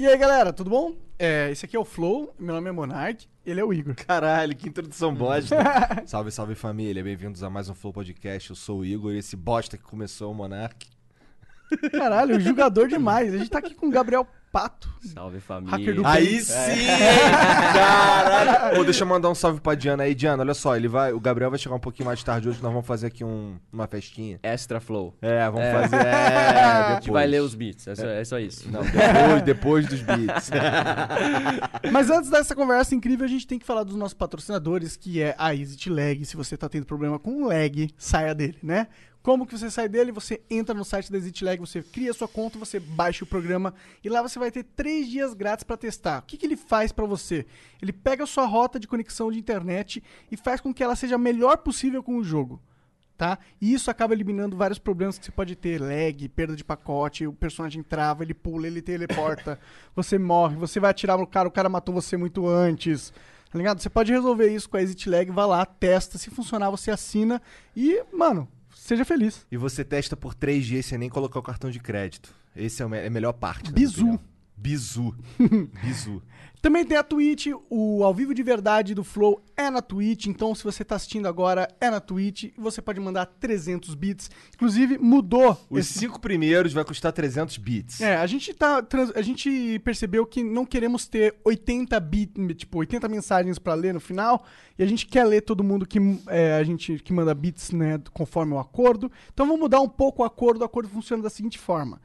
E aí, galera, tudo bom? É, esse aqui é o Flow, meu nome é Monark, ele é o Igor. Caralho, que introdução bosta. salve, salve família, bem-vindos a mais um Flow Podcast. Eu sou o Igor e esse bosta que começou o Monark. Caralho, jogador demais. A gente tá aqui com o Gabriel Pato. Salve família. Hacker do Aí sim! Caralho! Pô, deixa eu mandar um salve pra Diana aí. Diana, olha só, ele vai, o Gabriel vai chegar um pouquinho mais tarde hoje, nós vamos fazer aqui um- uma festinha. Extra Flow. É, vamos É. fazer. É, A depois. gente vai ler os beats, é só, é só isso. Não, depois, depois dos beats. Mas antes dessa conversa incrível, a gente tem que falar dos nossos patrocinadores, que é a Exit Lag. Se você tá tendo problema com o lag, saia dele, né? Como que você sai dele? Você entra no site da Exit Lag, você cria sua conta, você baixa o programa e lá você vai ter três dias grátis para testar. O que, que ele faz para você? Ele pega a sua rota de conexão de internet e faz com que ela seja a melhor possível com o jogo. Tá? E isso acaba eliminando vários problemas que você pode ter, lag, perda de pacote, o personagem trava, ele pula, ele teleporta, você morre, você vai atirar no cara, o cara matou você muito antes. Tá ligado? Você pode resolver isso com a Exit Lag, vai lá, testa, se funcionar você assina e, mano, seja feliz. E você testa por três dias sem nem colocar o cartão de crédito. Esse é, é a melhor parte. Bizu. Bizu. Bizu. Também tem a Twitch, o ao vivo de verdade do Flow é na Twitch, então se você tá assistindo agora é na Twitch você pode mandar 300 bits. Inclusive mudou Os esse cinco primeiros vai custar 300 bits. É, a gente tá. A gente percebeu que não queremos ter 80 bit, tipo, 80 mensagens pra ler no final. E a gente quer ler todo mundo que é, a gente que manda bits, né, conforme o acordo. Então vamos mudar um pouco o acordo. O acordo funciona da seguinte forma.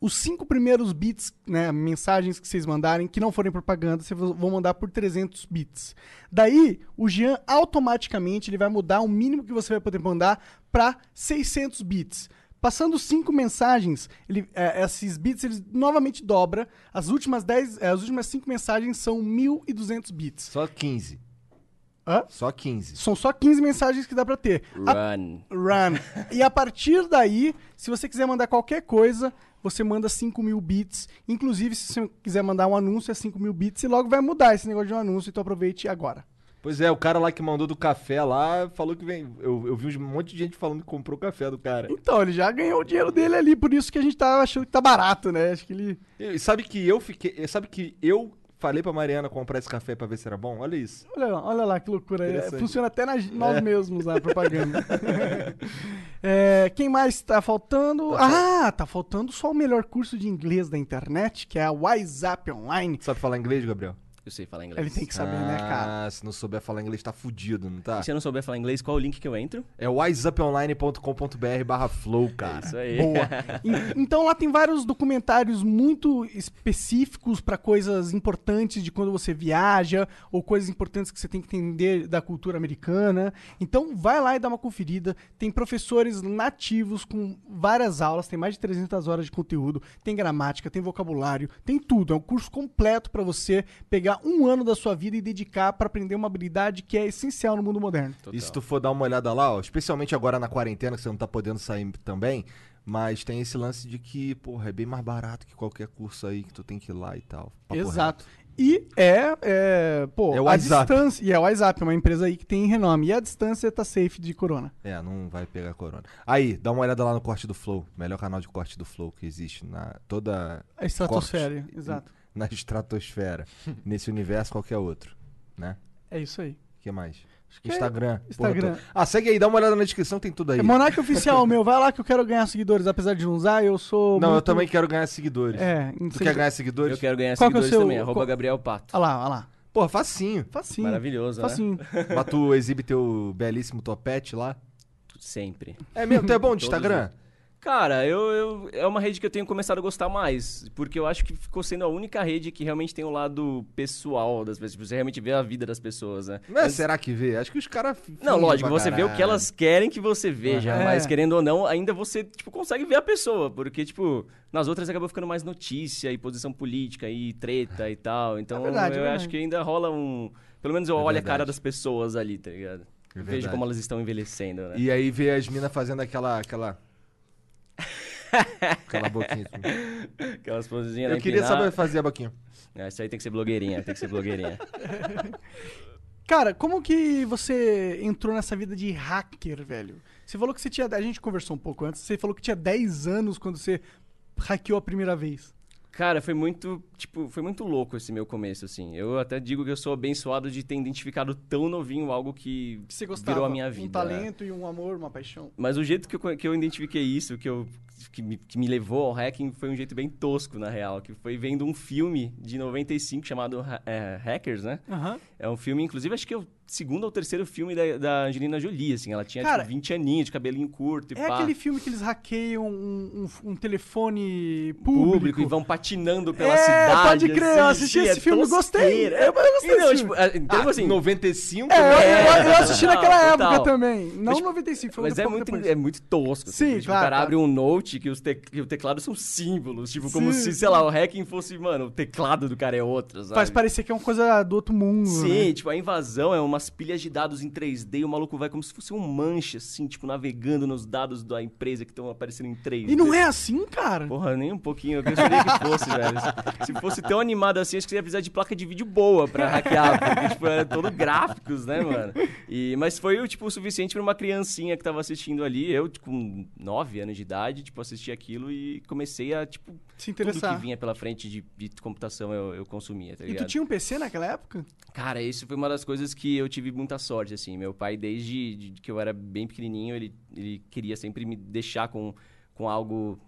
Os cinco primeiros bits, né, mensagens que vocês mandarem, que não forem propaganda, vocês vão mandar por 300 bits. Daí, o Jean automaticamente ele vai mudar o mínimo que você vai poder mandar para 600 bits. Passando cinco mensagens, ele, é, esses bits eles novamente dobra. As últimas 10, é, as últimas cinco mensagens são 1.200 bits. Só 15. Hã? Só 15. São só 15 mensagens que dá pra ter. A- Run. Run. e a partir daí, se você quiser mandar qualquer coisa, você manda 5 mil bits. Inclusive, se você quiser mandar um anúncio, é 5 mil bits. E logo vai mudar esse negócio de um anúncio, então aproveite agora. Pois é, o cara lá que mandou do café lá falou que vem. Eu, eu vi um monte de gente falando que comprou o café do cara. Então, ele já ganhou o dinheiro dele ali, por isso que a gente tá achando que tá barato, né? Acho que ele. E sabe que eu fiquei. Sabe que eu falei pra Mariana comprar esse café pra ver se era bom? Olha isso. Olha, lá, olha lá que loucura. É, funciona até na- nós mesmos a propaganda. É, quem mais tá faltando? Ah, tá faltando só o melhor curso de inglês da internet, que é a WhatsApp Online. Sabe falar inglês, Gabriel? Eu sei falar inglês. Ele tem que saber, né, cara? Ah, se não souber falar inglês, tá fudido, não tá? Se eu não souber falar inglês, qual o link que eu entro? É wiseuponline.com.br barra flow, cara. É isso aí. Boa. En- então lá tem vários documentários muito específicos para coisas importantes de quando você viaja ou coisas importantes que você tem que entender da cultura americana. Então vai lá e dá uma conferida. Tem professores nativos com várias aulas, tem mais de 300 horas de conteúdo, tem gramática, tem vocabulário, tem tudo. É um curso completo para você pegar um ano da sua vida e dedicar para aprender uma habilidade que é essencial no mundo moderno. E se tu for dar uma olhada lá, ó, especialmente agora na quarentena, que você não tá podendo sair também, mas tem esse lance de que, porra, é bem mais barato que qualquer curso aí que tu tem que ir lá e tal. Exato. E é, é, pô, É o a WhatsApp. distância, e é o WhatsApp, é uma empresa aí que tem renome. E a distância tá safe de corona. reto. É, não vai pegar corona. Aí, dá uma olhada lá no corte do Flow, melhor canal de corte do Flow que existe na toda A estratosfera, Corte. exato. Na estratosfera, nesse universo qualquer outro, né? É isso aí. O que mais? que é Instagram. Instagram. porra toda. Ah, segue aí, dá uma olhada na descrição, tem tudo aí. É Monark Oficial, meu. Vai lá que eu quero ganhar seguidores. Apesar de não usar, eu sou. Não, eu muito- também quero ganhar seguidores. É, Tu sei- quer ganhar seguidores? Eu quero ganhar Qual que é o seguidores seu- também. Arroba qual- Gabriel Pato. Olha lá, olha lá. Porra, facinho. Facinho. Maravilhoso, né? Facinho. Mas tu exibe teu belíssimo topete lá. Sempre. É mesmo? Tu é bom de Instagram? Cara, eu, eu- é uma rede que eu tenho começado a gostar mais, porque eu acho que ficou sendo a única rede que realmente tem o lado pessoal das pessoas. Tipo, Você realmente vê a vida das pessoas, né? É Antes- será que vê? Acho que os caras. Não, lógico, você vê o que caralho. elas querem que você veja, Aham. mas É. querendo ou não, ainda você, tipo, consegue ver a pessoa, porque, tipo, nas outras acabou ficando mais notícia e posição política e treta e tal, então É verdade, é eu verdade. acho que ainda rola um... Pelo menos eu É olho a cara verdade. das pessoas ali, tá ligado? É Vejo verdade. como elas estão envelhecendo, né? E aí vê as minas fazendo aquela. aquela... aquela boquinha. assim. Aquelas posezinhas Eu queria saber fazer a boquinha. É, isso aí tem que ser blogueirinha, tem que ser blogueirinha. Cara, como que você entrou nessa vida de hacker, velho? Você falou que você tinha. A gente conversou um pouco antes. Você falou que tinha 10 anos quando você hackeou a primeira vez. Cara, foi muito, tipo, foi muito louco esse meu começo, assim. Eu até digo que eu sou abençoado de ter identificado tão novinho algo que, Que gostava. virou a minha Um vida. né? talento e um amor, uma paixão. Mas o jeito que eu, que eu identifiquei isso, que, eu, que, me, que me levou ao hacking, foi um jeito bem tosco, na real. Que foi vendo um filme de 95 chamado Ha- é, Hackers, né? Aham. É um filme, inclusive, acho que o segundo ou terceiro filme da, da Angelina Jolie, assim. Ela tinha, Cara, tipo, 20 aninhos, de cabelinho curto e É pá. aquele filme que eles hackeiam um, um- um telefone público. público e vão patinando pela É, cidade. pode crer, eu assim, assisti sim, esse é filme, gostei. Eu- eu gostei não, tipo, é, então, Ah, assim, 95? É, eu, É, eu- eu assisti não, naquela total. época também. Não Mas, 95, foi um Mas é muito, depois. é muito tosco. assim, Sim, tipo, claro, O cara claro. abre um note que, os te- que o teclado são símbolos. Tipo, como Sim, se, sim. sei lá, o hacking fosse, mano, o teclado do cara é outro, sabe? Faz parecer que é uma coisa do outro mundo. Sim, né? tipo, a invasão é umas pilhas de dados em 3D e o maluco vai como se fosse um mancha, assim, tipo, navegando nos dados da empresa que estão aparecendo em 3D. E não é assim, cara? Porra, nem um pouquinho. Eu gostaria que fosse, velho. Se fosse tão animado assim, acho que ia precisar de placa de vídeo boa pra hackear. Porque, tipo, era todo gráficos, né, mano? E, mas foi, tipo, o suficiente pra uma criancinha que tava assistindo ali. Eu, tipo, com 9 anos de idade, tipo, assisti aquilo e comecei a, tipo, Se tudo interessar. que vinha pela frente de, de computação eu, eu consumia, tá E ligado? tu tinha um PC naquela época? Cara, isso foi uma das coisas que eu tive muita sorte, assim. Meu pai, desde de que eu era bem pequenininho, ele, ele queria sempre me deixar com, com algo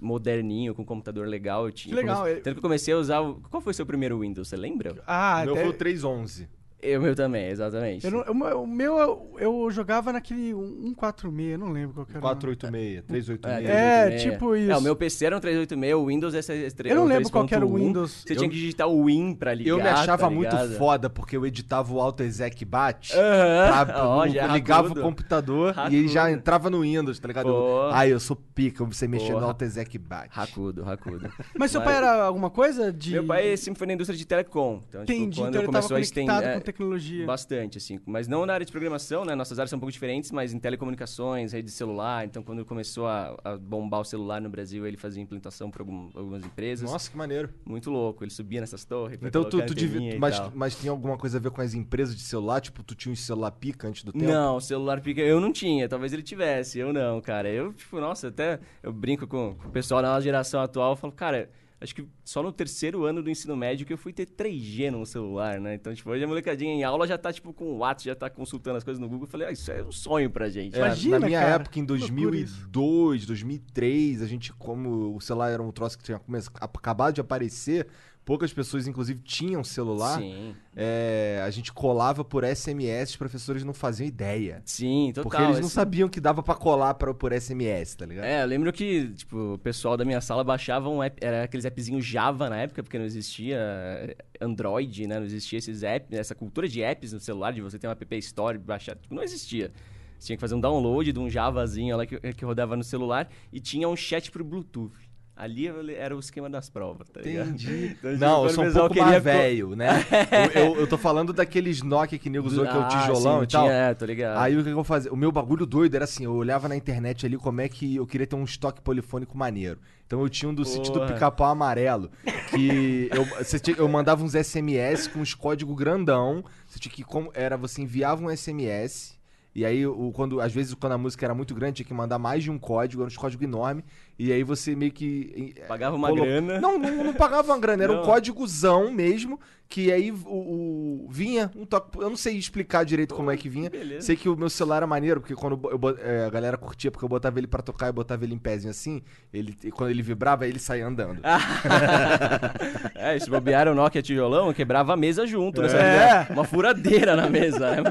moderninho, com um computador legal. Eu tinha, Que legal, Comece... Tanto que eu comecei a usar... O... Qual foi o seu primeiro Windows, você lembra? Ah, O meu até... foi o 311. Eu, meu também, exatamente. Eu não- o meu- o meu, eu, eu jogava naquele 146, eu não lembro qual que era. o nome. 486, 386. É, 386. tipo isso. É, o meu PC era um 386, o Windows é 3 Eu não lembro qual que era o 3.1. Windows. Você Eu- tinha que digitar o Win pra ligar, Eu me achava tá muito foda porque eu editava o Auto Exec Bat. Aham. Pra, Ó, eu é ligava racudo. o computador e ele já Racudo. entrava no Windows, tá ligado? Porra. Ai, eu sou pica, você mexer no Porra. Auto Exec Bat. Racudo, racudo. Mas seu pai era alguma coisa de... Meu pai sempre foi na indústria de telecom. Então, tipo, Entendi, quando então ele tava começou a estender... tecnologia. Bastante, assim. Mas não na área de programação, né? Nossas áreas são um pouco diferentes, mas em telecomunicações, rede de celular. Então, quando começou a, a bombar o celular no Brasil, ele fazia implantação para algumas empresas. Nossa, que maneiro. Muito louco. Ele subia nessas torres. Então tu, tu devia. Mas, tal. mas tinha alguma coisa a ver com as empresas de celular? Tipo, tu tinha um celular pica antes do tempo? Não, celular pica eu não tinha, talvez ele tivesse, eu não, cara. Eu, tipo, nossa, até eu brinco com, com o pessoal da nossa geração atual, eu falo, cara, acho que só no terceiro ano do ensino médio que eu fui ter 3G no celular, né? Então, tipo, hoje a molecadinha em aula já tá, tipo, com o WhatsApp, já tá consultando as coisas no Google. Eu falei, ah, isso é um sonho pra gente. É, Imagina, na minha cara, época, em que loucura 2002, 2003, a gente, como o celular era um troço que tinha acabado de aparecer, poucas pessoas, inclusive, tinham celular. Sim, É, a gente colava por SMS, os professores não faziam ideia. sim, total. Porque eles não sabiam que dava pra colar pra, por SMS, tá ligado? É, eu lembro que, tipo, o pessoal da minha sala baixava um app, era aqueles appzinhos Java na época, porque não existia eh, Android, né? Não existia esses apps, essa cultura de apps no celular, de você ter uma app store, baixar, tipo, não existia. Você tinha que fazer um download de um Javazinho lá que, que rodava no celular e tinha um chat pro Bluetooth. Ali era o esquema das provas, tá ligado? Entendi. Então, Não, eu sou o um pouco mais queria co- velho, né? eu, eu- eu tô falando daqueles Nokia que nego usou, que é o Ah, tijolão sim, e tal. tinha, É, tô ligado. Aí o que, eu fazia? O meu bagulho doido era assim, eu olhava na internet ali como é que eu queria ter um estoque polifônico maneiro. Então eu tinha um do sítio do pica-pau amarelo, que eu, você tinha- eu mandava uns SMS com uns códigos grandão, você tinha que, como, era, você enviava um SMS, e aí o, quando, às vezes quando a música era muito grande, tinha que mandar mais de um código, era um código enorme, E aí você meio que. eh, Pagava uma colo- grana. Não, não, não pagava uma grana, era um Não. códigozão mesmo, que aí o, o- vinha um toque. Eu não sei explicar direito como é que vinha. beleza. Sei que o meu celular era maneiro, porque quando eu eh, a galera curtia, porque eu botava ele pra tocar e botava ele em pezinho assim, ele, e quando ele vibrava, ele saía andando. é, se bobear o Nokia tijolão, quebrava a mesa junto. né? É. Uma furadeira na mesa, né?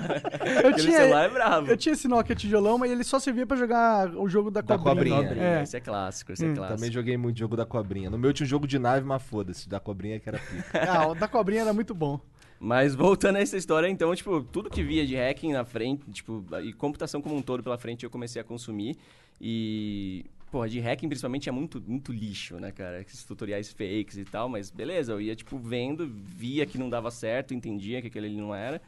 Eu Aquele tinha, celular é bravo. eu tinha esse Nokia tijolão, mas ele só servia pra jogar o jogo da Da cobrinha. cobrinha. Cobrinha, É. Esse é clássico, esse Hum. é clássico. Também joguei muito jogo da cobrinha. No meu tinha um jogo de nave, mas foda-se, da cobrinha que era pica. Ah, o da cobrinha era muito bom. Mas voltando a essa história, então, tipo, tudo que via de hacking na frente, tipo, e computação como um todo pela frente, eu comecei a consumir. E, porra, de hacking principalmente é muito, muito lixo, né, cara? Esses tutoriais fakes e tal, mas beleza, eu ia, tipo, vendo, via que não dava certo, entendia que aquele ali não era.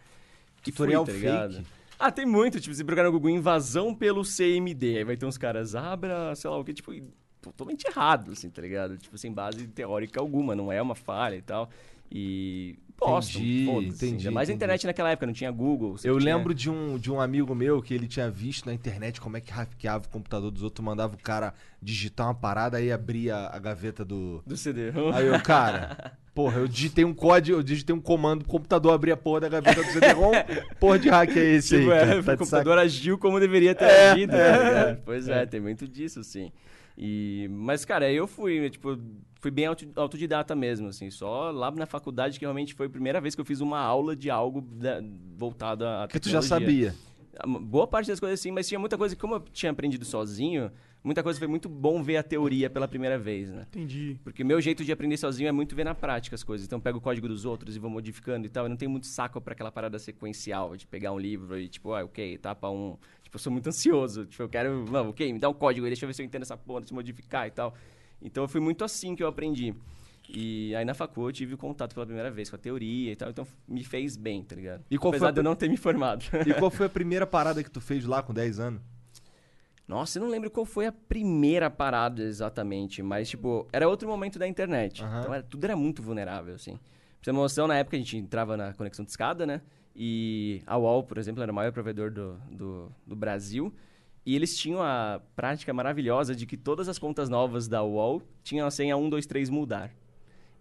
E Tutorial fui, tá ligado? Ah, tem muito, tipo, se procurar no Google invasão pelo CMD, aí vai ter uns caras, abra, sei lá o que, tipo, totalmente errado, assim, tá ligado? Tipo, sem base teórica alguma, não é uma falha e tal. E postam, Entendi, mais a internet naquela época, não tinha Google. Eu tinha- lembro de um, de um amigo meu que ele tinha visto na internet como é que hackeava o computador dos outros, mandava o cara digitar uma parada, aí abria a gaveta do. Do CD. Aí eu, cara, porra, eu digitei um código, eu digitei um comando pro computador abrir a porra da gaveta do CD-ROM. porra de hack é esse Tipo, aí? é, cara? o Tá de computador agiu como deveria ter É, agido, é, tá ligado? Pois é, tem muito disso, sim. E, mas, cara, eu fui, tipo, fui bem auto- autodidata mesmo, assim. Só lá na faculdade que realmente foi a primeira vez que eu fiz uma aula de algo da- voltado a Porque tu já sabia. A m- Boa parte das coisas sim, mas tinha muita coisa que, como eu tinha aprendido sozinho, muita coisa foi muito bom ver a teoria pela primeira vez, né? Entendi. Porque meu jeito de aprender sozinho é muito ver na prática as coisas. Então eu pego o código dos outros e vou modificando e tal. Eu não tenho muito saco pra aquela parada sequencial de pegar um livro e tipo, ah, ok, etapa um. Tipo, eu sou muito ansioso. Tipo, eu quero, não, ok, me dá um código aí, deixa eu ver se eu entendo essa porra, se modificar e tal. Então foi muito assim que eu aprendi. E aí na facul eu tive contato pela primeira vez com a teoria e tal, então me fez bem, tá ligado? E qual foi Apesar a de eu não ter me formado. E qual foi a primeira parada que tu fez lá com 10 anos? Nossa, eu não lembro qual foi a primeira parada exatamente, mas, tipo, era outro momento da internet. Aham. Então, era- tudo era muito vulnerável, assim. Pra você ter uma noção, na época a gente entrava na conexão de escada, né? E a UOL, por exemplo, era o maior provedor do, do, do Brasil. E eles tinham a prática maravilhosa de que todas as contas novas da UOL tinham a senha 123 mudar.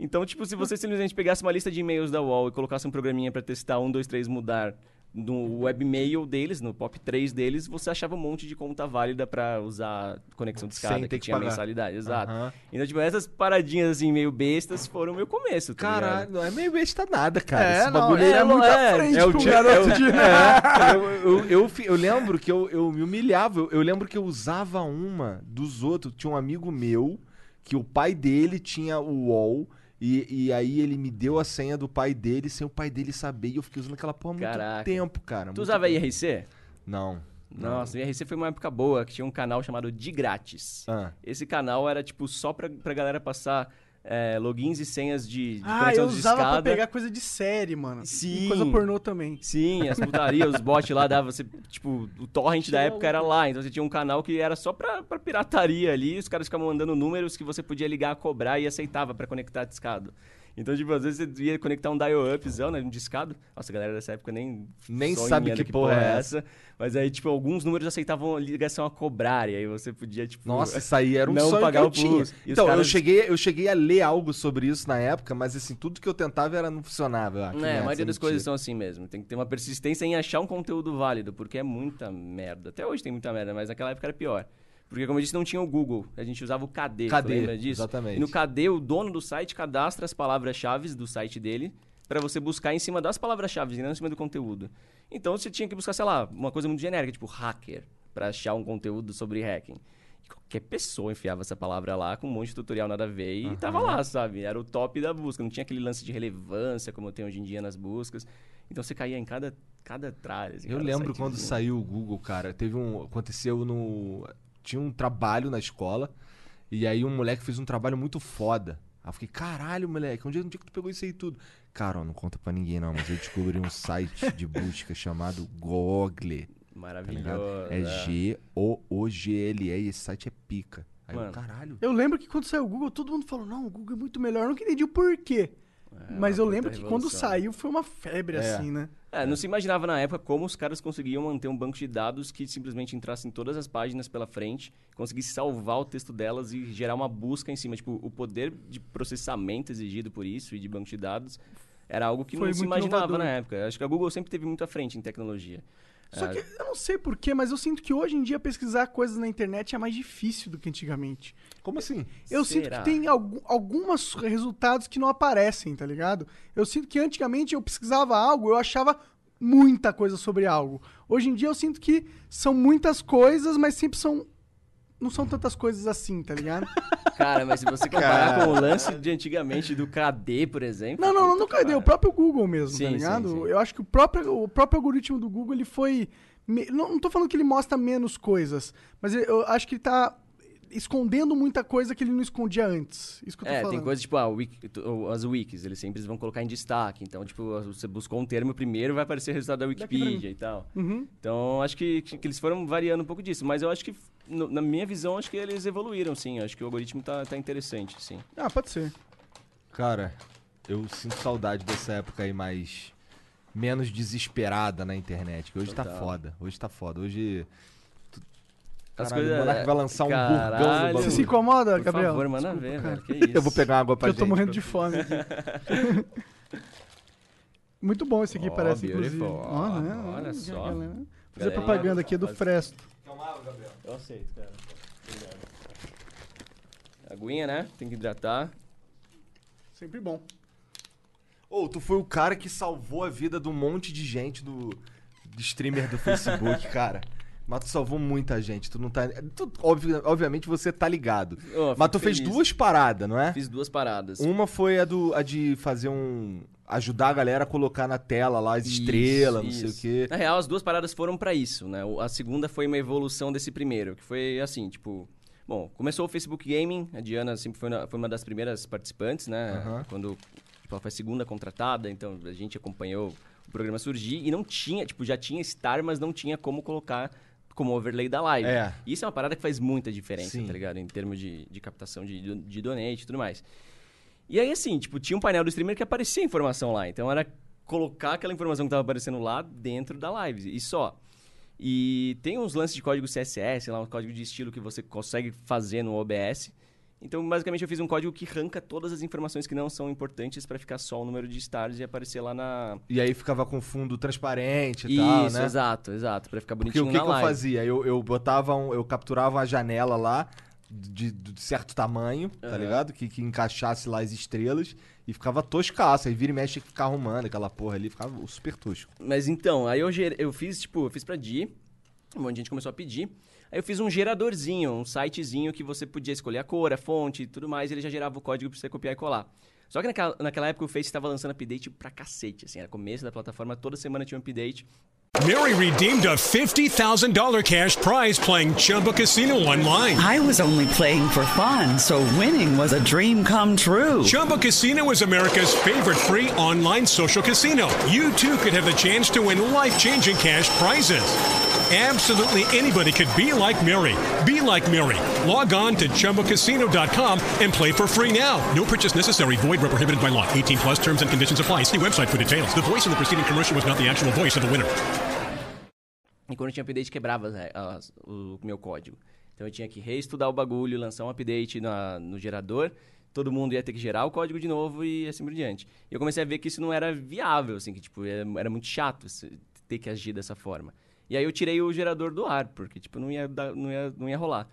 Então, tipo, se você simplesmente pegasse uma lista de e-mails da UOL e colocasse um programinha pra testar 123 mudar no webmail deles, no pop 3 deles, você achava um monte de conta válida pra usar conexão de Sem escada, ter que, que tinha pagar. mensalidade, exato. Aham. Então, tipo, essas paradinhas assim meio bestas foram o meu começo, tá ligado? Caralho, não é meio besta nada, cara. É, Esse não, bagulho ele aí é muito à é, frente é o pro dia- garoto é o- de... É, eu, eu, eu, eu lembro que eu, eu me humilhava. Eu, eu lembro que eu usava uma dos outros. Tinha um amigo meu que o pai dele tinha o UOL. E, e aí ele me deu a senha do pai dele sem o pai dele saber. E eu fiquei usando aquela porra há muito Caraca. tempo, cara. Tu muito usava tempo. IRC? Não. Nossa, o IRC foi uma época boa, que tinha um canal chamado De Grátis. Ah. Esse canal era, tipo, só pra, pra galera passar é, logins e senhas de, de Ah, conexão eu de usava pra pegar coisa de série, mano. Sim. E coisa pornô também. Sim, as putarias, os bots lá dava você, tipo, o torrent da época era lá, então você tinha um canal que era só pra, pra pirataria ali, os caras ficavam mandando números que você podia ligar a cobrar e aceitava pra conectar discado. Então, tipo, às vezes você ia conectar um dial-upzão, né, um discado. Nossa, a galera dessa época nem Nem sabe do que porra é essa. Mas aí, tipo, alguns números aceitavam ligação a cobrar, e aí você podia, tipo... Nossa, isso aí era um Não sonho pagar que eu o plus. Então, eu, caras- cheguei, eu cheguei a ler algo sobre isso na época, mas assim, tudo que eu tentava era não funcionava. Ah, que É, merda, a maioria isso é das coisas são assim mesmo. Tem que ter uma persistência em achar um conteúdo válido, porque é muita merda. Até hoje tem muita merda, mas naquela época era pior. Porque, como eu disse, não tinha o Google. A gente usava o KD. KD, lembra disso? exatamente. E no KD, o dono do site cadastra as palavras-chave do site dele pra você buscar em cima das palavras-chave e não em cima do conteúdo. Então você tinha que buscar, sei lá, uma coisa muito genérica, tipo hacker, pra achar um conteúdo sobre hacking. E qualquer pessoa enfiava essa palavra lá com um monte de tutorial nada a ver e tava lá, sabe? Era o top da busca. Não tinha aquele lance de relevância como tem hoje em dia nas buscas. Então você caía em cada, cada tralha. assim, Eu cada lembro quando saiu o Google, cara. Teve um. Aconteceu no. Tinha um trabalho na escola. E aí um moleque fez um trabalho muito foda. Aí eu fiquei, caralho, moleque, onde, onde é que tu pegou isso aí tudo? Cara, ó, não conta pra ninguém não, mas eu descobri um site de busca chamado Google. Tá? Maravilhoso. É G-O-O-G-L-E e esse site é pica. Aí eu, Mano. caralho. Eu lembro que quando saiu o Google, todo mundo falou, não, o Google é muito melhor. Eu nunca entendi o porquê. Mas eu lembro que quando saiu foi uma febre, É. assim, né? É, não se imaginava na época como os caras conseguiam manter um banco de dados que simplesmente entrasse em todas as páginas pela frente, conseguisse salvar o texto delas e gerar uma busca em cima. Tipo, o poder de processamento exigido por isso e de banco de dados era algo que Foi não se imaginava inovador. na época. Acho que a Google sempre teve muito à frente em tecnologia. Só É, que eu não sei porquê, mas eu sinto que hoje em dia pesquisar coisas na internet é mais difícil do que antigamente. Como assim? Eu sinto Será? que tem algum, alguns resultados que não aparecem, tá ligado? Eu sinto que antigamente eu pesquisava algo, eu achava muita coisa sobre algo. Hoje em dia eu sinto que são muitas coisas, mas sempre são. Não são tantas coisas assim, tá ligado? Cara, mas se você comparar com o lance de antigamente do KD, por exemplo. Não, não, não, nunca deu. O próprio Google mesmo, Sim, tá sim, ligado? sim. Eu acho que o próprio, o próprio algoritmo do Google, ele foi... me- Não, não tô falando que ele mostra menos coisas, mas eu- acho que ele tá escondendo muita coisa que ele não escondia antes. Isso que eu tô É, falando. tem coisas tipo, ah, wiki- as wikis, eles sempre vão colocar em destaque. Então, tipo, você buscou um termo primeiro, vai aparecer o resultado da. Wikipedia e tal. Uhum. Então, acho que, que eles foram variando um pouco disso. Mas eu acho que, no- na minha visão, acho que eles evoluíram, sim. Acho que o algoritmo tá, tá interessante, sim. Ah, pode ser. Cara, eu sinto saudade dessa época aí mais. menos desesperada na internet. Que hoje tá Total. foda. Hoje tá foda. Hoje. As Caralho, coisas- o Monark vai lançar um Caralho. burgão no bagulho. Você se incomoda, Por Gabriel? favor, manda Desculpa, ver, cara. velho. Que isso. Eu vou pegar água pra Porque eu tô gente. morrendo de fome aqui. Muito bom esse aqui, Oh, parece, inclusive. beautiful. Ó, né? Olha só. galera. Fazer propaganda aqui do faz- Fresto. Eu aceito, cara. Obrigado. Aguinha, né? Tem que hidratar. Sempre bom. Ô, tu foi o cara que salvou a vida de um monte de gente do, do streamer do Facebook, cara. Mas tu salvou muita gente. Tu não tá. tu- obvi- obviamente você tá ligado. Ô, Mas fico tu fez feliz. duas paradas, não é? Fiz duas paradas. Uma foi a, do, a de fazer um. Ajudar a galera a colocar na tela lá as Isso, estrelas, não sei o isso. quê. Na real, as duas paradas foram pra isso, né? A segunda foi uma evolução desse primeiro, que foi assim, tipo... Bom, começou o Facebook Gaming, a Diana sempre foi, foi uma das primeiras participantes, né? Aham. Quando tipo, ela foi a segunda contratada, então a gente acompanhou o programa surgir e não tinha, tipo, já tinha Star, mas não tinha como colocar como overlay da live. É. Isso é uma parada que faz muita diferença, Sim. tá ligado? Em termos de, de captação de, de donate e tudo mais. E aí, assim, tipo, tinha um painel do streamer que aparecia a informação lá. Então era colocar aquela informação que tava aparecendo lá dentro da live. E só. E tem uns lances de código CSS, lá um código de estilo que você consegue fazer no OBS. Então, basicamente, eu fiz um código que arranca todas as informações que não são importantes para ficar só o número de stars e aparecer lá na. E aí ficava com fundo transparente e Isso, tal, né? exato, exato. Pra ficar Porque bonitinho o que, que eu fazia? Eu, eu botava um, eu capturava uma janela lá de, de certo tamanho, tá Aham. ligado? Que, que encaixasse lá as estrelas e ficava toscaço. Aí vira e mexe ficar arrumando aquela porra ali, ficava super tosco. Mas então, aí eu, eu fiz, tipo, eu fiz pra Di, um monte de gente começou a pedir. Aí eu fiz um geradorzinho, um sitezinho que você podia escolher a cor, a fonte e tudo mais, e ele já gerava o código pra você copiar e colar. Só que naquela, naquela época o Face estava lançando update pra cacete, assim, era começo da plataforma, toda semana tinha um update. Mary redeemed a $50,000 cash prize playing Chumba Casino online. I was only playing for fun, so winning was a dream come true. Chumba Casino is America's favorite free online social casino. You too could have the chance to win life changing cash prizes. Absolutely anybody could be like Mary. Be like Mary. Log on to ChumbaCasino.com and play for free now. No purchase necessary. Void where prohibited by law. 18 plus terms and conditions apply. See website for details. The voice in the preceding commercial was not the actual voice of the winner. E quando tinha update, quebrava o meu código. Então eu tinha que reestudar o bagulho, lançar um update na- no gerador, todo mundo ia ter que gerar o código de novo e assim por diante. E eu comecei a ver que isso não era viável, assim, que tipo, era, era muito chato ter que agir dessa forma. E aí eu tirei o gerador do ar, porque tipo, não ia, dar- não ia, não ia rolar.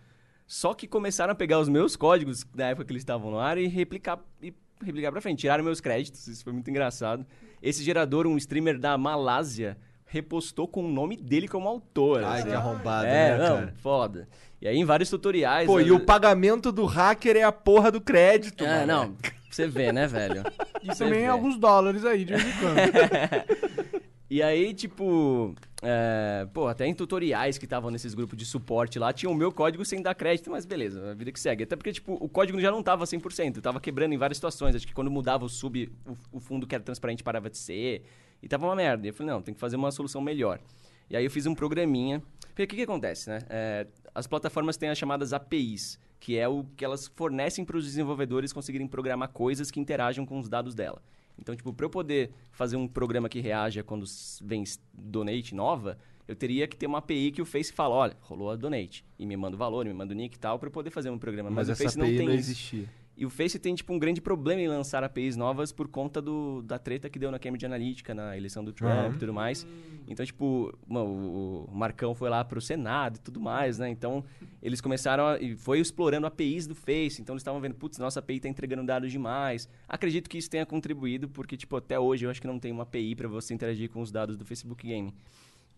Só que começaram a pegar os meus códigos da época que eles estavam no ar e replicar e replicar pra frente. Tiraram meus créditos, isso foi muito engraçado. Esse gerador, um streamer da Malásia, repostou com o nome dele como autor. Ai, assim. que arrombado, É, né, não, cara? foda. E aí em vários tutoriais... Pô, às e o vezes- pagamento do hacker é a porra do crédito, É, mano. não, você vê, né, velho? E também vê. alguns dólares aí, de vez em quando. E aí, tipo, é, pô, até em tutoriais que estavam nesses grupos de suporte lá, tinha o meu código sem dar crédito, mas beleza, a vida que segue. Até porque, tipo, o código já não tava 100%, tava quebrando em várias situações. Acho que quando mudava o sub, o, o fundo que era transparente parava de ser, e tava uma merda. E eu falei, não, tem que fazer uma solução melhor. E aí eu fiz um programinha. Porque o que, que acontece, né? É, as plataformas têm as chamadas APIs, que é o que elas fornecem para os desenvolvedores conseguirem programar coisas que interajam com os dados dela. Então, tipo, pra eu poder fazer um programa que reaja quando vem donate nova, eu teria que ter uma API que o Face fala, olha, rolou a donate. E me manda o valor, me manda o nick e tal, pra eu poder fazer um programa. Mas, Mas, o Face API não não, tem isso. E o Face tem, tipo, um grande problema em lançar APIs novas por conta do, da treta que deu na Cambridge Analytica, na eleição do Trump e tudo mais. Então, tipo, mano, o, o Marcão foi lá pro Senado e tudo mais, né? Então, eles começaram a... E foi explorando APIs do Face. Então, eles estavam vendo, putz, nossa API tá entregando dados demais. Acredito que isso tenha contribuído, porque, tipo, até hoje eu acho que não tem uma API para você interagir com os dados do Facebook Game.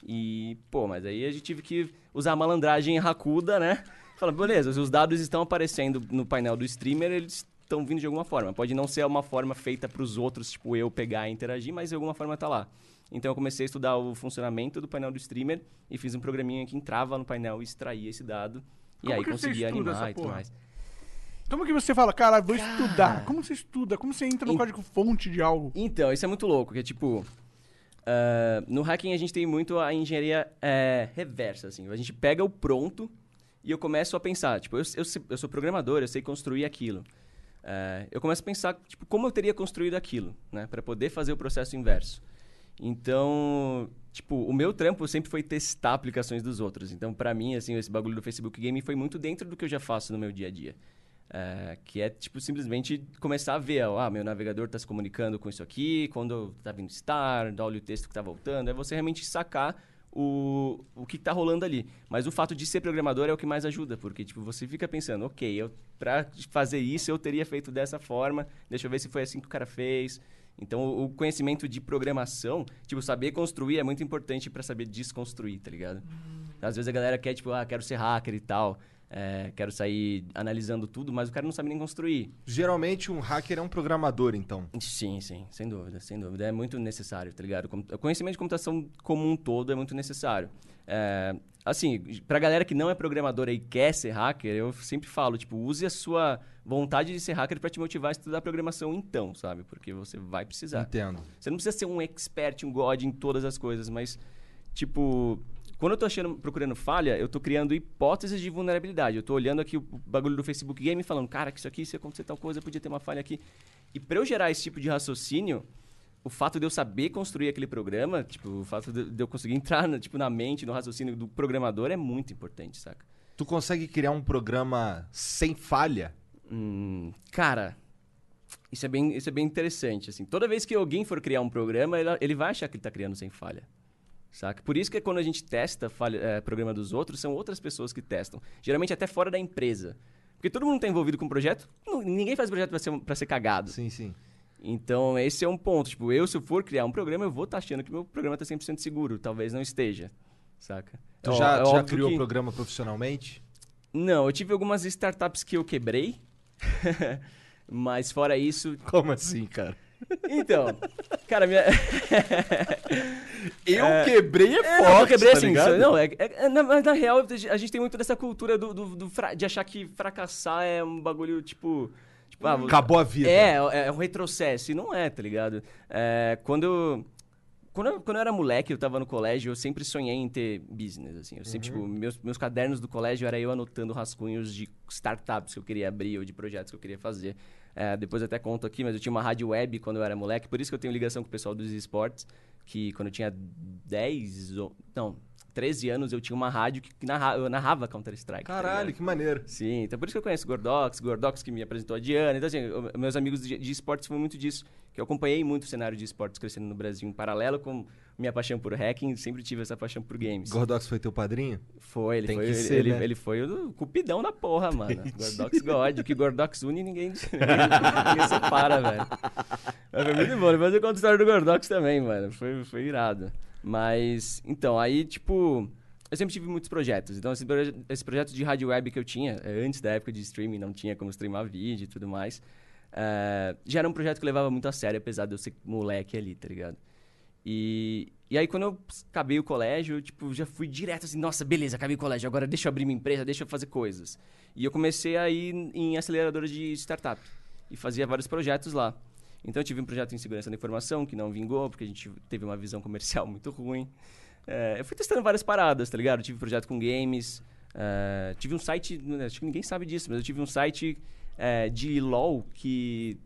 E, pô, mas aí a gente tive que usar a malandragem racuda, né? Fala, beleza, os dados estão aparecendo no painel do streamer, eles estão vindo de alguma forma. Pode não ser uma forma feita para os outros, tipo eu pegar e interagir, mas de alguma forma tá lá. Então eu comecei a estudar o funcionamento do painel do streamer e fiz um programinha que entrava no painel e extraía esse dado. E Como aí que você conseguia animar e tudo mais. Como que você fala, cara, vou estudar? Como você estuda? Como você entra no código fonte de algo? Então, isso é muito louco, que é tipo... ah, no hacking a gente tem muito a engenharia eh, reversa, assim. A gente pega o pronto e eu começo a pensar, tipo, eu, eu, eu sou programador, eu sei construir aquilo. Eh, eu começo a pensar, tipo, como eu teria construído aquilo, né? Para poder fazer o processo inverso. Então, tipo, o meu trampo sempre foi testar aplicações dos outros. Então, pra mim, assim, esse bagulho do Facebook Game foi muito dentro do que eu já faço no meu dia a dia. É, que é, tipo, simplesmente começar a ver, ah, meu navegador tá se comunicando com isso aqui, quando tá vindo start, olha o texto que tá voltando. É você realmente sacar o, o que tá rolando ali. Mas o fato de ser programador é o que mais ajuda, porque, tipo, você fica pensando, ok, eu, pra fazer isso eu teria feito dessa forma, deixa eu ver se foi assim que o cara fez. Então, o conhecimento de programação, tipo, saber construir é muito importante pra saber desconstruir, tá ligado? Às vezes a galera quer, tipo, ah, quero ser hacker e tal, é, quero sair analisando tudo, mas o cara não sabe nem construir. Geralmente um hacker é um programador, então. Sim, sim, sem dúvida, sem dúvida. É muito necessário, tá ligado? O conhecimento de computação como um todo é muito necessário. É, assim, pra galera que não é programadora e quer ser hacker, eu sempre falo, tipo, use a sua vontade de ser hacker pra te motivar a estudar programação então, sabe? Porque você vai precisar. Entendo. Você não precisa ser um expert, um god em todas as coisas, mas, tipo, quando eu tô achando, procurando falha, eu tô criando hipóteses de vulnerabilidade. Eu tô olhando aqui o bagulho do Facebook Game e falando, cara, que isso aqui, se acontecer tal coisa, podia ter uma falha aqui. E pra eu gerar esse tipo de raciocínio, o fato de eu saber construir aquele programa, tipo, o fato de de eu conseguir entrar na, tipo, na mente, no raciocínio do programador é muito importante, saca? Tu consegue criar um programa sem falha? Hum, cara, isso é, bem, isso é bem interessante. Assim. Toda vez que alguém for criar um programa, ele, ele vai achar que ele está criando sem falha. Saca? Por isso que quando a gente testa falha, é, programa dos outros, são outras pessoas que testam. Geralmente até fora da empresa. Porque todo mundo está envolvido com o projeto, não- ninguém faz projeto para ser, pra ser cagado. Sim, sim. Então, esse é um ponto. Tipo, eu, se eu for criar um programa, eu vou estar achando que meu programa está 100% seguro. Talvez não esteja. Saca? Tu já, é tu já óbvio criou o que- programa profissionalmente? Não, eu tive algumas startups que eu quebrei. Mas fora isso, Como assim, cara? Então, cara, minha. Eu quebrei é É, forte, eu quebrei tá assim. ligado? Não, é, é- é- na, mas na real, a gente tem muito dessa cultura do, do- do fra- de achar que fracassar é um bagulho tipo. tipo ah, Acabou a vida. É, é um retrocesso. E não é, tá ligado? É, quando. eu- Quando eu, quando eu era moleque, eu tava no colégio, eu sempre sonhei em ter business, assim. Eu sempre, tipo, meus, meus cadernos do colégio era eu anotando rascunhos de startups que eu queria abrir ou de projetos que eu queria fazer. É, depois até conto aqui, mas eu tinha uma rádio web quando eu era moleque, por isso que eu tenho ligação com o pessoal dos esportes, que quando eu tinha 10 ou... Não, 13 anos, eu tinha uma rádio que narra, eu narrava Counter-Strike. tá Caralho, ligado? que maneiro. Sim, então por isso que eu conheço o Gordox, Gordox que me apresentou a Diana. Então, assim, eu- meus amigos de, de esportes foi muito disso. Que eu acompanhei muito o cenário de esportes crescendo no Brasil, em paralelo com minha paixão por hacking, sempre tive essa paixão por games. Gordox foi teu padrinho? Foi, ele Tem foi, ele, ser, ele, né? ele foi o cupidão da porra, mano. Gordox God, o que Gordox une, ninguém, ninguém, ninguém separa, velho. Mas foi muito bom. Depois eu conto a história do Gordox também, mano. Foi, foi irado. Mas, então, aí, tipo... Eu sempre tive muitos projetos. Então, esse, proje- esse projeto de rádio web que eu tinha, eh, antes da época de streaming, não tinha como streamar vídeo e tudo mais. eh, já era um projeto que eu levava muito a sério, apesar de eu ser moleque ali, tá ligado? E, e aí, quando eu acabei o colégio, tipo, já fui direto assim, nossa, beleza, acabei o colégio, agora deixa eu abrir minha empresa, deixa eu fazer coisas. E eu comecei a ir em aceleradora de startup. E fazia vários projetos lá. Então, eu tive um projeto em segurança da informação que não vingou, porque a gente teve uma visão comercial muito ruim. É, eu fui testando várias paradas, tá ligado? Eu tive projeto com games. é, tive um site, acho que ninguém sabe disso, mas eu tive um site é, de LOL que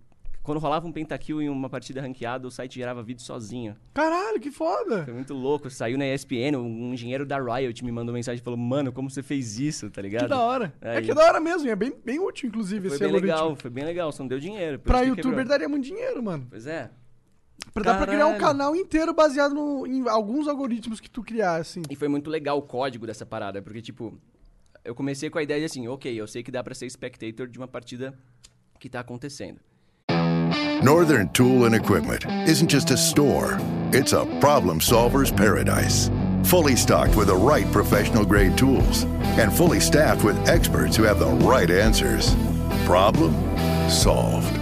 Quando rolava um pentakill em uma partida ranqueada, o site gerava vídeo sozinho. Caralho, que foda. Foi muito louco. Saiu na ESPN, um engenheiro da Riot me mandou mensagem e falou, mano, como você fez isso, tá ligado? Que da hora. É Aí- que é da hora mesmo, é bem, bem útil, inclusive, Foi esse bem algoritmo. legal, foi bem legal, só não deu dinheiro. Pra youtuber quebrou. daria muito dinheiro, mano. Pois é. Pra, dá pra criar um canal inteiro baseado no- em alguns algoritmos que tu criar, assim. E foi muito legal o código dessa parada, porque, tipo, eu comecei com a ideia de assim, ok, eu sei que dá pra ser spectator de uma partida que tá acontecendo. Northern Tool and Equipment isn't just a store, it's a problem solver's paradise. Fully stocked with the right professional grade tools and fully staffed with experts who have the right answers. Problem solved.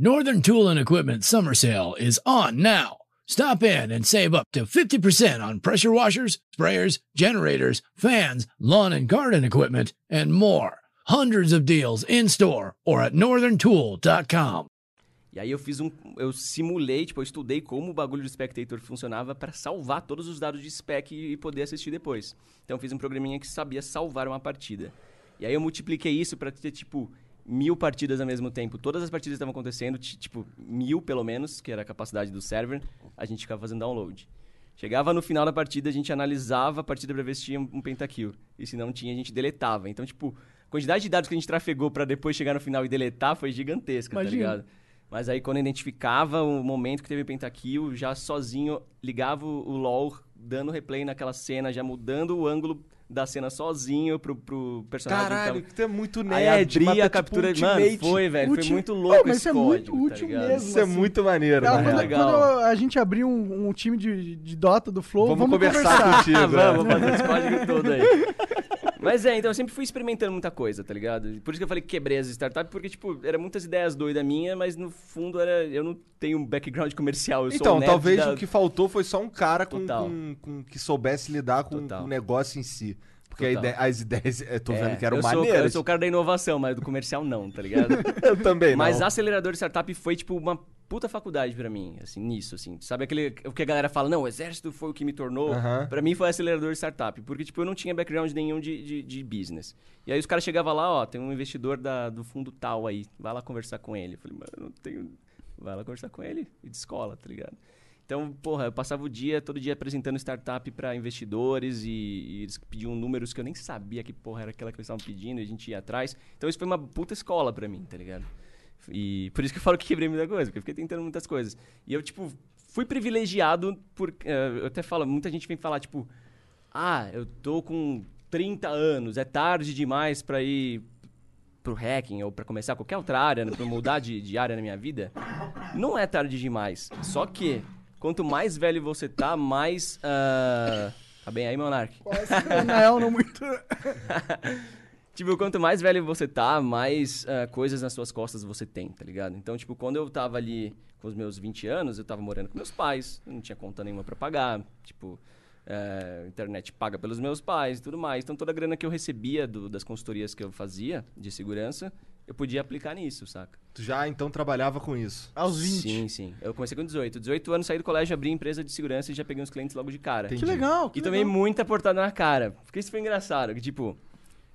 Northern Tool and Equipment summer sale is on now. Stop in and save up to 50% on pressure washers, sprayers, generators, fans, lawn and garden equipment, and more. Hundreds of deals in store or at northerntool.com. E aí eu fiz um. Eu simulei, tipo, eu estudei como o bagulho do Spectator funcionava pra salvar todos os dados de spec e, e poder assistir depois. Então eu fiz um programinha que sabia salvar uma partida. E aí eu multipliquei isso pra ter, tipo, mil partidas ao mesmo tempo. Todas as partidas estavam acontecendo, ti- tipo, mil pelo menos, que era a capacidade do server, a gente ficava fazendo download. Chegava no final da partida, a gente analisava a partida pra ver se tinha um pentakill. E se não tinha, a gente deletava. Então, tipo, a quantidade de dados que a gente trafegou pra depois chegar no final e deletar foi gigantesca, tá Imagino. ligado? Mas aí quando eu identificava o momento que teve pentakill, já sozinho ligava o o LoL, dando replay naquela cena, já mudando o ângulo da cena sozinho pro, pro personagem. que Caralho, que tu é muito Aí nerd. abria mata, a tipo, captura de. Mano, foi, velho. Foi muito Oh, louco mas esse isso é muito código, tá útil ligado? mesmo. Isso é assim. muito maneiro, Cara, na quando, real. quando a gente abrir um, um time de, de Dota do Flow, Vamos vamos, conversar contigo. Ah, é. vamos fazer esse código todo aí. Mas é, então eu sempre fui experimentando muita coisa, tá ligado? Por isso que eu falei que quebrei as startups, porque, tipo, eram muitas ideias doidas minhas, mas no fundo era. Eu não tenho um background comercial. Eu sou Então, um nerd talvez da- o que faltou foi só um cara com, com- com- que soubesse lidar com, o negócio em si. Porque a Total. ide- as ideias, eu tô É, vendo que eram eu sou, eu maneiras. sou o cara da inovação, mas do comercial não, tá ligado? Eu também, Mas não. acelerador de startup foi, tipo, uma puta faculdade pra mim, assim, nisso, assim. Sabe aquele, o que a galera fala, não, o exército foi o que me tornou? Aham. Pra mim foi acelerador de startup, porque, tipo, eu não tinha background nenhum de, de, de business. E aí os caras chegavam lá, ó, tem um investidor da, do fundo tal aí, vai lá conversar com ele. Eu falei, mano, não tenho... Vai lá conversar com ele e de escola, tá ligado? Então, porra, eu passava o dia, todo dia apresentando startup pra investidores e, e eles pediam números que eu nem sabia que porra era aquela que eles estavam pedindo e a gente ia atrás. Então isso foi uma puta escola pra mim, tá ligado? E por isso que eu falo que quebrei muita coisa, porque eu fiquei tentando muitas coisas. E eu, tipo, fui privilegiado por... eh, eu até falo, muita gente vem falar, tipo... Ah, eu tô com 30 anos, é tarde demais pra ir pro hacking ou pra começar qualquer outra área, né, pra mudar de, de área na minha vida. Não é tarde demais. Só que, quanto mais velho você tá, mais... ah, Tá bem aí, Monark? Não, não muito. Tipo, quanto mais velho você tá, mais ah, coisas nas suas costas você tem, tá ligado? Então, tipo, quando eu tava ali com os meus 20 anos, eu tava morando com meus pais, não tinha conta nenhuma pra pagar, tipo, eh, internet paga pelos meus pais e tudo mais. Então, toda a grana que eu recebia do- das consultorias que eu fazia de segurança, eu podia aplicar nisso, saca? Tu já então trabalhava com isso. Aos 20. Sim, sim. Eu comecei com 18. 18 anos, saí do colégio, abri empresa de segurança e já peguei uns clientes logo de cara. Que legal, que E tomei legal. muita portada na cara. Porque isso foi engraçado. Que, tipo,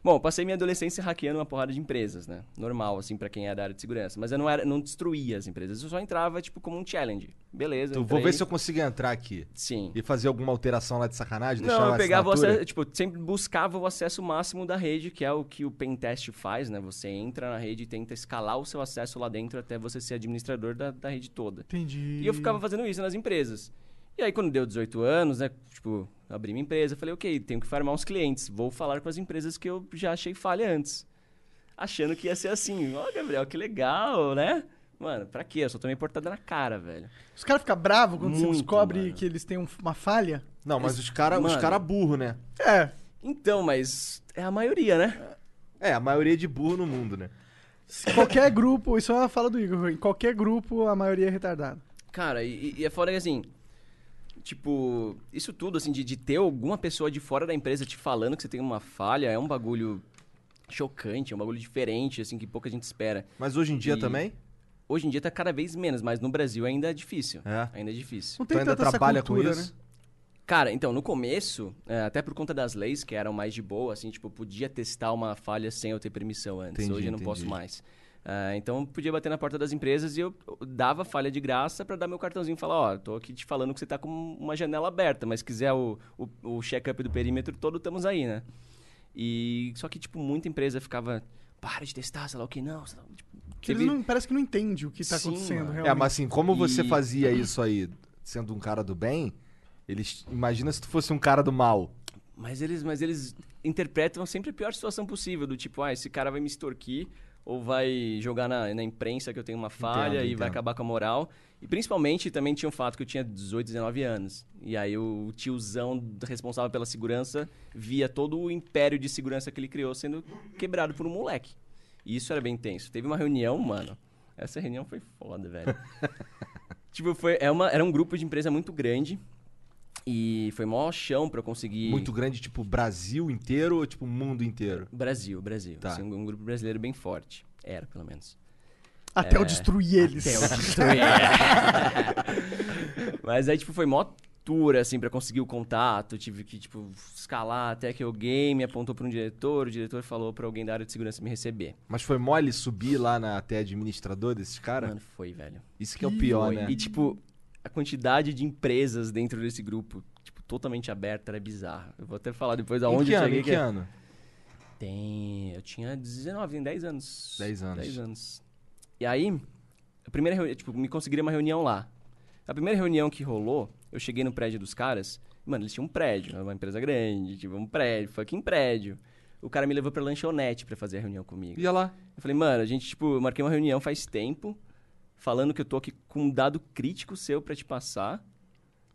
bom, passei minha adolescência hackeando uma porrada de empresas, né? Normal, assim, pra quem é da área de segurança. Mas eu não, era, não destruía as empresas. Eu só entrava, tipo, como um challenge. Beleza. Tu, vou ver se eu consigo entrar aqui. Sim. E fazer alguma alteração lá de sacanagem? deixar Não, uma eu pegava acesso, tipo, sempre buscava o acesso máximo da rede, que é o que o pentest faz, né? Você entra na rede e tenta escalar o seu acesso lá dentro até você ser administrador da, da rede toda. Entendi. E eu ficava fazendo isso nas empresas. E aí, quando deu 18 anos, né? Tipo, abri minha empresa, falei, ok, tenho que farmar uns clientes. Vou falar com as empresas que eu já achei falha antes. Achando que ia ser assim. Ó, Gabriel, que legal, né? Mano, pra quê? Eu só tomei portada na cara, velho. Os caras ficam bravos quando você Muito, descobre mano. que eles têm um- uma falha. Não, mas os caras os cara burro, né? É. Então, mas é a maioria, né? É, a maioria de burro no mundo, né? Qualquer grupo, isso é uma fala do Igor, em qualquer grupo a maioria é retardada. Cara, e, e é fora que assim. Tipo, isso tudo, assim, de, de ter alguma pessoa de fora da empresa te falando que você tem uma falha é um bagulho chocante, é um bagulho diferente, assim, que pouca gente espera. Mas hoje em dia E- também? Hoje em dia tá cada vez menos, mas no Brasil ainda é difícil. É. Ainda é difícil. Não tem ainda tanta trabalha essa cultura, com isso? né? Cara, então, no começo, é, até por conta das leis que eram mais de boa, assim, tipo, eu podia testar uma falha sem eu ter permissão antes. Entendi, Hoje eu não entendi. posso mais. Ah, então eu podia bater na porta das empresas e eu dava falha de graça pra dar meu cartãozinho e falar, ó, tô aqui te falando que você tá com uma janela aberta, mas se quiser o, o, o check-up do perímetro todo, estamos aí, né? E só que, tipo, muita empresa ficava, para de testar, sei lá o que, não. sei lá, tipo, Que Eles não, parece que não entende o que tá Sim, acontecendo, mano. realmente. É, mas assim, como você E- fazia isso aí, sendo um cara do bem, eles. Imagina se tu fosse um cara do mal. Mas eles, mas eles interpretam sempre a pior situação possível, do tipo, ah, esse cara vai me extorquir ou vai jogar na, na imprensa que eu tenho uma falha Entendo, e vai entendo. acabar com a moral. E principalmente também tinha o fato que eu tinha 18, 19 anos. E aí o tiozão responsável pela segurança via todo o império de segurança que ele criou sendo quebrado por um moleque. E isso era bem tenso. Teve uma reunião, mano. Essa reunião foi foda, velho. tipo, foi, é uma, era um grupo de empresa muito grande. E foi mó chão pra eu conseguir. Muito grande, tipo, Brasil inteiro ou tipo mundo inteiro? Brasil, Brasil. Tá. Assim, um, um grupo brasileiro bem forte. Era, pelo menos. Até eu destruir eles. Até eu destruir. Mas aí, tipo, foi mó tour, assim, pra conseguir o contato. Tive que, tipo, escalar até que alguém me apontou pra um diretor. O diretor falou pra alguém da área de segurança me receber. Mas foi mole subir lá na até administrador desses caras? Mano, foi, velho. Isso que é o pior, Foi. né? E, tipo, a quantidade de empresas dentro desse grupo, tipo, totalmente aberta, era bizarra. Eu vou até falar depois em aonde que eu ano? cheguei. Em que que ano? Tem. Eu tinha 19, tem 10 anos. 10 anos. 10 anos. E aí, a primeira reunião, tipo, me conseguiram uma reunião lá. A primeira reunião que rolou, eu cheguei no prédio dos caras. Mano, eles tinham um prédio, uma empresa grande, tipo, um prédio, fucking prédio. O cara me levou pra lanchonete pra fazer a reunião comigo. Ia lá. Eu falei, mano, a gente, tipo, marquei uma reunião faz tempo, falando que eu tô aqui com um dado crítico seu pra te passar.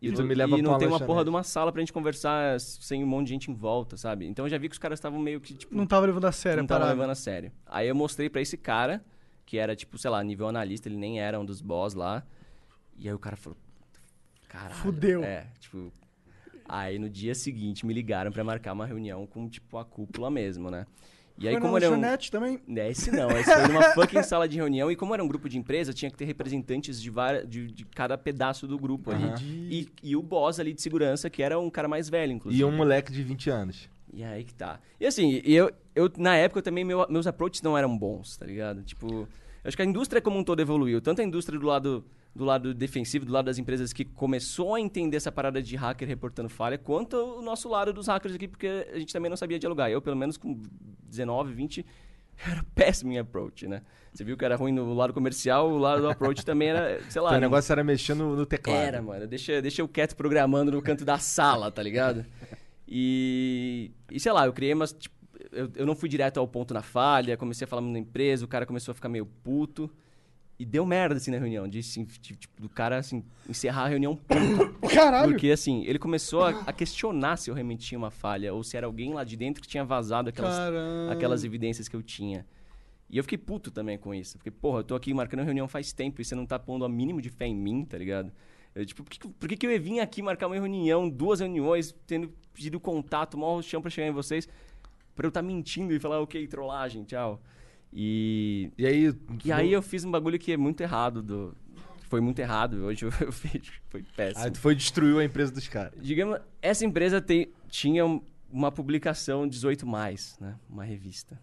E não- tu me leva e não tem uma porra de uma sala pra gente conversar sem um monte de gente em volta, sabe? Então eu já vi que os caras estavam meio que, tipo, Não tava levando a sério não tava parada. levando a sério. Aí eu mostrei pra esse cara, que era, tipo, sei lá, nível analista, ele nem era um dos boss lá. E aí o cara falou, caralho. Fudeu. É, tipo... Aí no dia seguinte me ligaram pra marcar uma reunião com, tipo, a cúpula mesmo, né? E aí Foi na como era um... lanchonete também. Esse não, esse foi numa fucking sala de reunião. E como era um grupo de empresa, tinha que ter representantes de, várias, de, de cada pedaço do grupo ali. E, e o boss ali de segurança, que era um cara mais velho, inclusive. E um moleque de 20 anos. E aí que tá. E assim, eu, eu na época também meu- meus approaches não eram bons, tá ligado? Tipo, eu acho que a indústria como um todo evoluiu. Tanto a indústria do lado, do lado defensivo, do lado das empresas que começou a entender essa parada de hacker reportando falha, quanto o nosso lado dos hackers aqui, porque a gente também não sabia dialogar. Eu, pelo menos com 19, 20, era péssimo em approach, né? Você viu que era ruim no lado comercial, o lado do approach também era, sei lá... o não- negócio era mexer no, no teclado. era, mano. Deixa, deixa eu quieto programando no canto da sala, tá ligado? E, e sei lá, eu criei umas. Tipo, eu, eu não fui direto ao ponto na falha, comecei a falar na empresa, o cara começou a ficar meio puto. E deu merda, assim, na reunião. De, assim, tipo, do cara, assim, encerrar a reunião puto. Caralho. Porque, assim, ele começou a, a questionar se eu realmente tinha uma falha ou se era alguém lá de dentro que tinha vazado aquelas, Caramba. aquelas evidências que eu tinha. E eu fiquei puto também com isso. Porque, porra, eu tô aqui marcando reunião faz tempo e você não tá pondo a mínimo de fé em mim, tá ligado? Eu, tipo, por que, por que, que eu ia vir aqui marcar uma reunião, duas reuniões, tendo pedido contato, maior chão pra chegar em vocês, pra eu estar mentindo e falar, ok, trollagem, tchau. E, E aí. e aí eu fiz um bagulho que é muito errado, do, foi muito errado, hoje eu, eu fiz, foi péssimo. Aí tu foi destruiu a empresa dos caras. Digamos, essa empresa tem, tinha um- uma publicação 18 mais, né? Uma revista.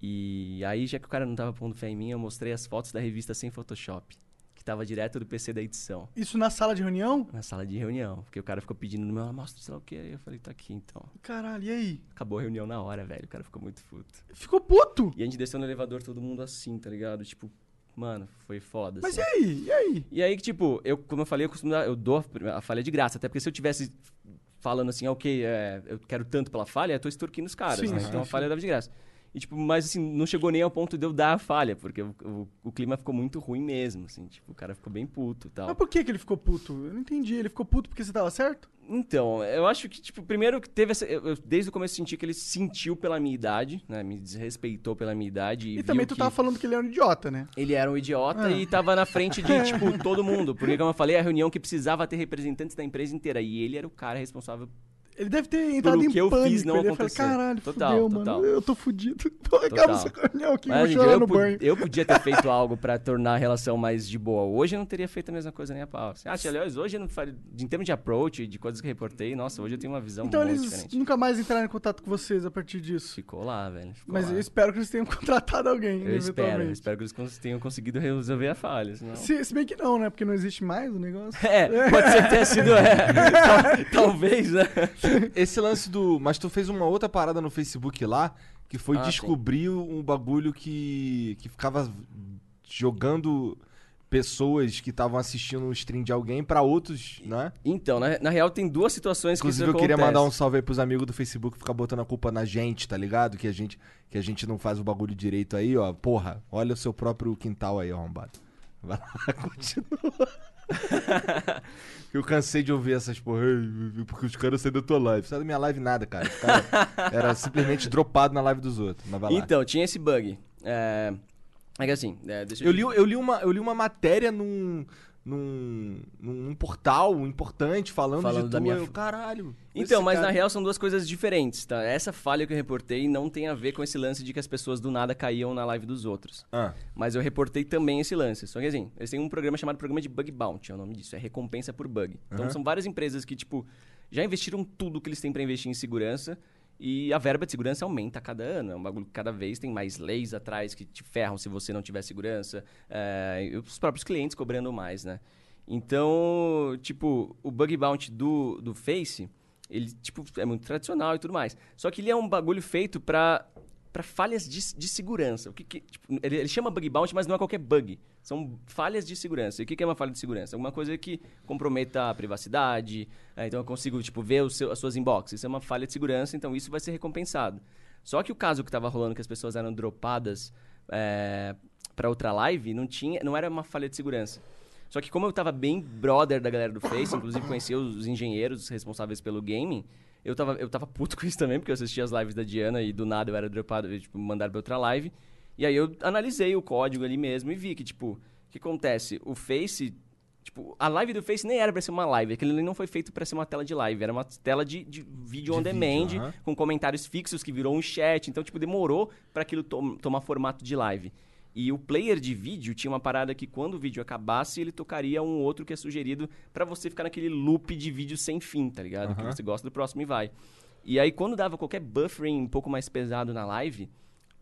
E aí, já que o cara não tava pondo fé em mim, eu mostrei as fotos da revista sem Photoshop, que tava direto do PC da edição, Isso na sala de reunião? na sala de reunião. Porque o cara ficou pedindo no meu, "Ah, mostra sei lá o que. Aí eu falei, tá aqui então. Caralho, e aí? Acabou a reunião na hora, velho. O cara ficou muito puto. Ficou puto? E a gente desceu no elevador, todo mundo assim, tá ligado? Tipo, mano, foi foda. Mas assim. e aí? E aí? E aí que, tipo, eu, como eu falei, eu costumo dar, eu dou a falha de graça. Até porque se eu tivesse falando assim, ah, ok, é, eu quero tanto pela falha, eu tô extorquindo os caras, Sim, né? Então a falha dava de graça. E, tipo, mas assim, não chegou nem ao ponto de eu dar a falha, porque o, o, o clima ficou muito ruim mesmo, assim. Tipo, o cara ficou bem puto e tal. Mas por que, que ele ficou puto? Eu não entendi. Ele ficou puto porque você tava certo? Então, eu acho que, tipo, primeiro que teve essa. Eu, eu desde o começo senti que ele sentiu pela minha idade, né? Me desrespeitou pela minha idade. E, E, também tu tava falando que ele era um idiota, né? Ele era um idiota Ah. e tava na frente de, tipo, todo mundo. Porque, como eu falei, a reunião que precisava ter representantes da empresa inteira. E ele era o cara responsável Ele deve ter entrado Pelo em que eu pânico. fiz, não ele ia falar, aconteceu. caralho, Total, fudeu, total. mano. Eu tô fudido. Então acaba essa reunião aqui, Mas, vou chorar no banho. eu podia ter feito algo pra tornar a relação mais de boa. Hoje eu não teria feito a mesma coisa nem a pau. Assim, Ah, aliás, hoje eu não faria. Em termos de approach, de coisas que eu reportei, nossa, hoje eu tenho uma visão Então muito eles diferente. nunca mais entraram em contato com vocês a partir disso. Ficou lá, velho. ficou Mas lá. eu espero que eles tenham contratado alguém, Eu espero, eu espero que eles tenham conseguido resolver a falha. Senão... Se, se bem que não, né? Porque não existe mais o negócio. É, pode ser que tenha sido. É, Tal- talvez, né? Esse lance do. Mas tu fez uma outra parada no Facebook lá, que foi Ah, descobrir um bagulho que. que ficava jogando pessoas que estavam assistindo um stream de alguém pra outros, né? Então, na, na real, tem duas situações Inclusive, que eu isso queria mandar um salve aí pros amigos do Facebook ficar botando a culpa na gente, tá ligado? Que a gente, que a gente não faz o bagulho direito aí, ó. Porra, olha o seu próprio quintal aí, ó, arrombado. Vai lá, continua. eu cansei de ouvir essas porra, "Ei, porque os caras saíram da tua live. Sai da minha live nada, cara. Cara era simplesmente dropado na live dos outros. Então, tinha esse bug. É, é que assim, é, Eu li, eu, li uma, eu li uma matéria num, num, num portal importante falando, Falando de da tu. minha- Eu, caralho. Então, mas cara- na real são duas coisas diferentes, tá? Essa falha que eu reportei não tem a ver com esse lance de que as pessoas do nada caíam na live dos outros. Ah, Mas eu reportei também esse lance. Só que assim, eles têm um programa chamado Programa de Bug Bounty, é o nome disso. É recompensa por bug. Então são várias empresas que, tipo, já investiram tudo que eles têm pra investir em segurança e a verba de segurança aumenta a cada ano. É um bagulho que cada vez tem mais leis atrás que te ferram se você não tiver segurança. é, os próprios clientes cobrando mais, né? Então, tipo, o Bug Bounty do, do Face, ele, tipo, é muito tradicional e tudo mais. Só que ele é um bagulho feito pra para falhas de, de segurança. O que, que- tipo, ele, ele chama bug bounty, mas não é qualquer bug. São falhas de segurança. E o que, que é uma falha de segurança? Alguma coisa que comprometa a privacidade. é, então eu consigo tipo ver seu- as suas inbox. Isso é uma falha de segurança, então isso vai ser recompensado. Só que o caso que estava rolando, que as pessoas eram dropadas para outra live, não tinha, não era uma falha de segurança. Só que como eu tava bem brother da galera do Face, inclusive conhecia os engenheiros responsáveis pelo gaming, eu tava, eu tava puto com isso também, porque eu assistia as lives da Diana e do nada eu era dropado, tipo, mandaram pra outra live. E aí eu analisei o código ali mesmo e vi que, tipo, o que acontece? O Face, tipo, a live do Face nem era pra ser uma live, aquele ali não foi feito pra ser uma tela de live, era uma tela de, de vídeo De on demand, vídeo, com comentários fixos que virou um chat, então, tipo, demorou pra aquilo tom- tomar formato de live. E o player de vídeo tinha uma parada que quando o vídeo acabasse, ele tocaria um outro que é sugerido pra você ficar naquele loop de vídeo sem fim, tá ligado? Que você gosta do próximo e vai. E aí, quando dava qualquer buffering um pouco mais pesado na live,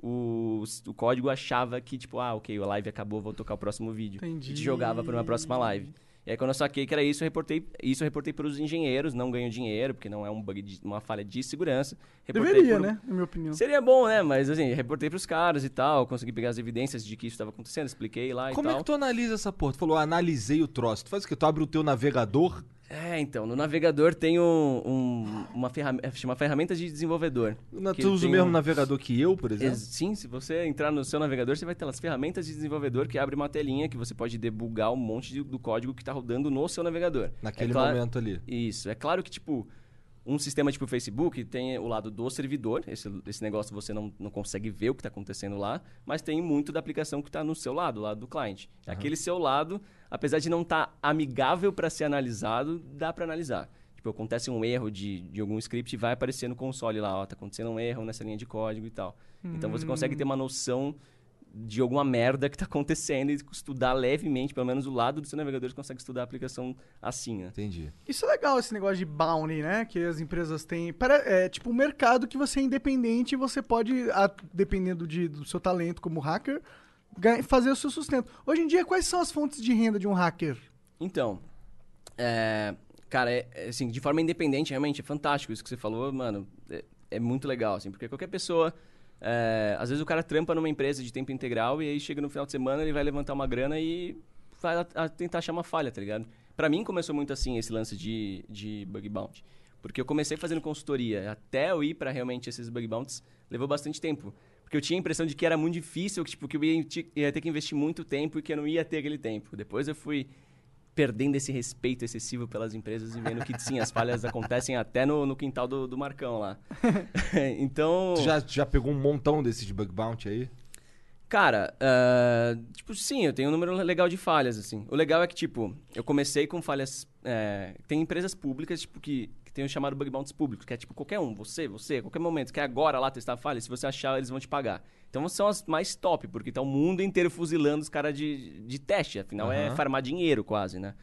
o, o código achava que, tipo, ah, ok, a live acabou, vou tocar o próximo vídeo. Entendi. E te jogava pra uma próxima live. E aí, quando eu saquei que era isso, eu reportei isso eu reportei pros engenheiros, não ganho dinheiro, porque não é um bug, de, uma falha de segurança. Reportei Deveria, por- né? Na minha opinião. Seria bom, né? Mas assim, reportei pros caras e tal, consegui pegar as evidências de que isso estava acontecendo, expliquei lá Como e é tal. que tu analisa essa porra? Tu falou, analisei o troço. Tu faz o quê? Tu abre o teu navegador? É, então, no navegador tem um, um- uma ferramenta, chama ferramentas de desenvolvedor. Na- Tu usa o mesmo um- navegador que eu, por exemplo? Ex- Sim, se você entrar no seu navegador, você vai ter as ferramentas de desenvolvedor que abre uma telinha que você pode debugar um monte de- do código que está rodando no seu navegador. Naquele É claro- momento ali. Isso. É claro que, tipo, um sistema tipo o Facebook tem o lado do servidor, esse, esse negócio você não, não consegue ver o que está acontecendo lá, mas tem muito da aplicação que está no seu lado, lado do cliente. Aquele seu lado, apesar de não estar amigável para ser analisado, dá para analisar. Tipo, acontece um erro de, de algum script e vai aparecer no console lá, ó, tá acontecendo um erro nessa linha de código e tal. Então você consegue ter uma noção de alguma merda que está acontecendo e estudar levemente, pelo menos o lado do seu navegador, você consegue estudar a aplicação assim, né? Entendi. Isso é legal, esse negócio de bounty, né? Que as empresas têm. Pare- É tipo um mercado que você é independente e você pode, a- dependendo de- do seu talento como hacker, ganha- fazer o seu sustento. Hoje em dia, quais são as fontes de renda de um hacker? Então, é, cara, é, é, assim, de forma independente, realmente, é fantástico isso que você falou, mano. É, é muito legal, assim, porque qualquer pessoa. É, às vezes o cara trampa numa empresa de tempo integral e aí chega no final de semana, ele vai levantar uma grana e vai a- a tentar achar uma falha, tá ligado? Pra mim começou muito assim esse lance de, de bug bounty. Porque eu comecei fazendo consultoria, até eu ir pra realmente esses bug bounties, levou bastante tempo. Porque eu tinha a impressão de que era muito difícil, que, tipo, que eu ia, ia ter que investir muito tempo e que eu não ia ter aquele tempo. Depois eu fui perdendo esse respeito excessivo pelas empresas e vendo que sim, as falhas acontecem até no, no quintal do, do Marcão lá. então. Tu já, já pegou um montão desses bug bounty aí? Cara, ah, tipo, sim, eu tenho um número legal de falhas, assim. O legal é que, tipo, eu comecei com falhas... é, tem empresas públicas, tipo, que, que tem o chamado bug bounties públicos, que é tipo qualquer um, você, você, qualquer momento, quer agora lá testar a falha, se você achar, eles vão te pagar. Então são as mais top, porque tá o mundo inteiro fuzilando os caras de, de teste, afinal é Aham. farmar dinheiro quase, né?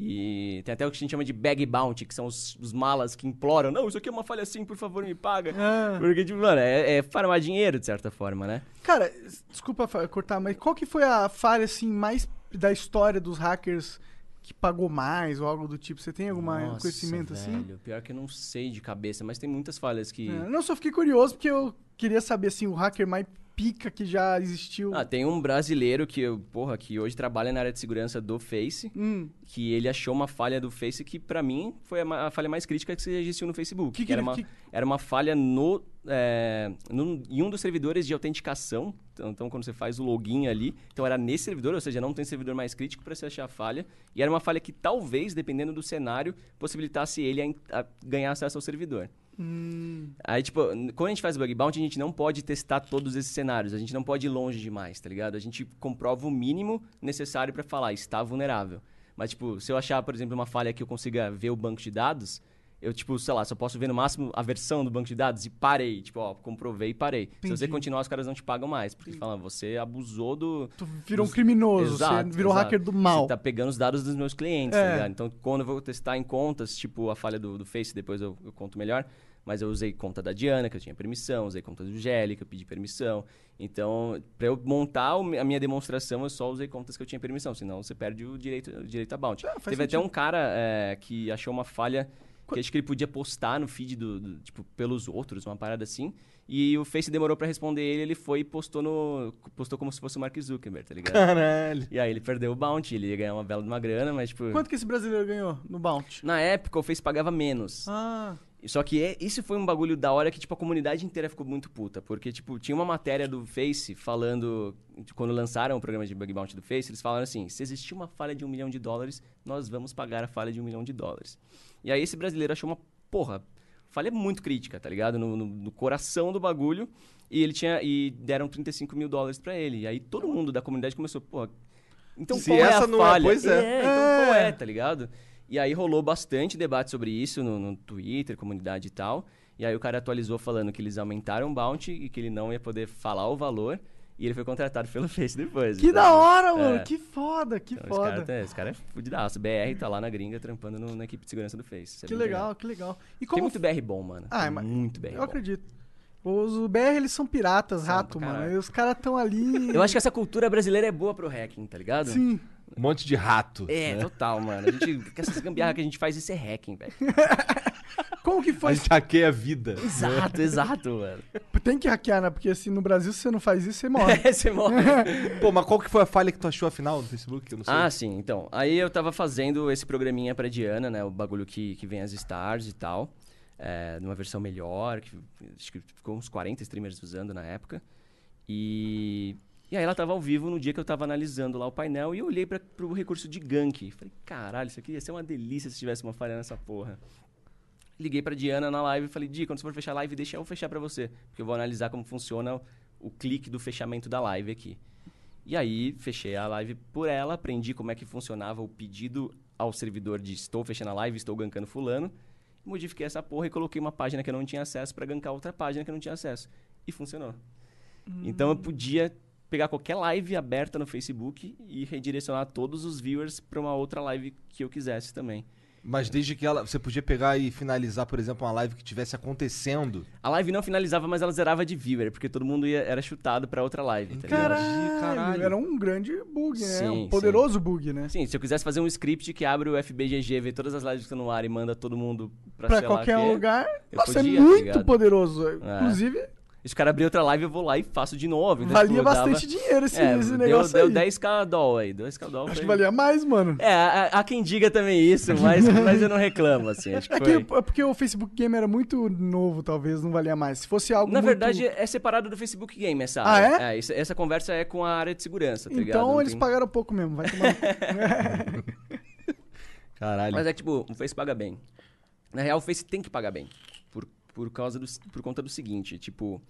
E tem até o que a gente chama de bag bounty, que são os, os malas que imploram, não, isso aqui é uma falha assim, por favor, me paga. Ah. Porque, tipo, mano, é, é farmar dinheiro, de certa forma, né? Cara, desculpa cortar, mas qual que foi a falha, assim, mais da história dos hackers que pagou mais ou algo do tipo? Você tem algum conhecimento assim? velho, Pior que eu não sei de cabeça, mas tem muitas falhas que... É, não, só fiquei curioso porque eu queria saber, assim, o hacker mais pica que já existiu. Ah, tem um brasileiro que, porra, que hoje trabalha na área de segurança do Face, Hum, que ele achou uma falha do Face que, pra mim, foi a, falha mais crítica que existiu no Facebook. Que que era, ele- uma, que- era uma falha no, é, no- em um dos servidores de autenticação. Então, então, quando você faz o login ali, então era nesse servidor, ou seja, não tem servidor mais crítico para você achar a falha. E era uma falha que talvez, dependendo do cenário, possibilitasse ele a a ganhar acesso ao servidor. Hum, Aí, tipo, quando a gente faz bug bounty, a gente não pode testar todos esses cenários. A gente não pode ir longe demais, tá ligado? A gente comprova o mínimo necessário pra falar, está vulnerável. Mas, tipo, se eu achar, por exemplo, uma falha que eu consiga ver o banco de dados, eu, tipo, sei lá, só posso ver no máximo a versão do banco de dados e parei. Tipo, ó, comprovei e parei. Se você Entendi. continuar, os caras não te pagam mais. Porque eles falam, você abusou do... tu virou um dos- criminoso, Exato, você virou exato. hacker do mal. Você tá pegando os dados dos meus clientes, É. tá ligado? Então, quando eu vou testar em contas, tipo a falha do, do Face, depois eu, eu conto melhor. Mas eu usei conta da Diana, que eu tinha permissão, usei conta do Gelli, que eu pedi permissão. Então, para eu montar a minha demonstração, eu só usei contas que eu tinha permissão, senão você perde o direito, o direito a bounty. Ah, Teve até sentido. um cara é, que achou uma falha que acho que ele podia postar no feed do, do- tipo, pelos outros, uma parada assim. E o Face demorou pra responder ele, ele foi e postou no. postou como se fosse o Mark Zuckerberg, tá ligado? Caralho. E aí ele perdeu o bounty, ele ia ganhar uma bela de uma grana, mas tipo. Quanto que esse brasileiro ganhou no Bounty? Na época o Face pagava menos. Ah, Só que é, isso foi um bagulho da hora que, tipo, a comunidade inteira ficou muito puta. Porque, tipo, tinha uma matéria do Face falando. Quando lançaram o programa de Bug Bounty do Face, eles falaram assim: se existir uma falha de um milhão de dólares, nós vamos pagar a falha de um milhão de dólares. E aí esse brasileiro achou uma porra. Falha muito crítica, tá ligado? No, no- no coração do bagulho. E ele tinha. E deram 35 mil dólares pra ele. E aí todo mundo da comunidade começou, porra. Então Se qual é essa a não é, falha? pois é. então qual É. é, tá ligado? E aí rolou bastante debate sobre isso no, no Twitter, comunidade e tal. E aí o cara atualizou falando que eles aumentaram o bounty e que ele não ia poder falar o valor. E ele foi contratado pelo Face depois. que então, da hora, mano. é. Que foda, que Então, esse foda. cara, tá- esse cara é fudidaço. BR tá lá na gringa trampando no- na equipe de segurança do Face. É que bem legal, que legal. E Tem como muito BR bom, mano. Ah, Tem mas- muito BR Eu bom. acredito. Os BR, eles são piratas, São rato, mano. E os caras tão ali. Eu acho que essa cultura brasileira é boa pro hacking, tá ligado? Sim. Um monte de rato. É, né? total, mano. A gente, com essas gambiarras que a gente faz, isso é hacking, velho. Como que A foi? gente hackeia a vida. Exato, exato, mano. Tem que hackear, né? Porque assim, no Brasil, se você não faz isso, você morre. É, você morre. Pô, mas qual que foi a falha que tu achou afinal no Facebook? Que eu não sei. Ah, sim, então. Aí eu tava fazendo esse programinha pra Diana, né? O bagulho que, que vem as stars e tal. É, numa versão melhor, que acho que ficou uns 40 streamers usando na época. E, e aí ela tava ao vivo no dia que eu tava analisando lá o painel e eu olhei pra, pro recurso de gank. Falei, caralho, isso aqui ia ser uma delícia se tivesse uma falha nessa porra. Liguei pra Diana na live e falei, Di, quando você for fechar a live, deixa eu fechar pra você. Porque eu vou analisar como funciona o, o clique do fechamento da live aqui. E aí, fechei a live por ela, aprendi como é que funcionava o pedido ao servidor de estou fechando a live, estou gankando fulano. Modifiquei essa porra e coloquei uma página que eu não tinha acesso para gankar outra página que eu não tinha acesso. E funcionou. Então eu podia pegar qualquer live aberta no Facebook e redirecionar todos os viewers para uma outra live que eu quisesse também. Mas desde que ela. Você podia pegar e finalizar, por exemplo, uma live que tivesse acontecendo. A live não finalizava, mas ela zerava de viewer, porque todo mundo ia, era chutado para outra live, tá ligado? Caralho, caralho. Era um grande bug, né? Sim, um poderoso bug, né? Sim, se eu quisesse fazer um script que abre o FBGG, vê todas as lives que estão no ar e manda todo mundo pra, Pra sei lá qualquer quê, lugar. Nossa, podia, é tá muito ligado? poderoso. É. Inclusive, se o cara abrir outra live, eu vou lá e faço de novo. Então, valia tipo, dava- bastante dinheiro esse, É, esse deu, negócio deu aí. 10k doll aí, 10k doll. Acho foi- que valia mais, mano. É, há, há quem diga também isso, mas, mas eu não reclamo, assim. Acho que É, foi... que, é porque o Facebook Game era muito novo, talvez não valia mais. Se fosse algo Na muito... verdade, é separado do Facebook Game essa Ah, área. é? isso- essa conversa é com a área de segurança, tá ligado? Então eles tem- pagaram pouco mesmo, vai tomar. Caralho. Mas é que, tipo, o Face paga bem. Na real, o Face tem que pagar bem. Por, por, causa do, por conta do seguinte, tipo...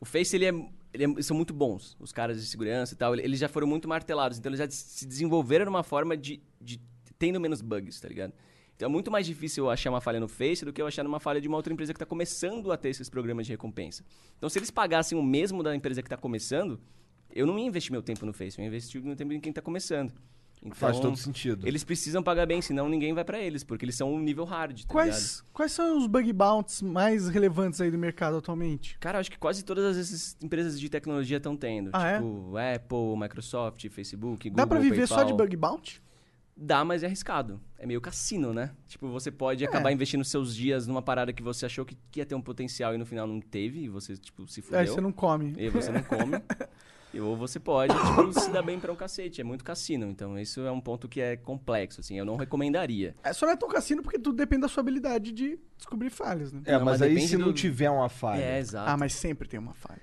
O Face, ele é, ele é- são muito bons. Os caras de segurança e tal, ele- eles já foram muito martelados. Então, eles já se desenvolveram numa forma de, de tendo menos bugs, tá ligado? Então é muito mais difícil eu achar uma falha no Face do que eu achar numa falha de uma outra empresa que está começando a ter esses programas de recompensa. Então, se eles pagassem o mesmo da empresa que está começando, eu não ia investir meu tempo no Face, eu ia investir meu tempo em quem está começando. Então, Faz todo sentido. Eles precisam pagar bem, senão ninguém vai para eles, porque eles são um nível hard, tá ligado? Quais, quais são os bug bounties mais relevantes aí do mercado atualmente? Cara, acho que quase todas essas empresas de tecnologia estão tendo. Ah, é? tipo, Apple, Microsoft, Facebook, Google, Dá pra viver só de PayPal. bug bounty? Dá, mas é arriscado. É meio cassino, né? Tipo, você É. pode acabar investindo seus dias numa parada que você achou que, que ia ter um potencial e no final não teve, e você, tipo, se fudeu. Aí você não come. E você não come. Ou você pode, tipo, se dar bem pra um cacete. É muito cassino. Então, isso é um ponto que é complexo, assim. Eu não recomendaria. É, só não é tão cassino porque tudo depende da sua habilidade de descobrir falhas, né? É, Não, mas, mas aí se não do- tiver uma falha. É, exato. Ah, mas sempre tem uma falha.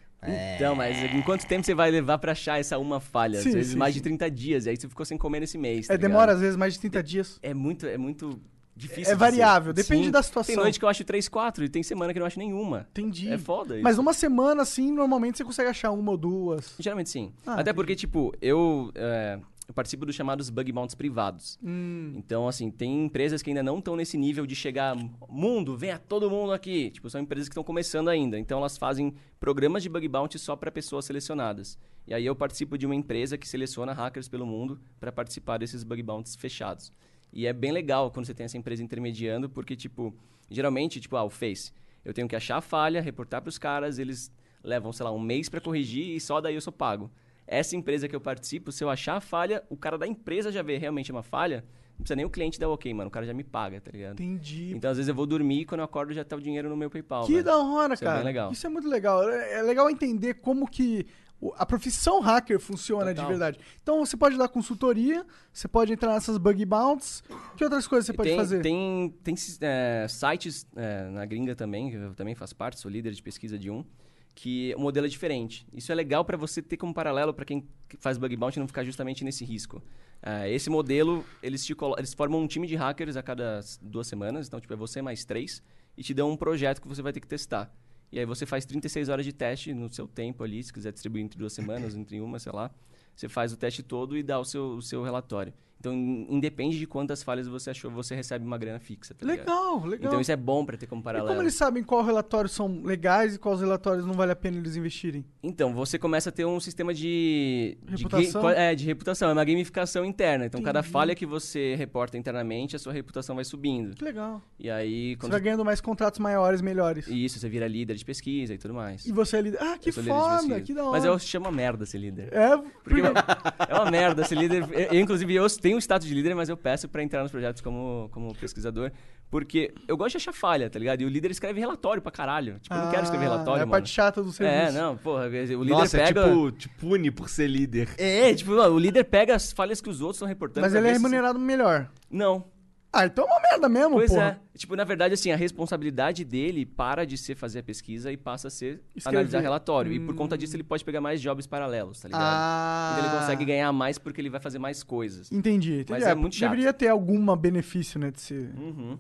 Então, mas em quanto tempo você vai levar pra achar essa uma falha? Sim, Às vezes sim, mais sim. de 30 dias. E aí você ficou sem comer nesse mês. tá É, ligado? demora às vezes mais de 30 dias. É muito, é muito difícil. É dizer. variável, depende da situação. Tem noite que eu acho 3, 4 e tem semana que eu não acho nenhuma. Entendi. É foda isso. Mas numa semana, assim, normalmente você consegue achar uma ou duas. Geralmente sim. Ah, Até entendi. porque, tipo, eu, é, eu participo dos chamados bug bounties privados. Hum, Então, assim, tem empresas que ainda não estão nesse nível de chegar, mundo, venha todo mundo aqui. Tipo, são empresas que estão começando ainda. Então, elas fazem programas de bug bounty só para pessoas selecionadas. E aí eu participo de uma empresa que seleciona hackers pelo mundo para participar desses bug bounties fechados. E é bem legal quando você tem essa empresa intermediando, porque, tipo, geralmente, tipo, ah, o Face, eu tenho que achar a falha, reportar para os caras, eles levam, sei lá, um mês para corrigir e só daí eu sou pago. Essa empresa que eu participo, se eu achar a falha, o cara da empresa já vê realmente uma falha, não precisa nem o cliente dar ok, mano, o cara já me paga, tá ligado? entendi. Então, às vezes eu vou dormir e quando eu acordo já tá o dinheiro no meu PayPal. que velho. da hora, Isso é cara. bem legal. Isso é muito legal. É é legal entender como que a profissão hacker funciona de Total. verdade. Então você pode dar consultoria, você pode entrar nessas bug bounties. Que outras coisas você pode tem, fazer? Tem, tem é, sites é, na gringa também, que eu também faço parte, sou líder de pesquisa de um, que o modelo é diferente. Isso é legal para você ter como paralelo para quem faz bug bounty não ficar justamente nesse risco. É, esse modelo, eles, eles formam um time de hackers a cada duas semanas, então tipo, é você mais três, e te dão um projeto que você vai ter que testar. E aí você faz 36 horas de teste no seu tempo ali, se quiser distribuir entre duas semanas, entre uma, sei lá. Você faz o teste todo e dá o seu, o seu relatório. Então, in- independe de quantas falhas você achou, você recebe uma grana fixa, tá ligado? Legal, legal. Então isso é bom pra ter como e paralelo. como eles sabem qual relatórios são legais e quais relatórios não vale a pena eles investirem? Então, você começa a ter um sistema de... de Reputação? ga- é, de reputação. É uma gamificação interna. Então, cada Entendi. falha que você reporta internamente, a sua reputação vai subindo. Que legal. E aí... Você vai ganhando mais contratos maiores, melhores. E isso, você vira líder de pesquisa e tudo mais. E você é líder. Ah, que de foda, que da hora. Mas eu chamo merda ser líder. É, Porque é uma merda ser líder. Eu, eu, inclusive, eu tenho o status de líder, mas eu peço pra entrar nos projetos como, como pesquisador. Porque eu gosto de achar falha, tá ligado? E o líder escreve relatório pra caralho. Tipo, eu não quero escrever Ah, relatório, É a mano. parte chata do É, serviço. não, porra. O líder Nossa, pega... é tipo, te pune por ser líder. É, tipo, o líder pega as falhas que os outros estão reportando. Mas ele é ver se- remunerado melhor. Não. Ah, então é uma merda mesmo, Pois porra. é. Tipo, na verdade, assim, a responsabilidade dele para de ser fazer a pesquisa e passa a ser Escrever. analisar relatório. E por conta disso ele pode pegar mais jobs paralelos, tá ligado? Ah. Então ele consegue ganhar mais porque ele vai fazer mais coisas. Entendi. entendi. Mas é muito chato. Deveria ter algum benefício, né, de ser... Uhum.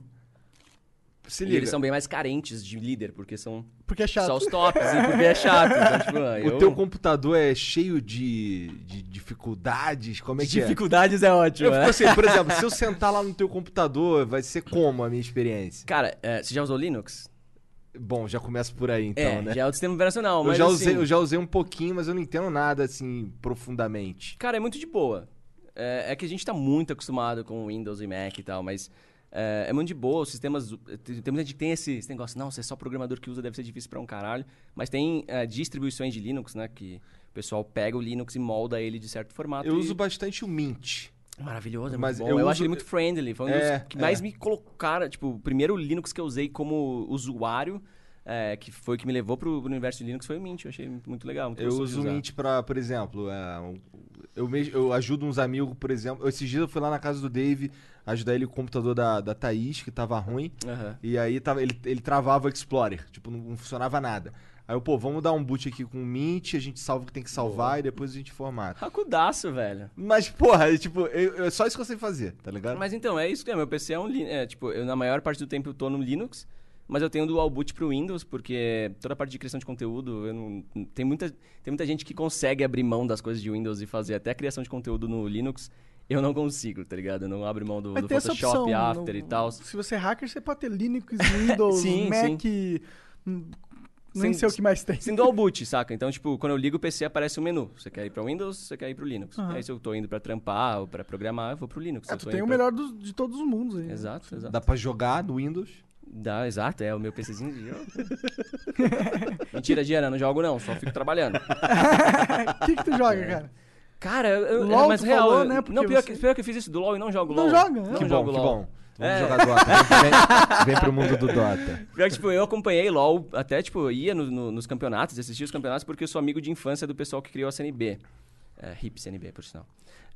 Se E liga. eles são bem mais carentes de líder, porque são Porque é chato. só os tops e porque é chato. Então, tipo, ah, O eu... teu computador é cheio de, de dificuldades? Como é que é? Dificuldades é ótimo, Eu né? fico assim, por exemplo, se eu sentar lá no teu computador, vai ser como a minha experiência? Cara, é, você já usou Linux? Bom, já começa por aí então, é, né? já é o sistema operacional, eu, mas já assim, usei, eu já usei um pouquinho, mas eu não entendo nada assim profundamente. Cara, é muito de boa. É, é que a gente tá muito acostumado com Windows e Mac e tal, mas é, é muito de boa. Os sistemas. Tem tem muita gente que tem esse, esse negócio, não, você é só programador que usa, deve ser difícil pra um caralho. Mas tem é, distribuições de Linux, né? Que o pessoal pega o Linux e molda ele de certo formato. Eu e- uso bastante o Mint. Maravilhoso, é Mas muito bom. eu Eu, uso- acho ele muito friendly. Foi um É, dos que mais é. me colocaram. Tipo, o primeiro Linux que eu usei como usuário, é, que foi o que me levou pro universo de Linux, foi o Mint. Eu achei muito, legal. Muito Eu uso o. Mint pra, por exemplo, é, eu, mes- eu ajudo uns amigos, por exemplo. Esses dias eu fui lá na casa do Dave ajudar ele com o computador da, da Thaís, que tava ruim. Aham. E aí tava, ele, ele travava o Explorer, tipo, não, não funcionava nada. Aí eu, pô, vamos dar um boot aqui com o Mint, a gente salva o que tem que salvar e depois a gente formata. Racudaço, velho. Mas, porra, é, tipo, eu, eu- é só isso que eu sei fazer, tá ligado? Mas então, é isso que é. Meu PC é um Linux. É, tipo, eu, na maior parte do tempo eu tô no Linux, mas eu tenho dual boot pro Windows, porque toda a parte de criação de conteúdo, eu não, tem, muita, tem muita gente que consegue abrir mão das coisas de Windows e fazer até a criação de conteúdo no Linux. eu não consigo, tá ligado? Eu não abro mão do, do Photoshop, opção. After no- e tal. Se você é hacker, você pode ter Linux, Windows, Sim, Mac. hum, Nem Sem- sei o que mais tem. Sem dual boot, saca? Então, tipo, quando eu ligo o PC, aparece um menu. Você quer ir pra Windows, você quer ir pro Linux. Aham. Aí se eu tô indo pra trampar ou pra programar, eu vou pro Linux. Se É, tu tem o pra- melhor dos- de todos os mundos aí. Exato, exato. Dá pra jogar no Windows? Dá, exato, é o meu PCzinho de jogo. Mentira, Diana, não jogo não, só fico trabalhando. O que, que tu joga, É. cara? Cara, eu, eu, LOL, mas real, falou, eu- né, porque não, pior, você- que, pior que eu fiz isso do LoL e não jogo Não LoL. joga, Não né? Que bom, jogo que LoL. bom. Vamos É. jogar Dota. Vem, vem- pro mundo do Dota. Pior que, tipo, eu acompanhei LoL, até, tipo, ia no- no- nos campeonatos, assistia os campeonatos, porque eu sou amigo de infância do pessoal que criou a CNB. É, hip CNB, por sinal.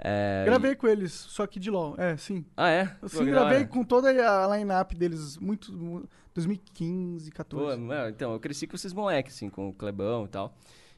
É, Gravei com eles, só que de LOL. É, sim. Ah, é? Pô, sim, gravei com toda a line-up deles, muito. mu- 2015, Pô, 14. é, então, eu cresci com esses moleques, assim, com o Clebão e tal.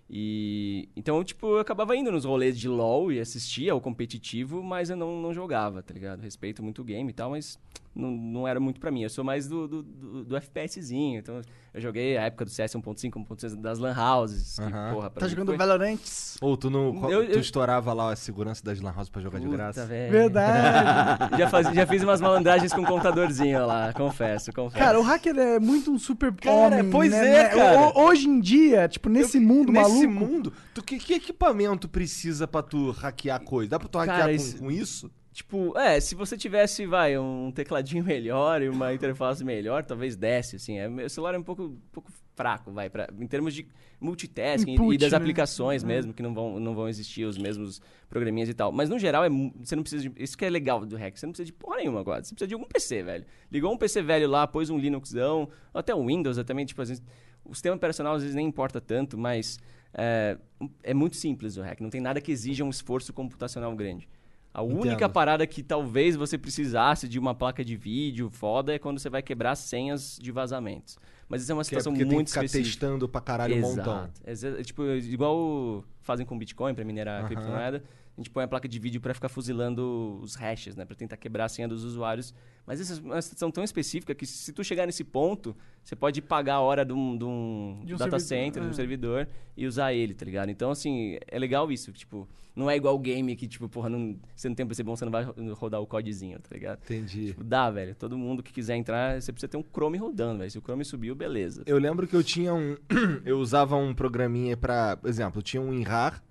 E então, tipo, eu acabava indo nos rolês de LoL e assistia ao competitivo, mas eu não, não jogava, tá ligado? Respeito muito o game e tal, mas não, não era muito pra mim. Eu sou mais do, do, do, do FPSzinho. Então, eu joguei a época do CS 1.5, 1.6 das Lan Houses. Que, porra, pra Tá jogando foi... Valorant? Ou tu, não, Eu- tu eu- estourava lá a segurança das Lan House pra jogar de Puta, graça? velho. Verdade. já, faz, já fiz umas malandragens com um computadorzinho lá, confesso, confesso. Cara, o hacker é muito um super Cara, homem, pois né, é, né? cara. Ho- Hoje em dia, tipo, nesse mundo Nesse maluco. mundo, tu, que, que equipamento precisa pra tu hackear coisa? Dá pra tu hackear Cara, com, isso- com isso? Tipo, é, se você tivesse, vai, um tecladinho melhor e uma interface melhor, talvez desse, assim. É, meu celular é um pouco, um pouco fraco, vai, pra, em termos de multitasking Input, e das né? aplicações É. mesmo, que não vão, não vão existir os mesmos programinhas e tal. Mas no geral, é, você não precisa de. Isso que é legal do hack, você não precisa de porra nenhuma agora. Você precisa de algum PC, velho. Ligou um PC velho lá, pôs um Linuxão, ou até um Windows, eu também, tipo, às vezes. O sistema operacional às vezes nem importa tanto, mas é, é muito simples o hack. Não tem nada que exija um esforço computacional grande. A única Entendo. parada que talvez você precisasse de uma placa de vídeo foda é quando você vai quebrar senhas de vazamentos. Mas isso é uma Que é situação porque tem que muito ficar específica. testando pra caralho um montão. Exato. Exa- é tipo, igual fazem com Bitcoin para minerar a Aham. criptomoeda. A gente põe a placa de vídeo para ficar fuzilando os hashes, né? Para tentar quebrar a senha dos usuários. Mas essa é uma situação tão específica que se tu chegar nesse ponto, você pode pagar a hora de um, de um De um data servidor, center, de um é. servidor e usar ele, tá ligado? Então, assim, é legal isso. Tipo, não é igual game que, tipo, porra, não, você não tem um PC bom, você não vai ro- rodar o codezinho, tá ligado? Entendi. Tipo, dá, velho. Todo mundo que quiser entrar, você precisa ter um Chrome rodando, velho. Se o Chrome subiu, beleza. Eu lembro que eu tinha um. eu usava um programinha pra. Por exemplo, eu tinha um WinRAR.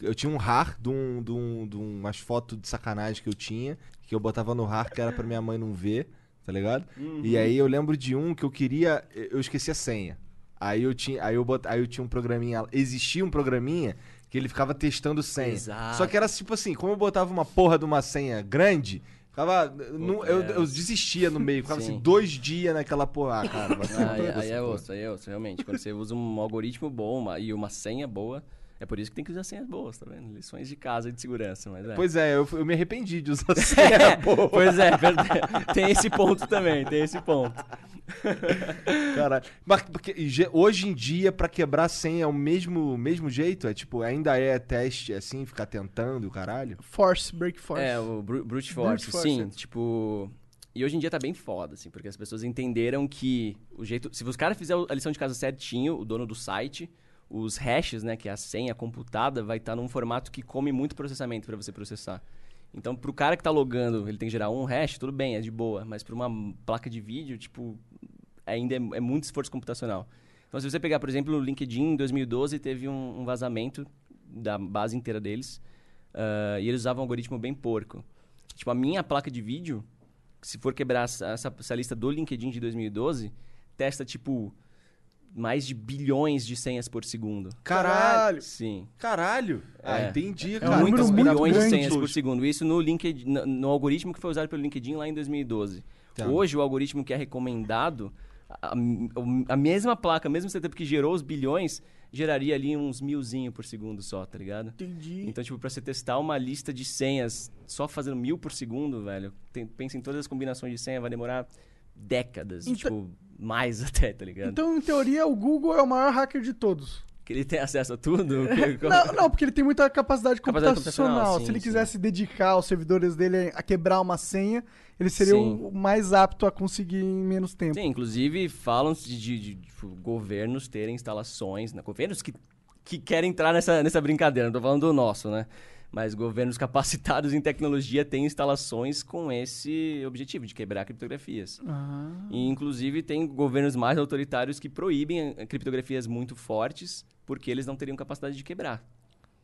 Eu tinha um RAR de, um, de, um, de umas fotos de sacanagem que eu tinha, que eu botava no RAR, que era pra minha mãe não ver, tá ligado? E aí eu lembro de um que eu queria. Eu esqueci a senha. Aí eu tinha, aí eu bot, aí eu tinha um programinha. Existia um programinha que ele ficava testando senha. Exato. Só que era tipo assim, como eu botava uma porra de uma senha grande, ficava. eu, eu é. desistia no meio, ficava Sim. assim, dois dias naquela porra. Ah, cara, Aí, aí é osso, aí é osso, realmente. Quando você usa um algoritmo bom uma- e uma senha boa, é por isso que tem que usar senhas boas, tá vendo? Lições de casa e de segurança, mas é. Pois é, eu, eu me arrependi de usar senha boa. pois é, tem esse ponto também, tem esse ponto. Caralho. Mas hoje em dia, pra quebrar senha é o mesmo, mesmo jeito? É tipo, ainda é teste assim, ficar tentando e o caralho? Force, Break Force. É, o bru- brute force, force, sim, é. tipo... E hoje em dia tá bem foda, assim, porque as pessoas entenderam que o jeito... Se os caras fizerem a lição de casa certinho, o dono do site, os hashes, né, que é a senha computada, vai estar num formato que come muito processamento pra você processar. Então, pro cara que tá logando, ele tem que gerar um hash, tudo bem, é de boa. Mas pra uma placa de vídeo, tipo, ainda é, é muito esforço computacional. Então, se você pegar, por exemplo, o LinkedIn, em 2012, teve um, um vazamento da base inteira deles. ah, e eles usavam um algoritmo bem porco. Tipo, a minha placa de vídeo, se for quebrar essa, essa, essa lista do LinkedIn de 2012, testa, tipo, mais de bilhões de senhas por segundo. Caralho! Sim. Caralho! Ah, É. entendi, É um cara. número Muitas muito bilhões de senhas por segundo. Isso no, LinkedIn, no, no algoritmo que foi usado pelo LinkedIn lá em 2012. Entendo. Hoje, o algoritmo que é recomendado, a, a- a mesma placa, mesmo setup que gerou os bilhões, geraria ali uns milzinho por segundo só, tá ligado? Entendi. Então, tipo, pra você testar uma lista de senhas só fazendo mil por segundo, velho, tem- pensa em todas as combinações de senha, vai demorar décadas, Então- tipo, mais até, tá ligado? Então, em teoria, o Google é o maior hacker de todos. que ele tem acesso a tudo. Não, não, porque ele tem muita capacidade Capacidade computacional. computacional, Se sim, ele sim. quisesse dedicar os servidores dele a quebrar uma senha, ele seria Sim. o mais apto a conseguir em menos tempo. Sim, inclusive falam de, de- de, tipo, governos terem instalações, né? governos que, que querem entrar nessa, nessa brincadeira, não tô falando do nosso, né? Mas governos capacitados em tecnologia têm instalações com esse objetivo, de quebrar criptografias. Ah. E, inclusive, tem governos mais autoritários que proíbem eh, criptografias muito fortes porque eles não teriam capacidade de quebrar.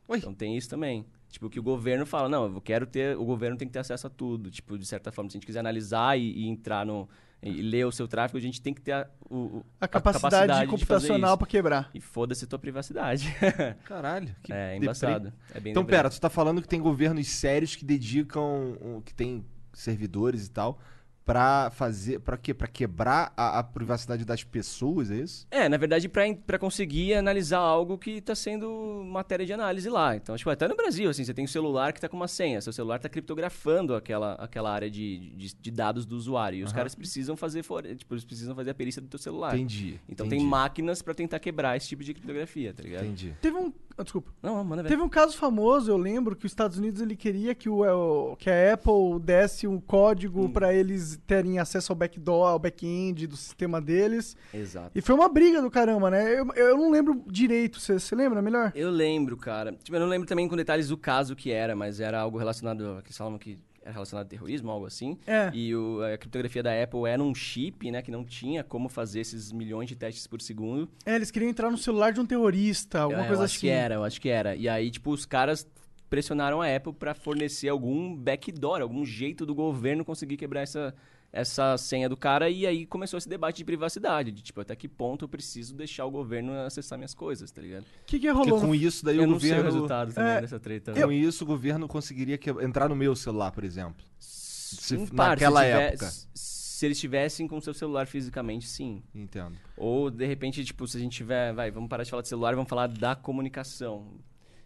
Oi. Então tem isso também. Tipo, que o governo fala, não, eu quero ter. O governo tem que ter acesso a tudo. Tipo, de certa forma, se a gente quiser analisar e, e entrar no. E ler o seu tráfego, a gente tem que ter a, o, o- A capacidade, de fazer computacional pra quebrar. E foda-se tua privacidade. Caralho. Que é deprê. embaçado. É bem Então, deprê. pera, tu tá falando que tem governos sérios que dedicam, que tem servidores e tal, pra fazer, pra quê? Pra quebrar a, a privacidade das pessoas, é isso? É, na verdade, pra conseguir analisar algo que tá sendo matéria de análise lá. Então, tipo, até no Brasil, assim, você tem um celular que tá com uma senha. Seu celular tá criptografando aquela, aquela área de, de, de dados do usuário. E os Aham. caras precisam fazer, tipo, eles precisam fazer a perícia do teu celular. Entendi. Então entendi, tem máquinas pra tentar quebrar esse tipo de criptografia, tá ligado? Entendi. Teve um. Ah, desculpa. Não, não, manda ver. Teve um caso famoso, eu lembro, que os Estados Unidos ele queria que, o, é, que a Apple desse um código pra eles terem acesso ao backdoor, ao back-end do sistema deles. Exato. E foi uma briga do caramba, né? Eu, eu não lembro direito, você lembra melhor? Eu lembro, cara. Tipo, eu não lembro também com detalhes do caso que era, mas era algo relacionado. Que falavam que relacionado a terrorismo, algo assim. É. E o- a criptografia da Apple era um chip, né? Que não tinha como fazer esses milhões de testes por segundo. É, eles queriam entrar no celular de um terrorista, alguma É, coisa eu assim. acho que era, eu acho que era. E aí, tipo, os caras pressionaram a Apple pra fornecer algum backdoor, algum jeito do governo conseguir quebrar essa, essa senha do cara. E aí começou esse debate de privacidade, de tipo, até que ponto eu preciso deixar o governo acessar minhas coisas, tá ligado? O que, que Porque rolou? com no- isso daí eu o não sei o governo... resultado também É, dessa treta. Com isso o governo conseguiria que- entrar no meu celular, por exemplo. Se- Em naquela se tiver- época. Se eles estivessem com o seu celular fisicamente, sim. Entendo. Ou, de repente, tipo, se a gente tiver... Vai, vamos parar de falar de celular e vamos falar da comunicação.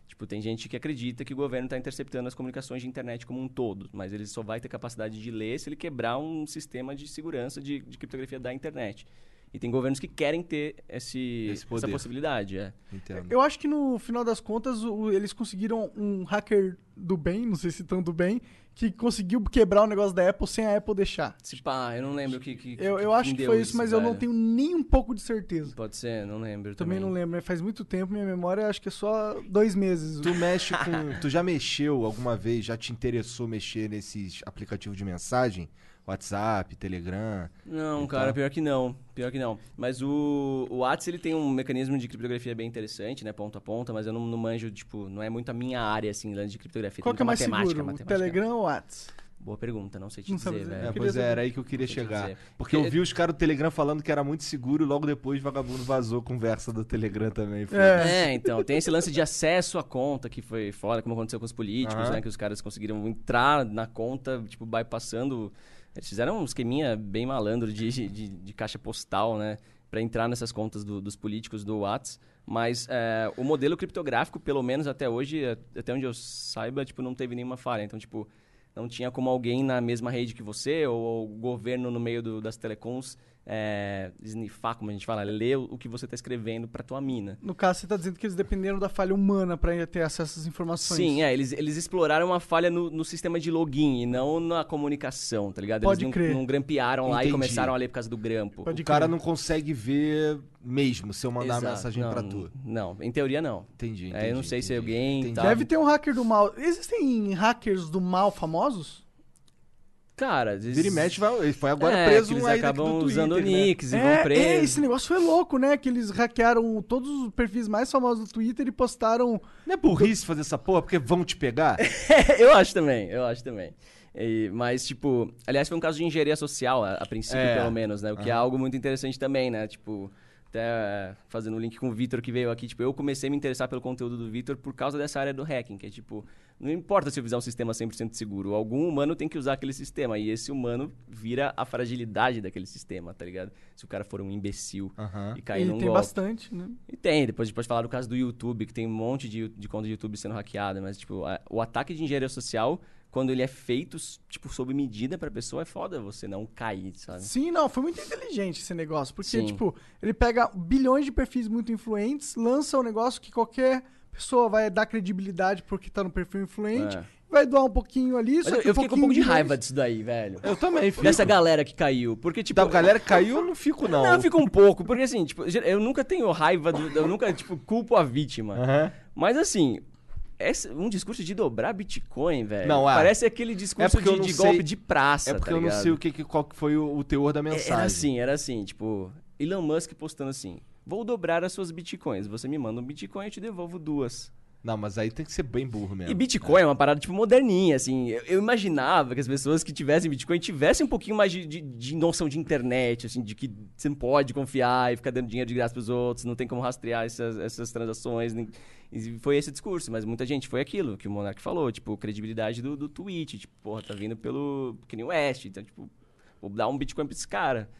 Tipo, tem gente que acredita que o governo está interceptando as comunicações de internet como um todo. Mas ele só vai ter capacidade de ler se ele quebrar um sistema de segurança de, de criptografia da internet. E tem governos que querem ter esse, Esse essa possibilidade, é. Entendo. Eu acho que no final das contas o- eles conseguiram um hacker do bem, não sei se tão do bem, que conseguiu quebrar o negócio da Apple sem a Apple deixar. Se pá, eu não lembro o que, que Eu, eu que acho que foi isso, mas eu não tenho nem um pouco de certeza. Pode ser, não lembro Também também. não lembro, né? faz muito tempo, minha memória acho que é só dois meses. Tu mexe com. Tu já mexeu alguma vez, já te interessou mexer nesses aplicativos de mensagem? WhatsApp, Telegram. Não, e cara, pior que não. Pior que não. Mas o, o WhatsApp, ele tem um mecanismo de criptografia bem interessante, né? Ponta a ponta, mas eu não, não manjo, tipo, não é muito a minha área, assim, lance de criptografia. Qual Tem que é mais muita matemática, seguro? O matemática. Telegram ou o WhatsApp? Boa pergunta, não sei te Não dizer. É, velho. queria pois é, era aí que eu queria chegar. Porque eu vi os caras do Telegram falando que era muito seguro e logo depois o vagabundo vazou a conversa do Telegram também. Foi. É. É, então, tem esse lance de acesso à conta que foi foda, como aconteceu com os políticos, né? Que os caras conseguiram entrar na conta, tipo, bypassando. Eles fizeram um esqueminha bem malandro de, de, de caixa postal, né? Pra entrar nessas contas do- dos políticos do Whats. Mas é, o modelo criptográfico, pelo menos até hoje, é- até onde eu saiba, tipo, não teve nenhuma falha. Então, tipo, não tinha como alguém na mesma rede que você ou o governo no meio do- das telecoms é, snifar, como a gente fala, ler o, que você está escrevendo para tua mina. No caso, você tá dizendo que eles dependeram da falha humana pra ter acesso às informações. Sim, é, eles, eles exploraram uma falha no, no sistema de login e não na comunicação, tá ligado? Pode eles crer. não, não grampearam lá e começaram a ler por causa do grampo. Pode O cara crer. não consegue ver mesmo se eu mandar Exato. mensagem pra tu. Não, em teoria não. Entendi, É, entendi. eu não sei se entendi. alguém Entendi. tá- Deve ter um hacker do mal. Existem hackers do mal famosos? Cara, às vezes... Vira e mexe, vai, foi agora é, preso eles um aí acabam do Twitter, usando né? nicks e é, vão presos. é, esse negócio foi louco, né? Que eles hackearam todos os perfis mais famosos do Twitter e postaram. Não é burrice fazer essa porra porque vão te pegar? eu acho também, eu acho também. E- mas, tipo, aliás, foi um caso de engenharia social, a, a princípio, É. pelo menos, né? O que é Aham. algo muito interessante também, né? Tipo, até é, fazendo um link com o Vitor que veio aqui, tipo, eu comecei a me interessar pelo conteúdo do Vitor por causa dessa área do hacking, que é tipo, não importa se eu fizer um sistema 100% seguro, algum humano tem que usar aquele sistema, e esse humano vira a fragilidade daquele sistema, tá ligado? Se o cara for um imbecil Aham. e cair e num tem golpe. bastante, né? E tem, depois a gente pode falar do caso do YouTube, que tem um monte de, de conta do YouTube sendo hackeada, mas, tipo, a- o ataque de engenharia social, quando ele é feito, tipo, sob medida pra pessoa, é foda você não cair, sabe? Sim, não, foi muito inteligente esse negócio. Porque, Sim. tipo, ele pega bilhões de perfis muito influentes, lança um negócio que qualquer pessoa vai dar credibilidade porque tá no perfil influente, É. vai doar um pouquinho ali, Mas só eu, que eu fiquei com um pouco de raiva disso daí, velho. Eu também, fico. Dessa galera que caiu, porque, tipo... Da galera que caiu, eu não fico, não. Não, eu fico um pouco, porque assim, tipo, eu nunca tenho raiva, do- eu nunca, tipo, culpo a vítima. Aham. Mas assim, esse- um discurso de dobrar Bitcoin, velho. Não, é. Parece aquele discurso eu de, de golpe de praça, É porque tá eu não sei o que, qual que foi o, o teor da É, mensagem. Era assim, era assim, tipo, Elon Musk postando assim: vou dobrar as suas bitcoins. Você me manda um bitcoin, eu te devolvo duas. Não, mas aí tem que ser bem burro mesmo. E Bitcoin é uma parada, tipo, moderninha, assim. Eu, eu imaginava que as pessoas que tivessem Bitcoin tivessem um pouquinho mais de, de- de noção de internet, assim, de que você não pode confiar e ficar dando dinheiro de graça pros outros, não tem como rastrear essas, essas transações. nem- E foi esse discurso, mas muita gente foi aquilo que o Monark falou, tipo, credibilidade do, do tweet, tipo, porra, tá vindo pelo Kanye West, então, tipo, vou dar um Bitcoin pra esse cara.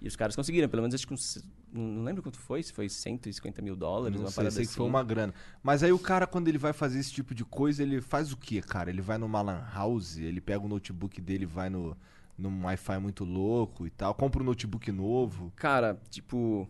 E os caras conseguiram, pelo menos acho que uns, não lembro quanto foi, se foi 150 mil dólares, Não uma sei, parada sei que assim. foi uma grana. Mas aí o cara, quando ele vai fazer esse tipo de coisa, ele faz o quê, cara? Ele vai numa lan house, ele pega o notebook dele e vai no, num Wi-Fi muito louco e tal, compra um notebook novo. Cara, tipo,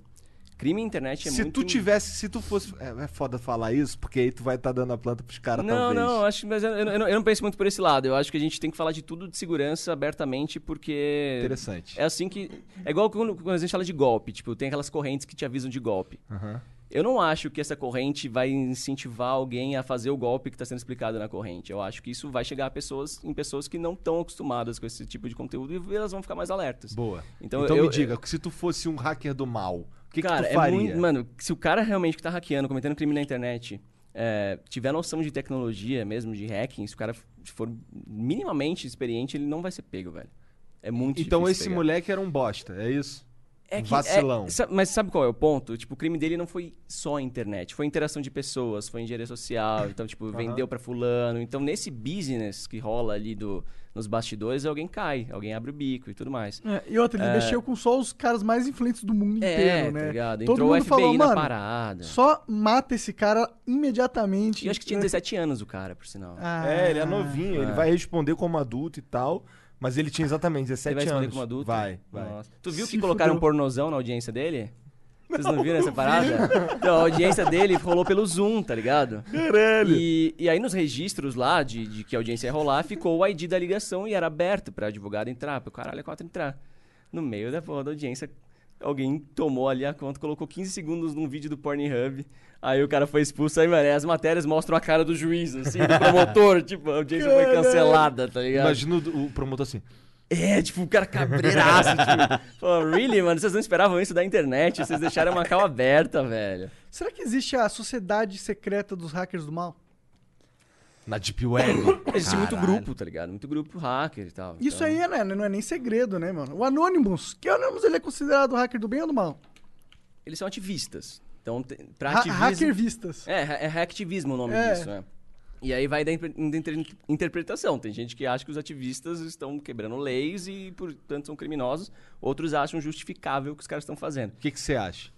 crime na internet é se muito... tu tivesse, se tu fosse. É, é foda falar isso, porque aí tu vai estar dando a planta pros caras, Não, talvez. não, acho, mas eu, eu não- eu não penso muito por esse lado. Eu acho que a gente tem que falar de tudo de segurança abertamente, porque. Interessante. É assim que. É igual quando, quando a gente fala de golpe, tipo, tem aquelas correntes que te avisam de golpe. Aham. Eu não acho que essa corrente vai incentivar alguém a fazer o golpe que está sendo explicado na corrente. Eu acho que isso vai chegar a pessoas, em pessoas que não estão acostumadas com esse tipo de conteúdo e elas vão ficar mais alertas. Boa. Então, Então, eu- me diga, se tu fosse um hacker do mal, o que, que cara, tu faria? é muito. Mano, se o cara realmente que tá hackeando, cometendo crime na internet, é, tiver noção de tecnologia mesmo, de hacking, se o cara for minimamente experiente, ele não vai ser pego, velho. É muito Então esse pegar. moleque era um bosta, é isso? É que- Vacilão. é- mas sabe qual é o ponto? Tipo, o crime dele não foi só a internet, foi interação de pessoas, foi engenharia social, então, tipo, vendeu pra fulano. Então, nesse business que rola ali do, nos bastidores, alguém cai, alguém abre o bico e tudo mais. É, e outra, ele mexeu com só os caras mais influentes do mundo É, inteiro, né? tá ligado? Todo Entrou o mundo FBI falou, na mano, parada. só mata esse cara imediatamente. E eu acho que tinha 17 anos o cara, por sinal. Ah, É, ele é novinho, ele é. vai responder como adulto e tal, mas ele tinha exatamente 17 Ele vai anos. como adulto? Vai, vai. Nossa. Tu viu que Se colocaram fudeu. um pornozão na audiência dele? Vocês não viram essa parada? Então, a audiência dele rolou pelo Zoom, tá ligado? Caralho! E, e aí nos registros lá de, de que a audiência ia rolar, ficou o ID da ligação e era aberto pra advogado entrar, pro caralho é quatro entrar. No meio da porra da audiência, alguém tomou ali a conta, colocou 15 segundos num vídeo do Pornhub, aí o cara foi expulso, aí, mano, as matérias mostram a cara do juiz, assim, do promotor, tipo, a audiência foi cancelada, tá ligado? Imagina o, o promotor assim. É, tipo, o cara cabreiraço, tipo, pô, really, mano, vocês não esperavam isso da internet, vocês deixaram uma cal aberta, velho. Será que existe a sociedade secreta dos hackers do mal? Na Deep Web. Existe muito Caralho. grupo, tá ligado? Muito grupo hacker e tal. Isso então- aí é, né, não é nem segredo, né, mano? O Anonymous, que Anonymous ele é considerado hacker do bem ou do mal? Eles são ativistas. Então, te- pra Ha ativismo... hacker vistas. É, é hacktivismo o nome É. disso, né? E aí vai da inter- interpretação. Tem gente que acha que os ativistas estão quebrando leis e, portanto, são criminosos. Outros acham justificável o que os caras estão fazendo. O que que você acha?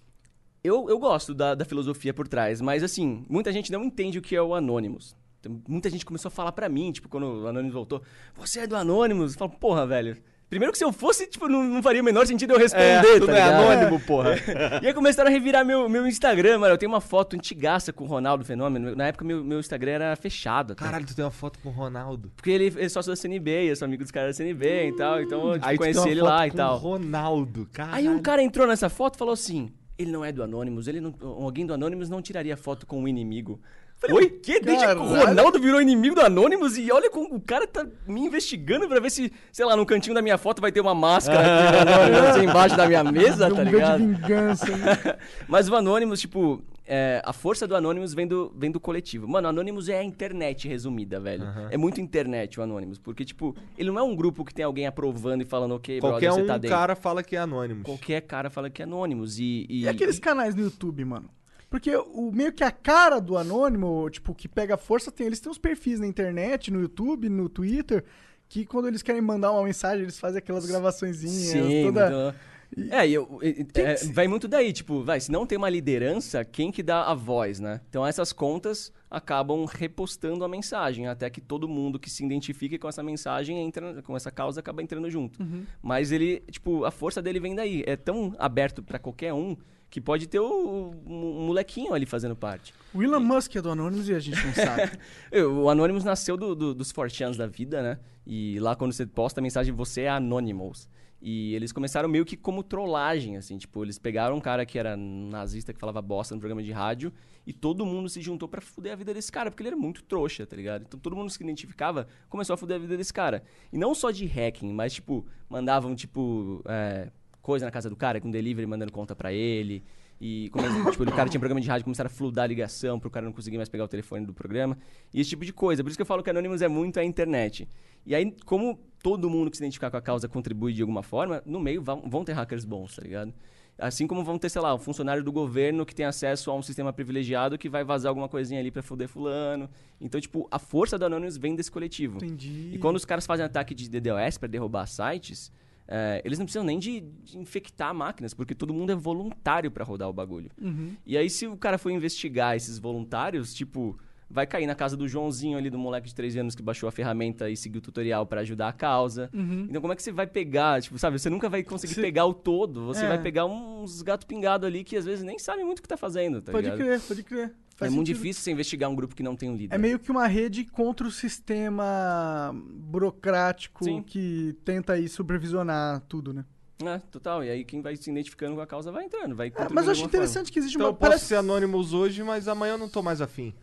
Eu, eu gosto da, da filosofia por trás, mas assim, muita gente não entende o que é o Anonymous. Então, muita gente começou a falar pra mim, tipo, quando o Anonymous voltou, você é do Anonymous? Eu falo, porra, velho. Primeiro que se eu fosse, tipo, não, não faria o menor sentido eu responder, tu tá não é anônimo, porra. E aí começaram a revirar meu, meu Instagram, mano. Eu tenho uma foto antigaça com o Ronaldo Fenômeno. Na época, meu, meu Instagram era fechado. até. Caralho, tu tem uma foto com o Ronaldo. Porque ele é sócio da CNB, eu sou amigo dos caras da CNB e tal. Então eu tipo, conheci ele foto lá e tal. Ronaldo, caralho. Aí um cara entrou nessa foto e falou assim: ele não é do Anonymous, ele não, alguém do Anonymous não tiraria foto com o inimigo. Falei, Oi? Que? Desde que o. Ronaldo virou inimigo do Anonymous e olha como o cara tá me investigando pra ver se, sei lá, no cantinho da minha foto vai ter uma máscara aqui do Anonymous assim, embaixo da minha mesa, Deu tá um ligado? de vingança. né? Mas o Anonymous, tipo, é, a força do Anonymous vem do, vem do coletivo. Mano, o Anonymous é a internet resumida, velho. É muito internet o Anonymous. Porque, tipo, ele não é um grupo que tem alguém aprovando e falando, ok, Qualquer brother, um você tá dentro. cara fala que é anônimo. Qualquer cara fala que é Anonymous. E, e, E aqueles canais no YouTube, mano? Porque o meio que a cara do anônimo, tipo, que pega força, tem, eles têm uns perfis na internet, no YouTube, no Twitter, que quando eles querem mandar uma mensagem, eles fazem aquelas gravaçõezinhas. Sim, toda... muito- É, e eu, é, que vai muito daí, tipo, vai, se não tem uma liderança, quem que dá a voz, né? Então essas contas acabam repostando a mensagem, até que todo mundo que se identifique com essa mensagem, entra, com essa causa, acaba entrando junto. Uhum. Mas ele, tipo, a força dele vem daí. É tão aberto pra qualquer um que pode ter o, o molequinho ali fazendo parte. O Elon Musk é do Anonymous e a gente não sabe. O Anonymous nasceu do, do, dos 4chans da vida, né? E lá quando você posta a mensagem, você é Anonymous. E eles começaram meio que como trollagem, assim, tipo, eles pegaram um cara que era nazista, que falava bosta no programa de rádio, e todo mundo se juntou pra fuder a vida desse cara, porque ele era muito trouxa, tá ligado? Então todo mundo que se identificava começou a fuder a vida desse cara. E não só de hacking, mas, tipo, mandavam, tipo, é, coisa na casa do cara, com delivery mandando conta pra ele. E come- tipo, o cara tinha programa de rádio, começaram a fludar a ligação pro cara não conseguir mais pegar o telefone do programa. E esse tipo de coisa. Por isso que eu falo que Anonymous é muito a internet. E aí, como todo mundo que se identificar com a causa contribui de alguma forma, no meio vão, ter hackers bons, tá ligado? Assim como vão ter, sei lá, um funcionário do governo que tem acesso a um sistema privilegiado que vai vazar alguma coisinha ali pra foder fulano. Então, tipo, a força do Anonymous vem desse coletivo. Entendi. E quando os caras fazem ataque de DDoS pra derrubar sites, é, eles não precisam nem de, de infectar máquinas, porque todo mundo é voluntário pra rodar o bagulho. Uhum. E aí, se o cara for investigar esses voluntários, tipo, vai cair na casa do Joãozinho ali, do moleque de 13 anos que baixou a ferramenta e seguiu o tutorial pra ajudar a causa. Então, como é que você vai pegar? Tipo, sabe, você nunca vai conseguir Se- pegar o todo. Você É. vai pegar uns gato pingado ali que às vezes nem sabem muito o que tá fazendo, tá Pode ligado? crer, pode crer. É Faz muito sentido. difícil você investigar um grupo que não tem um líder. É meio que uma rede contra o sistema burocrático Sim. que tenta aí supervisionar tudo, né? É, total. E aí quem vai se identificando com a causa vai entrando, vai É, mas eu acho alguma forma. interessante que existe Então uma. eu posso parece- ser Anonymous hoje, mas amanhã eu não tô mais afim.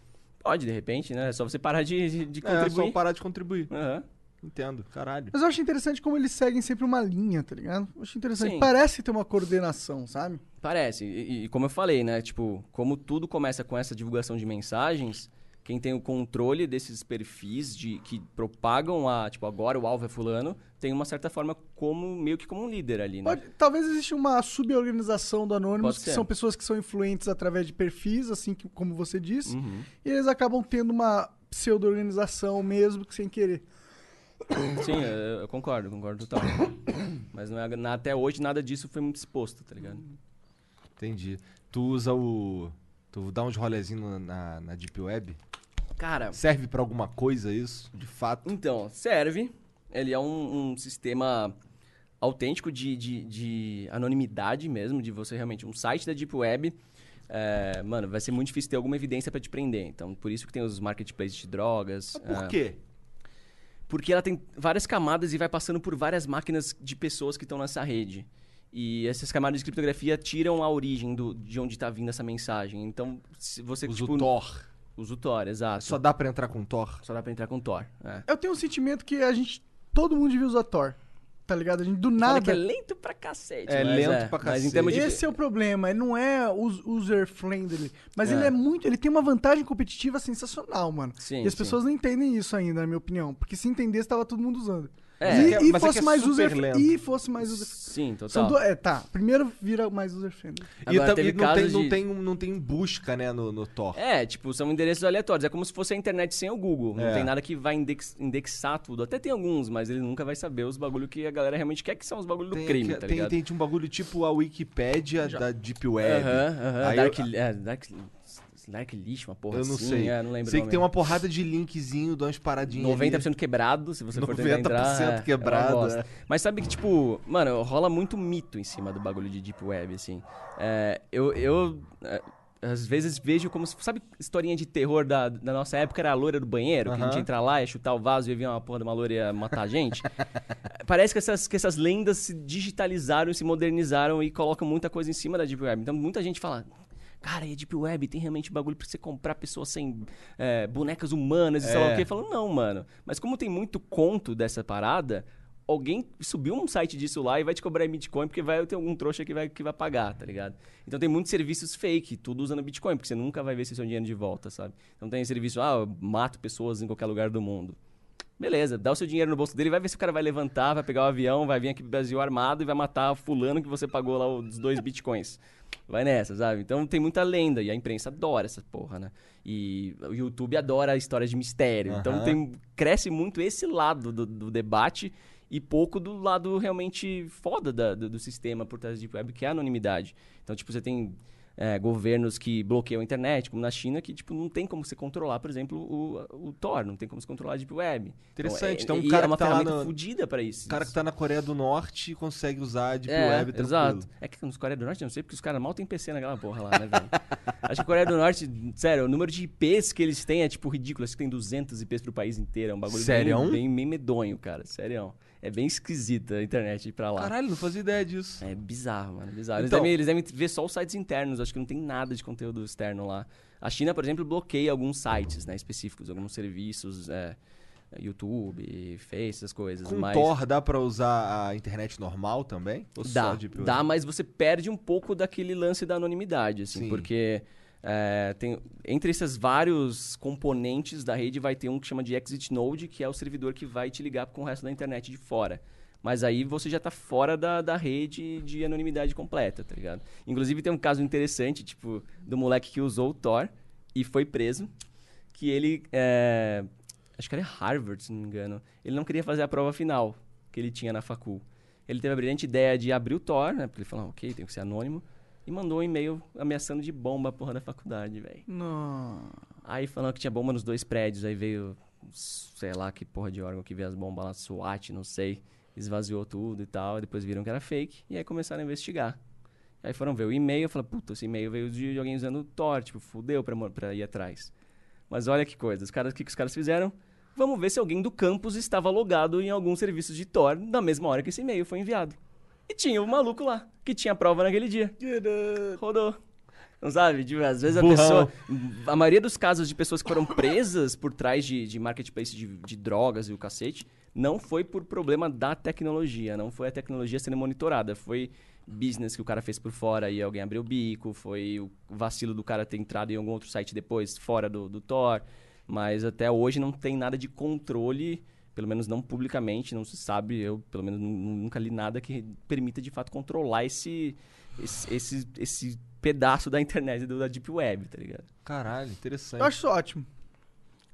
Pode, de repente, né? É só você parar de, de, de É, só contribuir. parar de contribuir. Aham. Entendo, caralho. Mas eu acho interessante como eles seguem sempre uma linha, tá ligado? Eu acho interessante. Sim. Parece ter uma coordenação, sabe? Parece. E, e como eu falei, né? Tipo, como tudo começa com essa divulgação de mensagens, quem tem o controle desses perfis de que propagam a, tipo, agora o alvo é fulano, tem uma certa forma como meio que como um líder ali, né? Pode- talvez exista uma suborganização do Anonymous, que são pessoas que são influentes através de perfis, assim que- como você disse, Uhum. e eles acabam tendo uma pseudo-organização mesmo que sem querer. Sim, eu, eu concordo, concordo total. Mas não é, na- até hoje nada disso foi muito exposto, tá ligado? Entendi. Tu usa o. Tu dá uns rolezinhos na, na Deep Web? Cara, Serve pra alguma coisa isso? De fato? Então, serve. Ele é um, um sistema autêntico de, de, de anonimidade mesmo, de você realmente. Um site da Deep Web. é, mano, vai ser muito difícil ter alguma evidência pra te prender. Então, por isso que tem os marketplaces de drogas. Por é, quê? Porque ela tem várias camadas e vai passando por várias máquinas de pessoas que estão nessa rede. E essas camadas de criptografia tiram a origem do, de onde está vindo essa mensagem. Então, se você. Usa tipo, o Tor. Usa o Tor, exato. Só dá pra entrar com Tor? Só dá pra entrar com Tor. É. Eu tenho um sentimento que a gente. Todo mundo devia usar Tor. Tá ligado? A gente do Fala nada. que é lento pra cacete. É lento pra Mas em cacete. de... Esse é o problema, ele não é us- user-friendly. Mas É. ele é muito. Ele tem uma vantagem competitiva sensacional, mano. Sim, e as sim. pessoas não entendem isso ainda, na minha opinião. Porque se entendesse, tava todo mundo usando. É. e é e é fosse que é mais user lento. E fosse mais user Sim, total. São do... É, tá. Primeiro vira mais user-friendly. E, Agora, teve e não, tem, casos não, de- tem, não tem busca, né, no, no Tor. É, tipo, são endereços aleatórios. É como se fosse a internet sem o Google. Não É. tem nada que vai index- indexar tudo. Até tem alguns, mas ele nunca vai saber os bagulho que a galera realmente quer, que são os bagulho do Tem, crime, que- tá tem, ligado? tem, um bagulho tipo a Wikipédia da Deep Web. Aham, aham. Aí Dark, eu- é, Dark, Dark Lixo, uma porra Eu não assim. sei. É, não lembro sei que tem uma porrada de linkzinho, de umas paradinhas. 90% quebrado, se você for tentar 90% entrar. é, é quebrado, bosta. é. Mas sabe que, tipo, mano, rola muito mito em cima do bagulho de Deep Web, assim. É, eu, eu é, às vezes vejo como se. Sabe historinha de terror da, da nossa época? Era a loira do banheiro, que a gente ia entrar lá, ia chutar o vaso e vir uma porra de uma loira e ia matar a gente. Parece que essas, que essas lendas se digitalizaram, se modernizaram e colocam muita coisa em cima da Deep Web. Então muita gente fala. Cara, e a Deep Web tem realmente bagulho pra você comprar pessoas sem é, bonecas humanas e sei lá É. o quê. Falando, não, mano. Mas como tem muito conto dessa parada, alguém subiu um site disso lá e vai te cobrar em Bitcoin, porque vai ter algum trouxa que vai, que vai pagar, tá ligado? Então tem muitos serviços fake, tudo usando Bitcoin, porque você nunca vai ver esse seu dinheiro de volta, sabe? Então tem serviço, ah, eu mato pessoas em qualquer lugar do mundo. Beleza, dá o seu dinheiro no bolso dele, vai ver se o cara vai levantar, vai pegar o avião, vai vir aqui pro Brasil armado e vai matar fulano que você pagou lá os dois bitcoins. Vai nessa, sabe? Então tem muita lenda e a imprensa adora essa porra, né? E o YouTube adora a história de mistério. Então Aham. tem, cresce muito esse lado do, do debate e pouco do lado realmente foda da- do, do sistema por trás Deep Web, que é a anonimidade. Então, tipo, você tem é, governos que bloqueiam a internet, como na China, que, tipo, não tem como você controlar, por exemplo, o, o Tor, não tem como você controlar a Deep Web. Interessante, Então, então é, um cara é uma tá ferramenta no- fodida pra isso. O cara que tá na Coreia do Norte consegue usar a Deep É, Web tranquilo. exato. É que nos Coreia do Norte eu não sei, porque os caras mal tem PC naquela porra lá, né, velho? Acho que a Coreia do Norte, sério, o número de IPs que eles têm é, tipo, ridículo. Acho que tem 200 IPs pro país inteiro. É um bagulho Sério? bem, bem, bem medonho, cara. Sério. É bem esquisita a internet pra lá. Caralho, não fazia ideia disso. É bizarro, mano. Bizarro. Eles, Então- devem, eles devem ver só os sites internos. Acho que não tem nada de conteúdo externo lá. A China, por exemplo, bloqueia alguns sites né, específicos, alguns serviços, é, YouTube, Face, essas coisas. Com mas Tor dá pra usar a internet normal também? Ou dá, só de dá, mas você perde um pouco daquele lance da anonimidade, assim, Sim. porque é, tem, entre esses vários componentes da rede vai ter um que chama de Exit Node, que é o servidor que vai te ligar com o resto da internet de fora. Mas aí você já tá fora da, da rede de anonimidade completa, tá ligado? Inclusive tem um caso interessante, tipo, do moleque que usou o Tor e foi preso, que ele, é, acho que era Harvard, se não me engano, ele não queria fazer a prova final que ele tinha na facul. Ele teve a brilhante ideia de abrir o Tor, né? Porque ele falou, ok, tem que ser anônimo. E mandou um e-mail ameaçando de bomba a porra da faculdade, velho. Aí falando que tinha bomba nos dois prédios, aí veio, sei lá que porra de órgão que veio as bombas lá, SWAT, não sei. Esvaziou tudo e tal, depois viram que era fake, e aí começaram a investigar. Aí foram ver o e-mail, falaram, puta, esse e-mail veio de alguém usando o Tor, tipo, fudeu pra, pra ir atrás. Mas olha que coisa, os caras, o que, que os caras fizeram? Vamos ver se alguém do campus estava logado em algum serviço de Tor na mesma hora que esse e-mail foi enviado. E tinha o maluco lá, que tinha prova naquele dia. Rodou. Não sabe? Tipo, às vezes a Burrão. pessoa. A maioria dos casos de pessoas que foram presas por trás de, de marketplace de, de drogas e o cacete não foi por problema da tecnologia, não foi a tecnologia sendo monitorada, foi business que o cara fez por fora e alguém abriu o bico, foi o vacilo do cara ter entrado em algum outro site depois, fora do, do Tor. Mas até hoje não tem nada de controle, pelo menos não publicamente, não se sabe. Eu, pelo menos, nu- nunca li nada que permita de fato controlar esse, esse, esse, esse pedaço da internet do- da Deep Web, tá ligado? Caralho, interessante. Eu acho isso ótimo.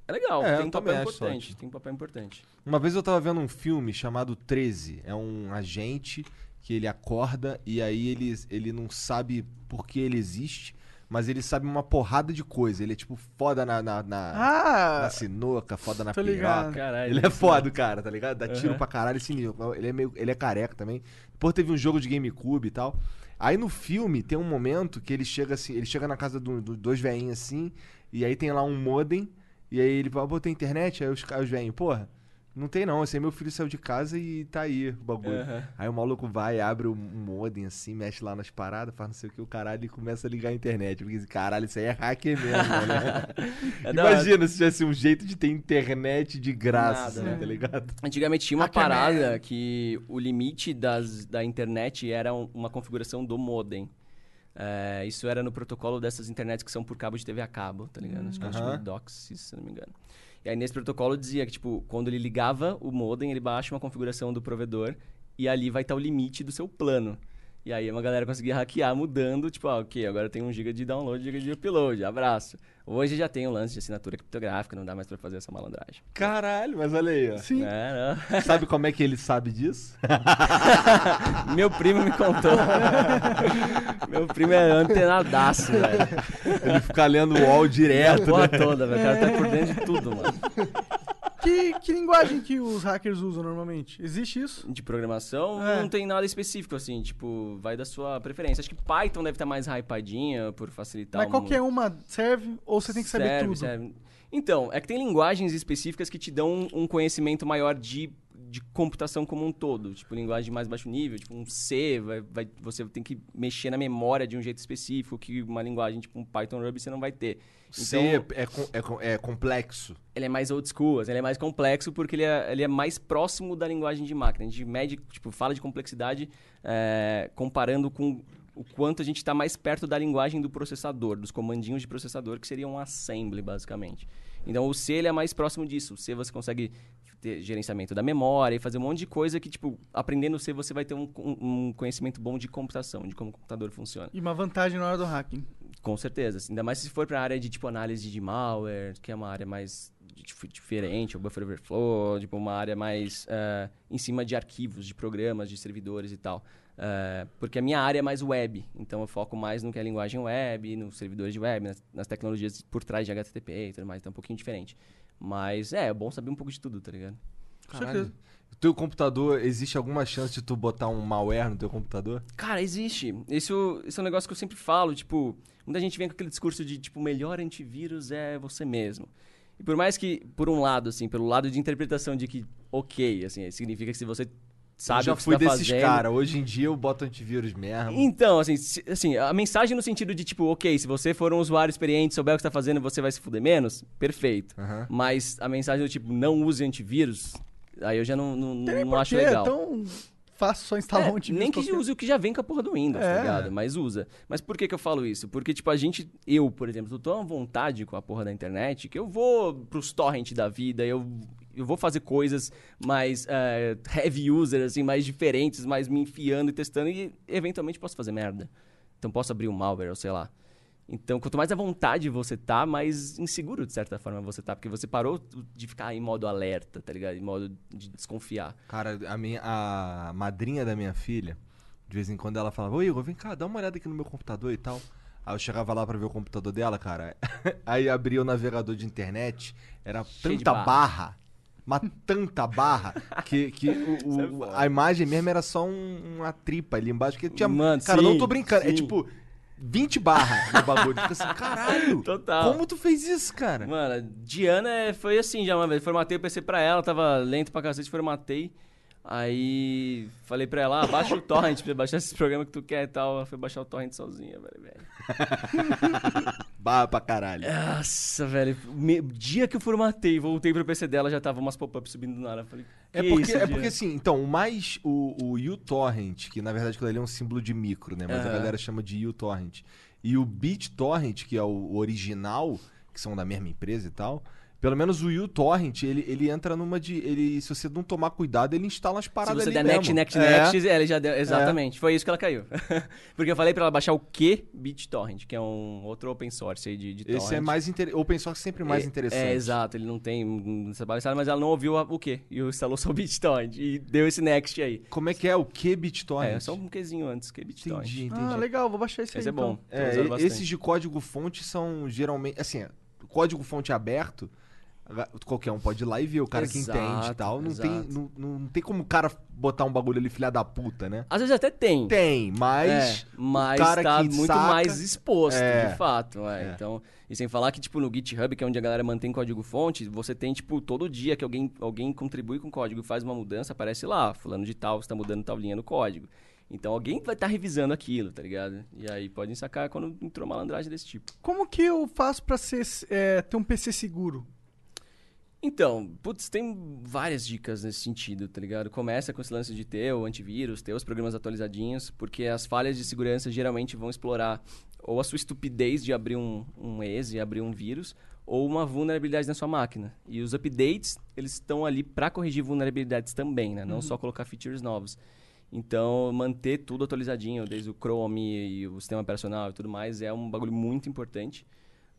É legal, É, tem um papel importante. Tem um papel importante. Uma vez eu tava vendo um filme chamado 13. É um agente que ele acorda e aí ele, ele não sabe por que ele existe, mas ele sabe uma porrada de coisa. Ele é tipo foda na, na, na, Ah, na sinuca, foda na piroca. Caralho. Ele é foda, cara, tá ligado? Dá tiro pra caralho nível. Ele é, meio, ele é careca também. Depois teve um jogo de GameCube e tal. Aí no filme tem um momento que ele chega assim, ele chega na casa dos do, dois velhinhos assim, e aí tem lá um modem, e aí ele fala, pô, tem internet? Aí os, caras- os velhinhos, porra, não tem não, esse aí meu filho saiu de casa e tá aí o bagulho. Aham. Aí o maluco vai, abre o modem assim, mexe lá nas paradas, faz não sei o que, o caralho, e começa a ligar a internet. Porque, caralho, isso aí é hacker mesmo, né? É. Imagina se tivesse um jeito de ter internet de graça, Nada, assim, né? tá ligado? Antigamente tinha uma Hacker parada Man. que o limite das, da internet era um- uma configuração do modem. É, isso era no protocolo dessas internets que são por cabo de TV a cabo, tá ligado? Acho que é chamado DOCSIS, se não me engano. E aí nesse protocolo dizia que, tipo, quando ele ligava o modem, ele baixa uma configuração do provedor e ali vai estar o limite do seu plano. E aí uma galera conseguia hackear mudando, tipo, ah, ok, agora tem 1 GB de download, 1 GB de upload, abraço. Hoje já tem o lance de assinatura criptográfica, não dá mais pra fazer essa malandragem. Caralho, mas olha aí, ó. sim. É. Sabe como é que ele sabe disso? Meu primo me contou. Meu primo é antenadaço, velho. Ele fica lendo o UOL É a direto, porra né? toda, velho. O cara tá por dentro de tudo, mano. Que, que linguagem que os hackers usam normalmente? Existe isso? De programação, É. não tem nada específico, assim. Tipo, vai da sua preferência. Acho que Python deve estar mais hypadinha por facilitar Mas o- qualquer uma serve ou você tem que saber Serve, tudo? serve. Então, é que tem linguagens específicas que te dão um conhecimento maior de, de computação como um todo. Tipo, linguagem de mais baixo nível, tipo um C, vai, vai- você tem que mexer na memória de um jeito específico que uma linguagem tipo um Python Ruby você não vai ter. C Então, é, com- é com- é complexo. ele é mais old school, assim, ele é mais complexo porque ele é, ele é mais próximo da linguagem de máquina. A gente mede, tipo, fala de complexidade é, comparando com o quanto a gente está mais perto da linguagem do processador, dos comandinhos de processador, que seriam um assembly, basicamente. Então, o C ele é mais próximo disso. O C você consegue ter gerenciamento da memória e fazer um monte de coisa que, tipo, aprendendo C você vai ter um, um- conhecimento bom de computação, de como o computador funciona. E uma vantagem na hora do hacking. Com certeza. assim, Ainda mais se for para a área de tipo análise de malware, que é uma área mais dif- diferente, o buffer overflow, tipo uma área mais eh, em cima de arquivos, de programas, de servidores e tal. Eh, porque a minha área é mais web, então eu foco mais no que é linguagem web, nos servidores de web, nas, nas tecnologias por trás de HTTP e tudo mais, então é um pouquinho diferente. Mas é, é bom saber um pouco de tudo, tá ligado? Certeza. O teu computador, existe alguma chance de tu botar um malware no teu computador? Cara, existe. Isso, isso é um negócio que eu sempre falo, tipo, muita gente vem com aquele discurso de, tipo, o melhor antivírus é você mesmo. E por mais que, por um lado, assim, pelo lado de interpretação de que, ok, assim, significa que se você sabe eu já o que fui tá desses fazendo... caras. Hoje em dia eu boto antivírus mesmo. Então, assim, se- assim, a mensagem no sentido de, tipo, ok, se você for um usuário experiente, souber o que você tá fazendo, você vai se fuder menos, perfeito. Aham. Mas a mensagem do tipo, não use antivírus, aí eu já não, não, nem não acho legal. Então, fácil só instalar É, um antivírus. nem que qualquer. use o que já vem com a porra do Windows, É. tá ligado? Mas usa. Mas por que que eu falo isso? Porque, tipo, a gente, eu, por exemplo, tô tão à vontade com a porra da internet que eu vou pros torrent da vida, eu, eu vou fazer coisas mais eh, heavy user, assim, mais diferentes, mais me enfiando e testando e eventualmente posso fazer merda. Então posso abrir um malware, ou sei lá. Então, quanto mais à vontade você tá, mais inseguro, de certa forma, você tá. Porque você parou de ficar em modo alerta, tá ligado? Em modo de desconfiar. Cara, a, minha, a madrinha da minha filha, de vez em quando ela falava, ô Igor, vem cá, dá uma olhada aqui no meu computador e tal. Aí eu chegava lá pra ver o computador dela, cara. Aí abria o navegador de internet, era Cheio tanta barra. barra. Mas tanta barra que, que o- o- a imagem mesmo era só um- uma tripa ali embaixo. Que tinha, Mano, cara, não tô sim, brincando. É sim. tipo 20 barra no bagulho. Fica assim, caralho. Total. Como tu fez isso, cara? Mano, Diana é- foi assim já uma vez. Formatei o PC pra ela, tava lento pra cacete, formatei. Aí falei pra ela, ah, baixa o torrent pra baixar esses programas que tu quer e tal. Ela foi baixar o torrent sozinha, velho. velho. Barra pra caralho. Nossa, velho. Me- dia que eu formatei, voltei pro PC dela, já tava umas pop-ups subindo do nada. Falei, É "Que porque, é Diana?" porque assim, então, o mais. O, o uTorrent, que na verdade aquilo ali é um símbolo de micro, né? Mas a galera chama de uTorrent. E o BitTorrent, que é o original, que são da mesma empresa e tal. Pelo menos o uTorrent, ele, ele entra numa de. Ele, se você não tomar cuidado, ele instala as Se paradas você ali der mesmo. next, next, É. next, ela já deu. Exatamente. Foi isso que ela caiu. Porque eu falei pra ela baixar o Q BitTorrent, que é um outro open source aí de, de torrent. Esse é mais interessante. Open source é sempre mais É- interessante. É, exato, ele não tem trabalho instalado, mas ela não ouviu a- o quê? E instalou só o BitTorrent e deu esse next aí. Como é que é o que BitTorrent? É, só um Qzinho antes que é BitTorrent. Entendi, entendi. Ah, legal, vou baixar esse, Esse aí. é bom. então. tô É, esses de código-fonte são geralmente. Assim, o código-fonte aberto, qualquer um pode ir lá e ver o cara que Exato, entende e tal. Não tem, não, não tem como o cara botar um bagulho ali, filha da puta, né? Às vezes até tem. Tem, mas. É, mas o cara tá que muito saca- mais exposto, É. de fato. é. É. Então, e sem falar que, tipo, no GitHub, que é onde a galera mantém código-fonte, você tem, tipo, todo dia que alguém, alguém contribui com código, faz uma mudança, aparece lá, fulano de tal, está mudando tal linha no código. Então alguém vai estar revisando aquilo, tá ligado? E aí podem sacar quando entrou malandragem desse tipo. Como que eu faço pra ser, é, ter um PC seguro? Então, putz, tem várias dicas nesse sentido, tá ligado? Começa com esse lance de ter o antivírus, ter os programas atualizadinhos, porque as falhas de segurança geralmente vão explorar ou a sua estupidez de abrir um, um exe, abrir um vírus, ou uma vulnerabilidade na sua máquina. E os updates, eles estão ali para corrigir vulnerabilidades também, né? Não só colocar features novos. Então, manter tudo atualizadinho, desde o Chrome e o sistema operacional e tudo mais, é um bagulho muito importante.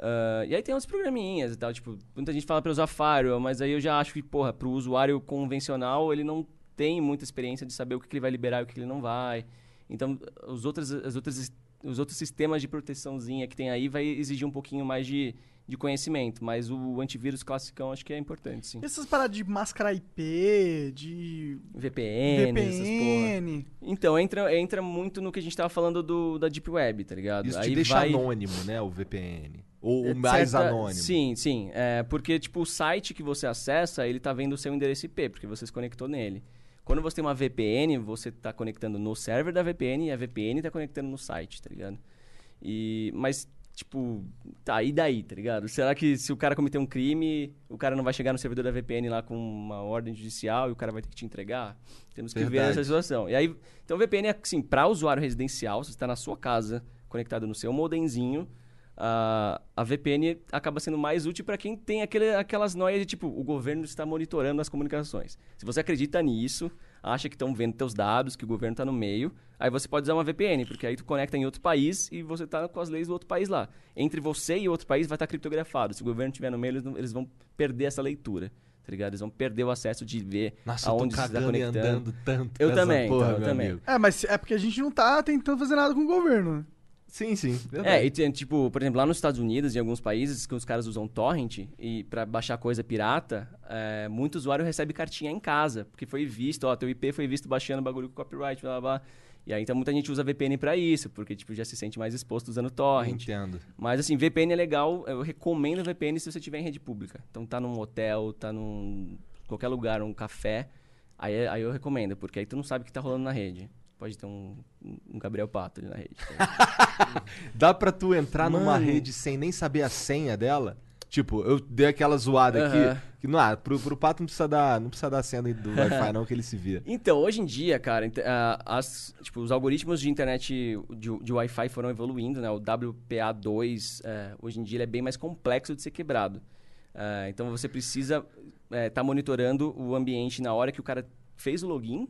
Ah, e aí tem uns programinhas e tal, tipo, muita gente fala para usar Firewall, mas aí eu já acho que, porra, pro usuário convencional, ele não tem muita experiência de saber o que, que ele vai liberar e o que, que ele não vai. Então, os outros, as outras, os outros sistemas de proteçãozinha que tem aí vai exigir um pouquinho mais de, de conhecimento, mas o antivírus classicão acho que é importante, sim. Essas paradas de máscara IP, de VPN, essas porra. VPN. Então, entra, entra muito no que a gente tava falando do, da Deep Web, tá ligado? Isso aí te deixa vai... anônimo, né? O VPN. Ou É, o mais certa- anônimo. Sim, sim. É, porque, tipo, o site que você acessa, ele tá vendo o seu endereço IP, porque você se conectou nele. Quando você tem uma VPN, você tá conectando no server da VPN e a VPN tá conectando no site, tá ligado? E, mas, tipo, tá, e daí, tá ligado? Será que se o cara cometer um crime, o cara não vai chegar no servidor da VPN lá com uma ordem judicial e o cara vai ter que te entregar? Temos que ver Verdade. essa situação. E aí, então, VPN é, assim, para usuário residencial, você está na sua casa, conectado no seu modemzinho, a, a VPN acaba sendo mais útil para quem tem aquele, aquelas noias de tipo, o governo está monitorando as comunicações. Se você acredita nisso, acha que estão vendo teus dados, que o governo está no meio, aí você pode usar uma VPN, porque aí tu conecta em outro país e você está com as leis do outro país lá. Entre você e outro país vai estar criptografado. Se o governo estiver no meio, eles, não- eles vão perder essa leitura. Tá ligado? Eles vão perder o acesso de ver Nossa, aonde você está e conectando. andando tanto. Eu também, porra, então, eu também. amigo. É, mas é porque a gente não tá tentando fazer nada com o governo. Sim, sim. É, e tem, tipo, por exemplo, lá nos Estados Unidos, em alguns países que os caras usam torrent e para baixar coisa pirata, é, muito usuário recebe cartinha em casa, porque foi visto, ó, teu IP foi visto baixando bagulho com copyright, blá blá blá. E aí, então, muita gente usa VPN pra isso, porque, tipo, já se sente mais exposto usando torrent. Entendo. Mas, assim, VPN é legal. Eu recomendo VPN se você tiver em rede pública. Então, tá num hotel, tá num... qualquer lugar, um café. Aí, aí eu recomendo, porque aí tu não sabe o que tá rolando na rede. Pode ter um, um Gabriel Pato ali na rede. tá? Dá pra tu entrar numa Mano. rede sem nem saber a senha dela? Tipo, eu dei aquela zoada Aham. aqui. Que não, ah, pro, pro Pato não precisa dar, não precisa dar a senha do Wi-Fi, não, que ele se vira. Então, hoje em dia, cara, ah, as- tipo, os algoritmos de internet de, de Wi-Fi foram evoluindo, né? O WPA2, eh, hoje em dia, ele é bem mais complexo de ser quebrado. Ah, então, você precisa estar monitorando o ambiente na hora que o cara fez o login,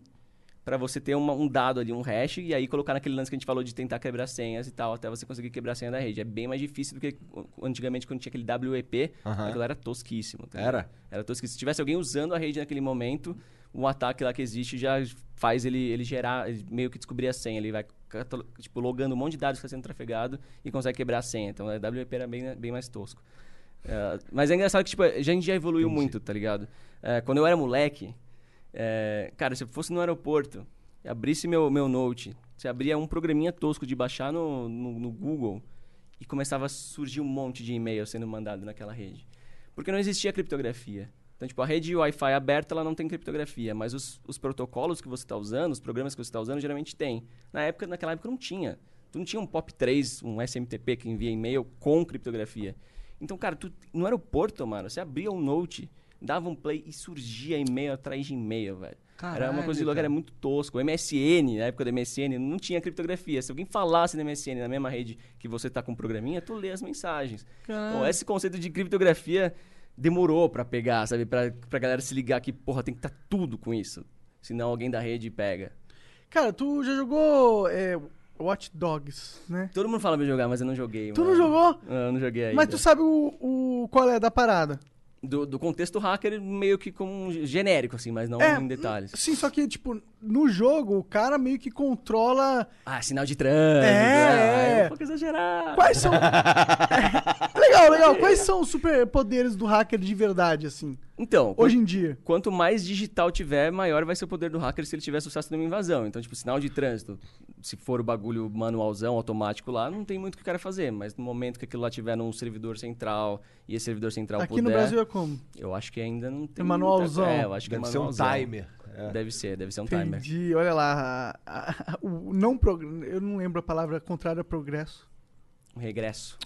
para você ter uma- um dado ali, um hash, e aí colocar naquele lance que a gente falou de tentar quebrar senhas e tal, até você conseguir quebrar a senha da rede. É bem mais difícil do que antigamente, quando tinha aquele WEP, Aham. aquilo era tosquíssimo. tá Era? Era tosquíssimo. Se tivesse alguém usando a rede naquele momento, um ataque lá que existe já faz ele, ele gerar, ele meio que descobrir a senha. Ele vai tipo, logando um monte de dados que está sendo trafegado e consegue quebrar a senha. Então, a WEP era bem, bem mais tosco. É, mas é engraçado que tipo, a gente já evoluiu muito, tá ligado? É, quando eu era moleque, é, cara, se eu fosse no aeroporto e abrisse meu, meu note, você abria um programinha tosco de baixar no, no, no Google e começava a surgir um monte de e-mail sendo mandado naquela rede. Porque não existia criptografia. Então, tipo, a rede Wi-Fi aberta, ela não tem criptografia, mas os, os protocolos que você está usando, os programas que você está usando, geralmente tem. Na época, naquela época não tinha. Tu não tinha um POP3, um SMTP que envia e-mail com criptografia. Então, cara, tu, no aeroporto, mano, você abria um note, dava um play e surgia e-mail atrás de e-mail, velho. era uma coisa de louca, era muito tosco. O MSN, na época do MSN, não tinha criptografia. Se alguém falasse no MSN na mesma rede que você tá com o programinha, tu lê as mensagens. Então, esse conceito de criptografia demorou pra pegar, sabe? Pra, pra galera se ligar que, porra, tem que estar tudo com isso. Senão alguém da rede pega. Cara, tu já jogou é, Watch Dogs, né? Todo mundo fala pra jogar, mas eu não joguei. Tu não mano. jogou? Ah, Eu não joguei ainda. Mas tu sabe o, o qual é da parada. Do, do contexto hacker, meio que como um genérico, assim, mas não É, em detalhes. Sim, só que, tipo, no jogo, o cara meio que controla. Ah, sinal de trânsito. É, ah, é. é um pouco exagerado. Quais são. legal, legal. Quais são os superpoderes do hacker de verdade, assim? Então, Hoje em dia. quanto mais digital tiver, maior vai ser o poder do hacker se ele tiver sucesso numa invasão. Então, tipo, sinal de trânsito, se for o bagulho manualzão, automático lá, não tem muito o que o cara fazer. Mas no momento que aquilo lá tiver num servidor central e esse servidor central Aqui puder... no Brasil é como? Eu acho que ainda não tem É manualzão. muita- É, eu acho que Deve é ser um manualzão. timer. É. Deve ser, deve ser um timer. Entendi. Olha lá. a- a- o não prog... Eu não lembro a palavra contrária a progresso. Um regresso.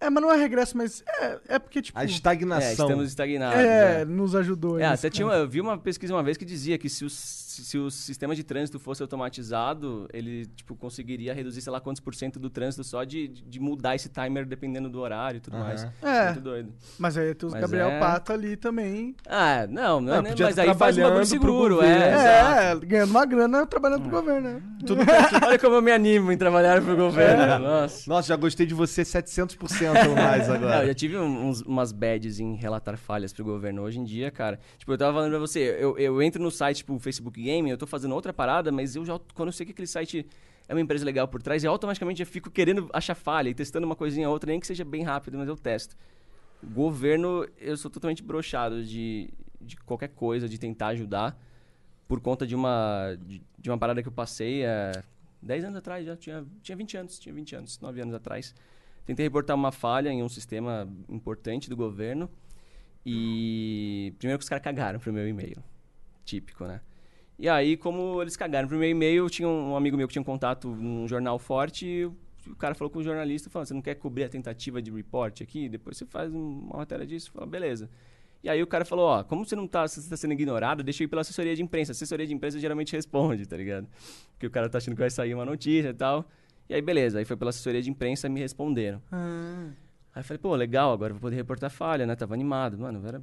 É, mas não é regresso, mas é, é porque, tipo. A É, estagnação. estamos estagnados. é, é. nos ajudou. É, até tinha uma, eu vi uma pesquisa uma vez que dizia que se o, se, o sistema de trânsito fosse automatizado, ele tipo, conseguiria reduzir, sei lá, quantos por cento do trânsito só de, de mudar esse timer dependendo do horário e tudo Aham. mais. É. Muito doido. Mas aí tem os Mas Gabriel é- Pato ali também. Ah, não, não, é Não, podia mas aí faz um bagulho seguro, é. É, exato. ganhando uma grana trabalhando pro governo, né? Olha como eu me animo em trabalhar pro governo. Nossa. Nossa, já gostei de você 700% ou mais Não, eu agora. já tive uns, umas bads em relatar falhas pro governo. Hoje em dia, cara, tipo, eu tava falando pra você, eu, eu entro no site, tipo, Facebook Game, eu tô fazendo outra parada, mas eu já, quando eu sei que aquele site é uma empresa legal por trás, eu automaticamente já fico querendo achar falha e testando uma coisinha ou outra, nem que seja bem rápido, mas eu testo. Governo, eu sou totalmente brochado de, de qualquer coisa, de tentar ajudar, por conta de uma, de, de uma parada que eu passei há 10 anos atrás, já tinha, tinha 20 anos, tinha 20 anos, 9 anos atrás. Tentei reportar uma falha em um sistema importante do governo e primeiro que os caras cagaram pro meu e-mail. Típico, né? E aí, como eles cagaram pro meu e-mail, tinha um amigo meu que tinha um contato num jornal forte e o cara falou com o jornalista, falou, você não quer cobrir a tentativa de report aqui? Depois você faz uma matéria disso. Falou, beleza. E aí o cara falou, ó, como você não tá, você tá sendo ignorado, deixa eu ir pela assessoria de imprensa. A assessoria de imprensa geralmente responde, tá ligado? Porque o cara tá achando que vai sair uma notícia e tal. E aí, beleza. Aí foi pela assessoria de imprensa e me responderam. Aí eu falei, pô, legal, agora eu vou poder reportar falha, né? Tava animado. Mano, eu era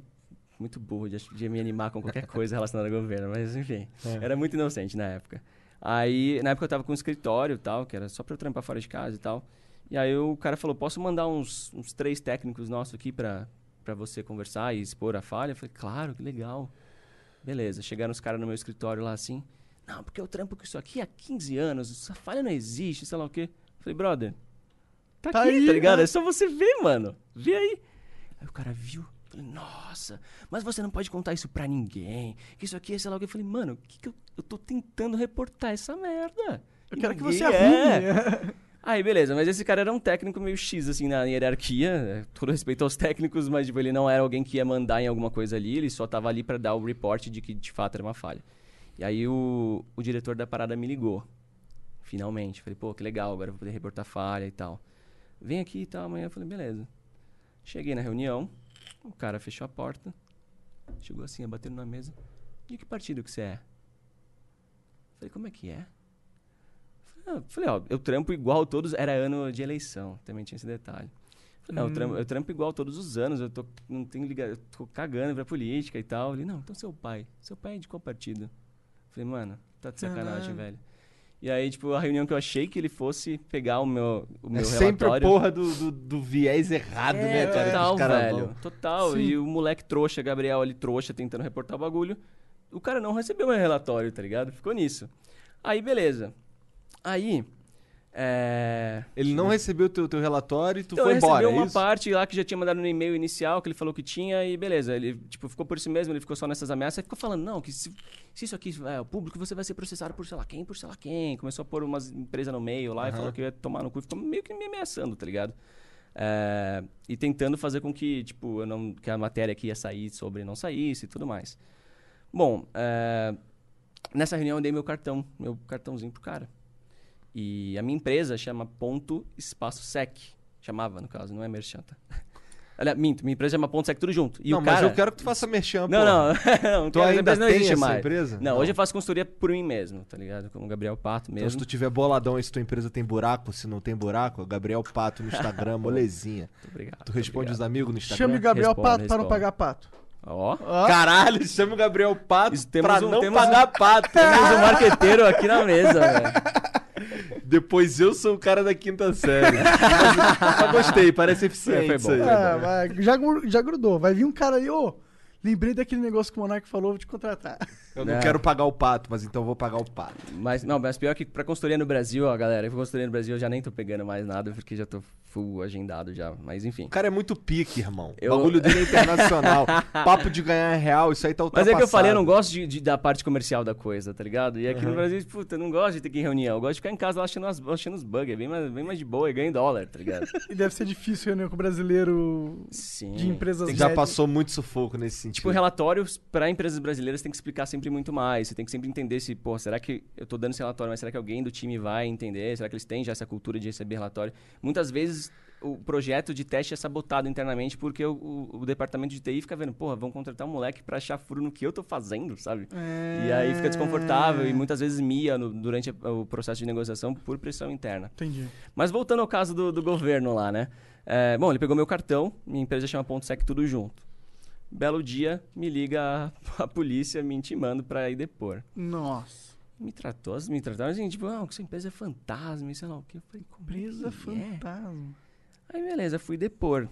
muito burro de, de me animar com qualquer coisa relacionada ao governo, mas enfim. Era muito inocente na época. Aí, na época eu tava com um escritório e tal, que era só pra eu trampar fora de casa e tal. E aí o cara falou, posso mandar uns, uns três técnicos nossos aqui pra, pra você conversar e expor a falha? Eu falei, claro, que legal. Beleza, chegaram os caras no meu escritório lá assim. Não, porque eu trampo com isso aqui há 15 anos, essa falha não existe, sei lá o quê. Eu falei, brother, tá, Tá aqui, aí, tá ligado? né? É só você ver, mano. Vê aí. Aí o cara viu. Falei, nossa, mas você não pode contar isso pra ninguém. Que isso aqui é sei lá o que. Eu falei, mano, que que eu, eu tô tentando reportar essa merda. Eu quero que você é. arrume. Aí, beleza, mas esse cara era um técnico meio X, assim, na hierarquia. é, Todo respeito aos técnicos, mas tipo, ele não era alguém que ia mandar em alguma coisa ali, ele só tava ali pra dar o report de que de fato era uma falha. E aí o, o diretor da parada me ligou. Finalmente. Falei, pô, que legal, agora eu vou poder reportar falha e tal. Vem aqui e tal, amanhã. Eu falei, beleza. Cheguei na reunião, o cara fechou a porta, chegou assim, batendo na mesa. De que partido que você é? Falei, como é que é? Falei, ah, ó, eu trampo igual todos. Era ano de eleição, também tinha esse detalhe. Falei, não, eu, trampo, eu trampo igual todos os anos, eu tô, não tenho liga, eu tô cagando pra política e tal. Falei, não, então seu pai. Seu pai é de qual partido? Falei, mano, tá de sacanagem, velho. E aí, tipo, a reunião que eu achei que ele fosse pegar o meu, o meu É sempre a relatório. porra do, do, do viés errado, É, né, cara? Total, caras velho. vão. Total. E o moleque trouxa, Gabriel ali trouxa, tentando reportar o bagulho. O cara não recebeu meu relatório, tá ligado? Ficou nisso. Aí, beleza. Aí, é... Ele não recebeu o teu, teu relatório e tu Então, foi ele embora, recebeu é uma isso? parte lá que já tinha mandado no e-mail inicial, que ele falou que tinha, e beleza. Ele, tipo, ficou por si mesmo, ele ficou só nessas ameaças, e ficou falando, não, que se, se isso aqui é o público, você vai ser processado por sei lá quem, por sei lá quem. Começou a pôr umas empresas no meio lá e falou que ia tomar no cu, ficou meio que me ameaçando, tá ligado? É, e tentando fazer com que, tipo, eu não, que a matéria que ia sair sobre não saísse e tudo mais. Bom, é, nessa reunião eu dei meu cartão, meu cartãozinho pro cara. E a minha empresa chama Ponto Espaço Sec. Chamava, no caso, não é merchan, tá? Aliás, minto, minha empresa chama Ponto Sec tudo junto. E não, o mas cara... eu quero que tu faça merchan, Não, não, não. Tu ainda não tem existe essa mais. empresa? Não, Não. hoje eu faço consultoria por mim mesmo, tá ligado? Com o Gabriel Pato Então, se mesmo. tu tiver boladão e se tua empresa tem buraco, se não tem buraco, Gabriel Pato no Instagram, molezinha. Muito obrigado. Tu responde os amigos no Instagram? Chame o Gabriel Responde, Pato para não responde. pagar pato. Ó. Caralho, chama o Gabriel Pato Isso, temos pra um- não temos pagar um- pato. Temos um marqueteiro aqui na mesa, velho. Depois eu sou o cara da quinta série. mas, mas gostei, parece eficiente Foi isso aí. Ah, já, já grudou. Vai vir um cara aí, ô. Lembrei daquele negócio que o Monark falou, vou te contratar. Eu não É. quero pagar o pato, mas então eu vou pagar o pato. Mas, não, mas pior que pra consultoria no Brasil, ó, galera, pra consultoria no Brasil eu já nem tô pegando mais nada, porque já tô full agendado já. Mas enfim. O cara é muito pique, irmão. Eu- O bagulho dele é internacional. Papo de ganhar real, isso aí tá Mas ultrapassado. é que eu falei, eu não gosto de, de- da parte comercial da coisa, tá ligado? E aqui no Uhum. Brasil, puta, eu não gosto de ter que ir em reunião. Eu gosto de ficar em casa lá achando, as, achando os bugs. É bem mais, bem mais de boa e ganho em dólar, tá ligado? E deve ser difícil reunião com brasileiro Sim. de empresas Já médias. passou muito sufoco nesse sentido. Tipo, relatórios para empresas brasileiras tem que explicar sempre muito mais. Você tem que sempre entender se, pô, será que eu tô dando esse relatório, mas será que alguém do time vai entender? Será que eles têm já essa cultura de receber relatório? Muitas vezes o projeto de teste é sabotado internamente porque o, o- o departamento de TI fica vendo, porra, vão contratar um moleque pra achar furo no que eu tô fazendo, sabe? É... E aí fica desconfortável e muitas vezes mia no- durante o processo de negociação por pressão interna. Entendi. Mas voltando ao caso do, do governo lá, né? É, bom, ele pegou meu cartão, minha empresa chama Ponto Sec tudo junto. Belo dia, me liga a, a polícia me intimando pra ir depor. Nossa. Me tratou, me trataram assim, tipo, ah, que sua empresa é fantasma, e sei lá o quê. Eu falei, como é Empresa que é? fantasma. Aí beleza, fui depor.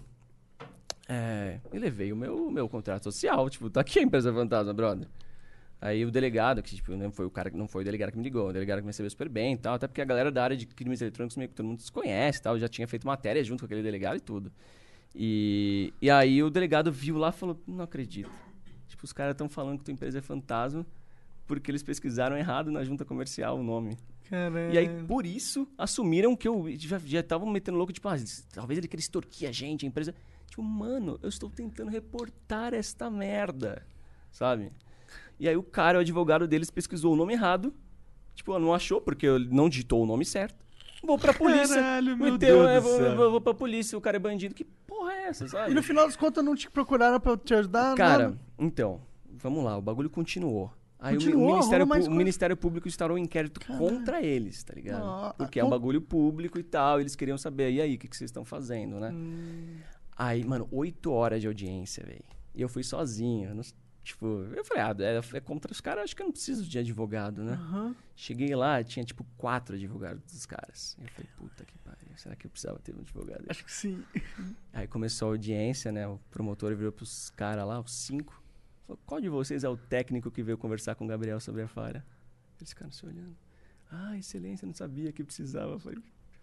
É, e levei o meu, meu contrato social, tipo, tá aqui a empresa fantasma, brother. Aí o delegado, que tipo, não foi o cara que não foi o delegado que me ligou, o delegado que me recebeu super bem e tal, até porque a galera da área de crimes eletrônicos meio que todo mundo se conhece e tal, já tinha feito matéria junto com aquele delegado e tudo. E, e aí o delegado viu lá e falou, não acredito. Tipo, os caras estão falando que tua empresa é fantasma porque eles pesquisaram errado na junta comercial o nome. Caralho. E aí, por isso, assumiram que eu já já estavam metendo louco, tipo, ah, talvez ele queria extorquir a gente, a empresa. Tipo, mano, eu estou tentando reportar esta merda, sabe? E aí o cara, o advogado deles, pesquisou o nome errado. Tipo, não achou, porque ele não digitou o nome certo. Vou pra polícia. Caralho, meu Deus é, do vou, céu. vou, vou pra polícia, o cara é bandido. Que porra é essa, sabe? E no final das contas não te procuraram pra te ajudar? Cara, nada? então, vamos lá, o bagulho continuou. Aí Continuou? o, Ministério, mais o? Ministério Público instaurou um inquérito contra eles, tá ligado? Ah, Porque é um com- bagulho público e tal, eles queriam saber, e aí, o que, que vocês estão fazendo, né? Hum. Aí, mano, oito horas de audiência, velho. E eu fui sozinho. eu não- tipo, eu falei, ah, é, é contra os caras, acho que eu não preciso de advogado, né? Aham. Cheguei lá, tinha tipo quatro advogados dos caras. Eu falei, puta que pariu, será que eu precisava ter um advogado? Acho que sim. Aí começou a audiência, né? O promotor virou pros caras lá, os cinco. Falou, qual de vocês é o técnico que veio conversar com o Gabriel sobre a falha? Eles ficaram se olhando. Ah, excelência, não sabia que precisava. Eu falei,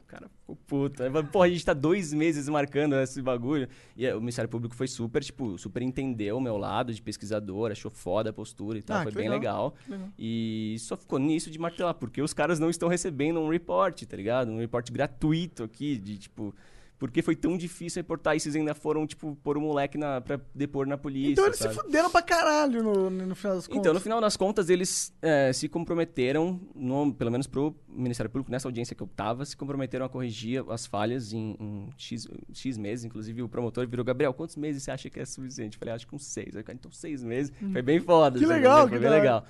cara ficou puto. Aí, Porra, a gente tá dois meses marcando esse bagulho. E é, o Ministério Público foi super, tipo, super entendeu o meu lado de pesquisador, achou foda a postura e tal. Ah, foi bem legal. legal. legal. E só ficou nisso de martelar, porque os caras não estão recebendo um report, tá ligado? Um report gratuito aqui, de tipo. Por que foi tão difícil reportar e vocês ainda foram, tipo, pôr o moleque na, pra depor na polícia? Então eles sabe? se fuderam pra caralho no, no final das contas. Então, no final das contas, eles eh, se comprometeram, no- pelo menos pro Ministério Público, nessa audiência que eu tava, se comprometeram a corrigir as falhas em, em X, X meses. Inclusive, o promotor virou, Gabriel, quantos meses você acha que é suficiente? Eu falei, acho que uns seis. Aí, então, seis meses. Foi bem foda. Que legal, Foi que bem legal.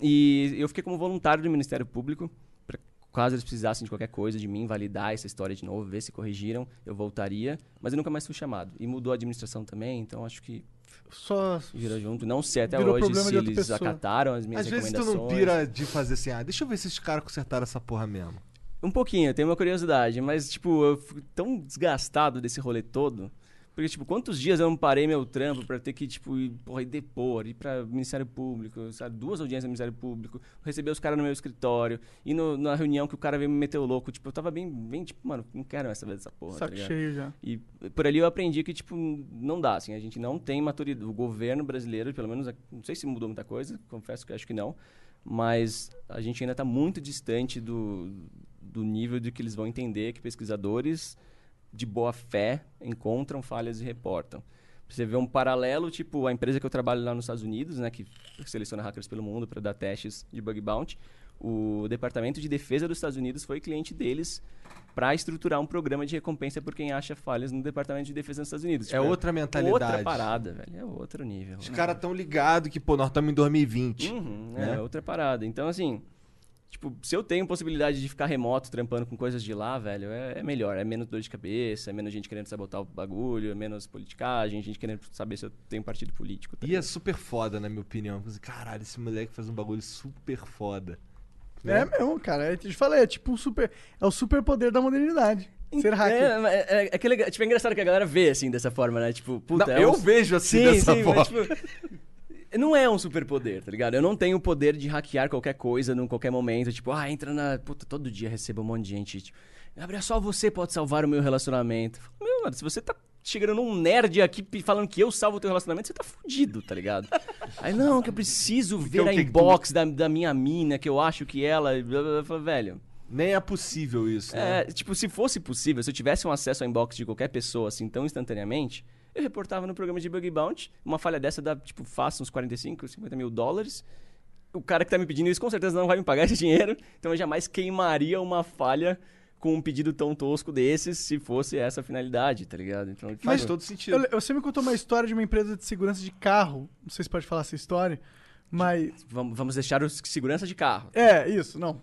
E eu fiquei como voluntário do Ministério Público, caso eles precisassem de qualquer coisa de mim, validar essa história de novo, ver se corrigiram, eu voltaria. Mas eu nunca mais fui chamado. E mudou a administração também, então acho que Só. virou junto. Não sei até hoje se eles pessoa. acataram as minhas Às vezes tu recomendações. não pira de fazer assim, ah, deixa eu ver se esses caras consertaram essa porra mesmo. Um pouquinho, eu tenho uma curiosidade, mas, tipo, eu fico tão desgastado desse rolê todo. Porque, tipo, quantos dias eu não parei meu trampo pra ter que, tipo, ir, porra, ir depor, ir pra Ministério Público, sabe? Duas audiências no Ministério Público, receber os caras no meu escritório, ir no- na reunião que o cara veio me meter o louco. Tipo, eu tava bem, bem tipo, mano, não quero mais saber dessa porra, tá Saco ligado? cheio já. E por ali eu aprendi que, tipo, não dá, assim, a gente não tem maturidade. O governo brasileiro, pelo menos, não sei se mudou muita coisa, confesso que acho que não, mas a gente ainda está muito distante do, do nível de que eles vão entender que pesquisadores de boa fé encontram falhas e reportam. Você vê um paralelo, tipo, a empresa que eu trabalho lá nos Estados Unidos, né, que seleciona hackers pelo mundo para dar testes de bug bounty, o Departamento de Defesa dos Estados Unidos foi cliente deles para estruturar um programa de recompensa por quem acha falhas no Departamento de Defesa dos Estados Unidos. É outra mentalidade. Outra parada, velho. É outro nível. Os caras tão ligados que, pô, nós estamos em 2020. Uhum, né? É outra parada. Então, assim, tipo, se eu tenho possibilidade de ficar remoto trampando com coisas de lá, velho, é, é melhor. É menos dor de cabeça, é menos gente querendo sabotar o bagulho, é menos politicagem, gente querendo saber se eu tenho partido político. tá E é super foda, na minha opinião. Caralho, esse moleque faz um bagulho super foda. É mesmo, cara. Eu te falei, é tipo um super. É o superpoder da modernidade. Ser hacker. É, é, é, é que é legal- tipo, é engraçado que a galera vê assim dessa forma, né? Tipo, puta, Não, é eu um- vejo assim sim, dessa sim, forma. mas, tipo, não é um superpoder, tá ligado? Eu não tenho o poder de hackear qualquer coisa num qualquer momento. Tipo, ah, entra na. Puta, todo dia recebo um monte de gente. Tipo, Gabriel, só você pode salvar o meu relacionamento. Eu falo, Meu, mano, se você tá chegando num nerd aqui falando que eu salvo o teu relacionamento, você tá fudido, tá ligado? Aí, não, que eu preciso ver o a que tu- inbox da, da minha mina, que eu acho que ela. blá, blá, blá. Eu falo, velho. Nem é possível isso, né? É, tipo, se fosse possível, se eu tivesse um acesso ao inbox de qualquer pessoa assim tão instantaneamente, eu reportava no programa de Bug Bounty. Uma falha dessa dá, tipo, fácil uns 45, 50 mil dólares. O cara que tá me pedindo isso com certeza não vai me pagar esse dinheiro, então eu jamais queimaria uma falha com um pedido tão tosco desses se fosse essa a finalidade, tá ligado? Então, Faz tipo, todo sentido. Eu- você me contou uma história de uma empresa de segurança de carro. Não sei se pode falar essa história, mas. Vamos, vamos deixar os segurança de carro. É, isso, não.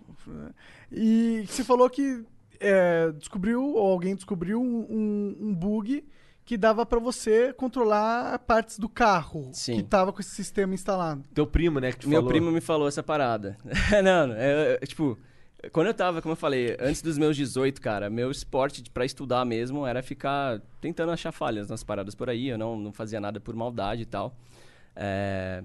E você falou que é, descobriu, ou alguém descobriu um, um- um bug que dava pra você controlar partes do carro Sim. que tava com esse sistema instalado. Teu primo, né, que tu Meu falou. primo me falou essa parada. não, não, é, é, tipo, quando eu tava, como eu falei, antes dos meus 18, cara, meu esporte pra estudar mesmo era ficar tentando achar falhas nas paradas por aí. Eu não, não fazia nada por maldade e tal. É,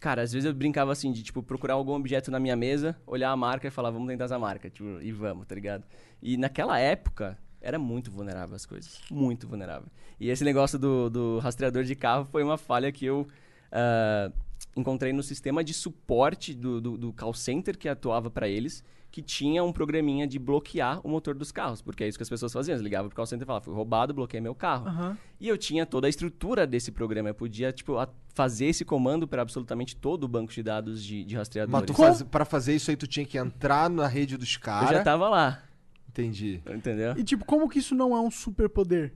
Cara, às vezes eu brincava assim de, tipo, procurar algum objeto na minha mesa, olhar a marca e falar, vamos tentar essa marca, tipo, e vamos, tá ligado? E naquela época, era muito vulnerável as coisas. Muito vulnerável. E esse negócio do, do rastreador de carro foi uma falha que eu ah, encontrei no sistema de suporte do, do, do call center que atuava para eles, que tinha um programinha de bloquear o motor dos carros, porque é isso que as pessoas faziam. Eles ligavam pro call center e falavam, fui roubado, bloqueei meu carro. Aham. E eu tinha toda a estrutura desse programa. Eu podia, tipo, a- fazer esse comando para absolutamente todo o banco de dados de, de Mas rastreadores. tu faz, pra fazer isso aí, tu tinha que entrar na rede dos Eu caras. já tava lá, Entendi. entendeu? E tipo, como que isso não é um superpoder?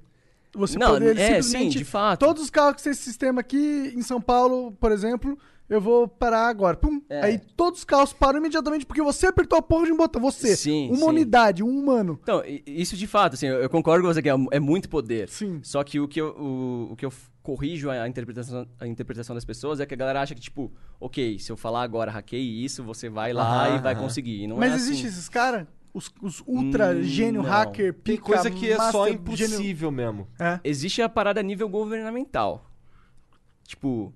Você Não, poder é, simplesmente... sim, de fato. Todos os carros que tem esse sistema aqui em São Paulo, por exemplo, eu vou parar agora. Pum. É. Aí todos os carros param imediatamente porque você apertou a porra de um botão. Você. Sim, uma sim. unidade, um humano. Então, isso de fato, assim, eu, concordo com você que é, é muito poder. Sim. Só que o que eu, o, o que eu corrijo a, interpretação, a interpretação das pessoas é que a galera acha que, tipo, ok, se eu falar agora hackeie isso, você vai lá Aham, e vai aham. conseguir. E Não Mas é existe assim. esses caras? Os, os ultra Hum, gênio não. hacker, Tem pica, coisa que é só impossível mesmo. Gênio... É. Existe a parada a nível governamental. Tipo,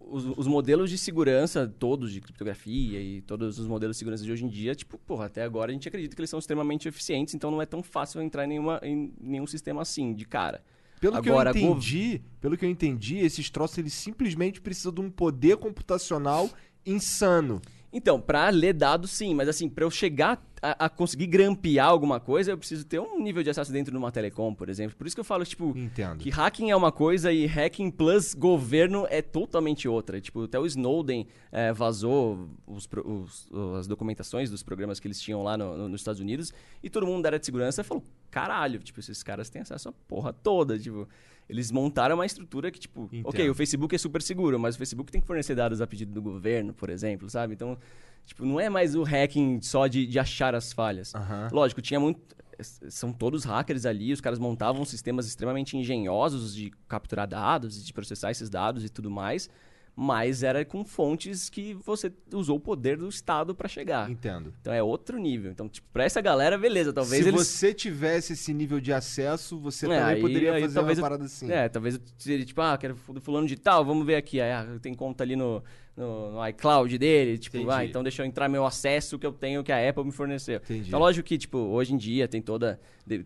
os, os modelos de segurança, todos de criptografia e todos os modelos de segurança de hoje em dia, tipo, porra, até agora a gente acredita que eles são extremamente eficientes, então não é tão fácil entrar em, nenhuma, em nenhum sistema assim, de cara. Pelo Agora, que eu gov- entendi, pelo que eu entendi, esses troços eles simplesmente precisam de um poder computacional insano. Então, pra ler dados, sim, mas assim, pra eu chegar a, a conseguir grampear alguma coisa, eu preciso ter um nível de acesso dentro de uma telecom, por exemplo. Por isso que eu falo, tipo, Entendo. que hacking é uma coisa e hacking plus governo é totalmente outra. Tipo, até o Snowden eh, vazou os os- as documentações dos programas que eles tinham lá no- no- nos Estados Unidos e todo mundo da área de segurança falou, caralho, tipo, esses caras têm acesso à porra toda, tipo... Eles montaram uma estrutura que, tipo, Entendo. ok, o Facebook é super seguro, mas o Facebook tem que fornecer dados a pedido do governo, por exemplo, sabe? Então, tipo, não é mais o hacking só de, de achar as falhas. Lógico, tinha muito. São todos hackers ali, os caras montavam sistemas extremamente engenhosos de capturar dados, de processar esses dados e tudo mais, mas era com fontes que você usou o poder do Estado pra chegar. Entendo. Então é outro nível. Então, tipo, pra essa galera, beleza, talvez Se eles. você tivesse esse nível de acesso, você É, também aí- poderia aí fazer uma eu- parada assim. É, talvez eu seria tipo, ah, quero fulano de tal, vamos ver aqui. Aí, ah, tem conta ali no, no, no iCloud dele. Tipo, Entendi. ah, então deixa eu entrar meu acesso que eu tenho que a Apple me forneceu. Entendi. Então, lógico que, tipo, hoje em dia tem toda.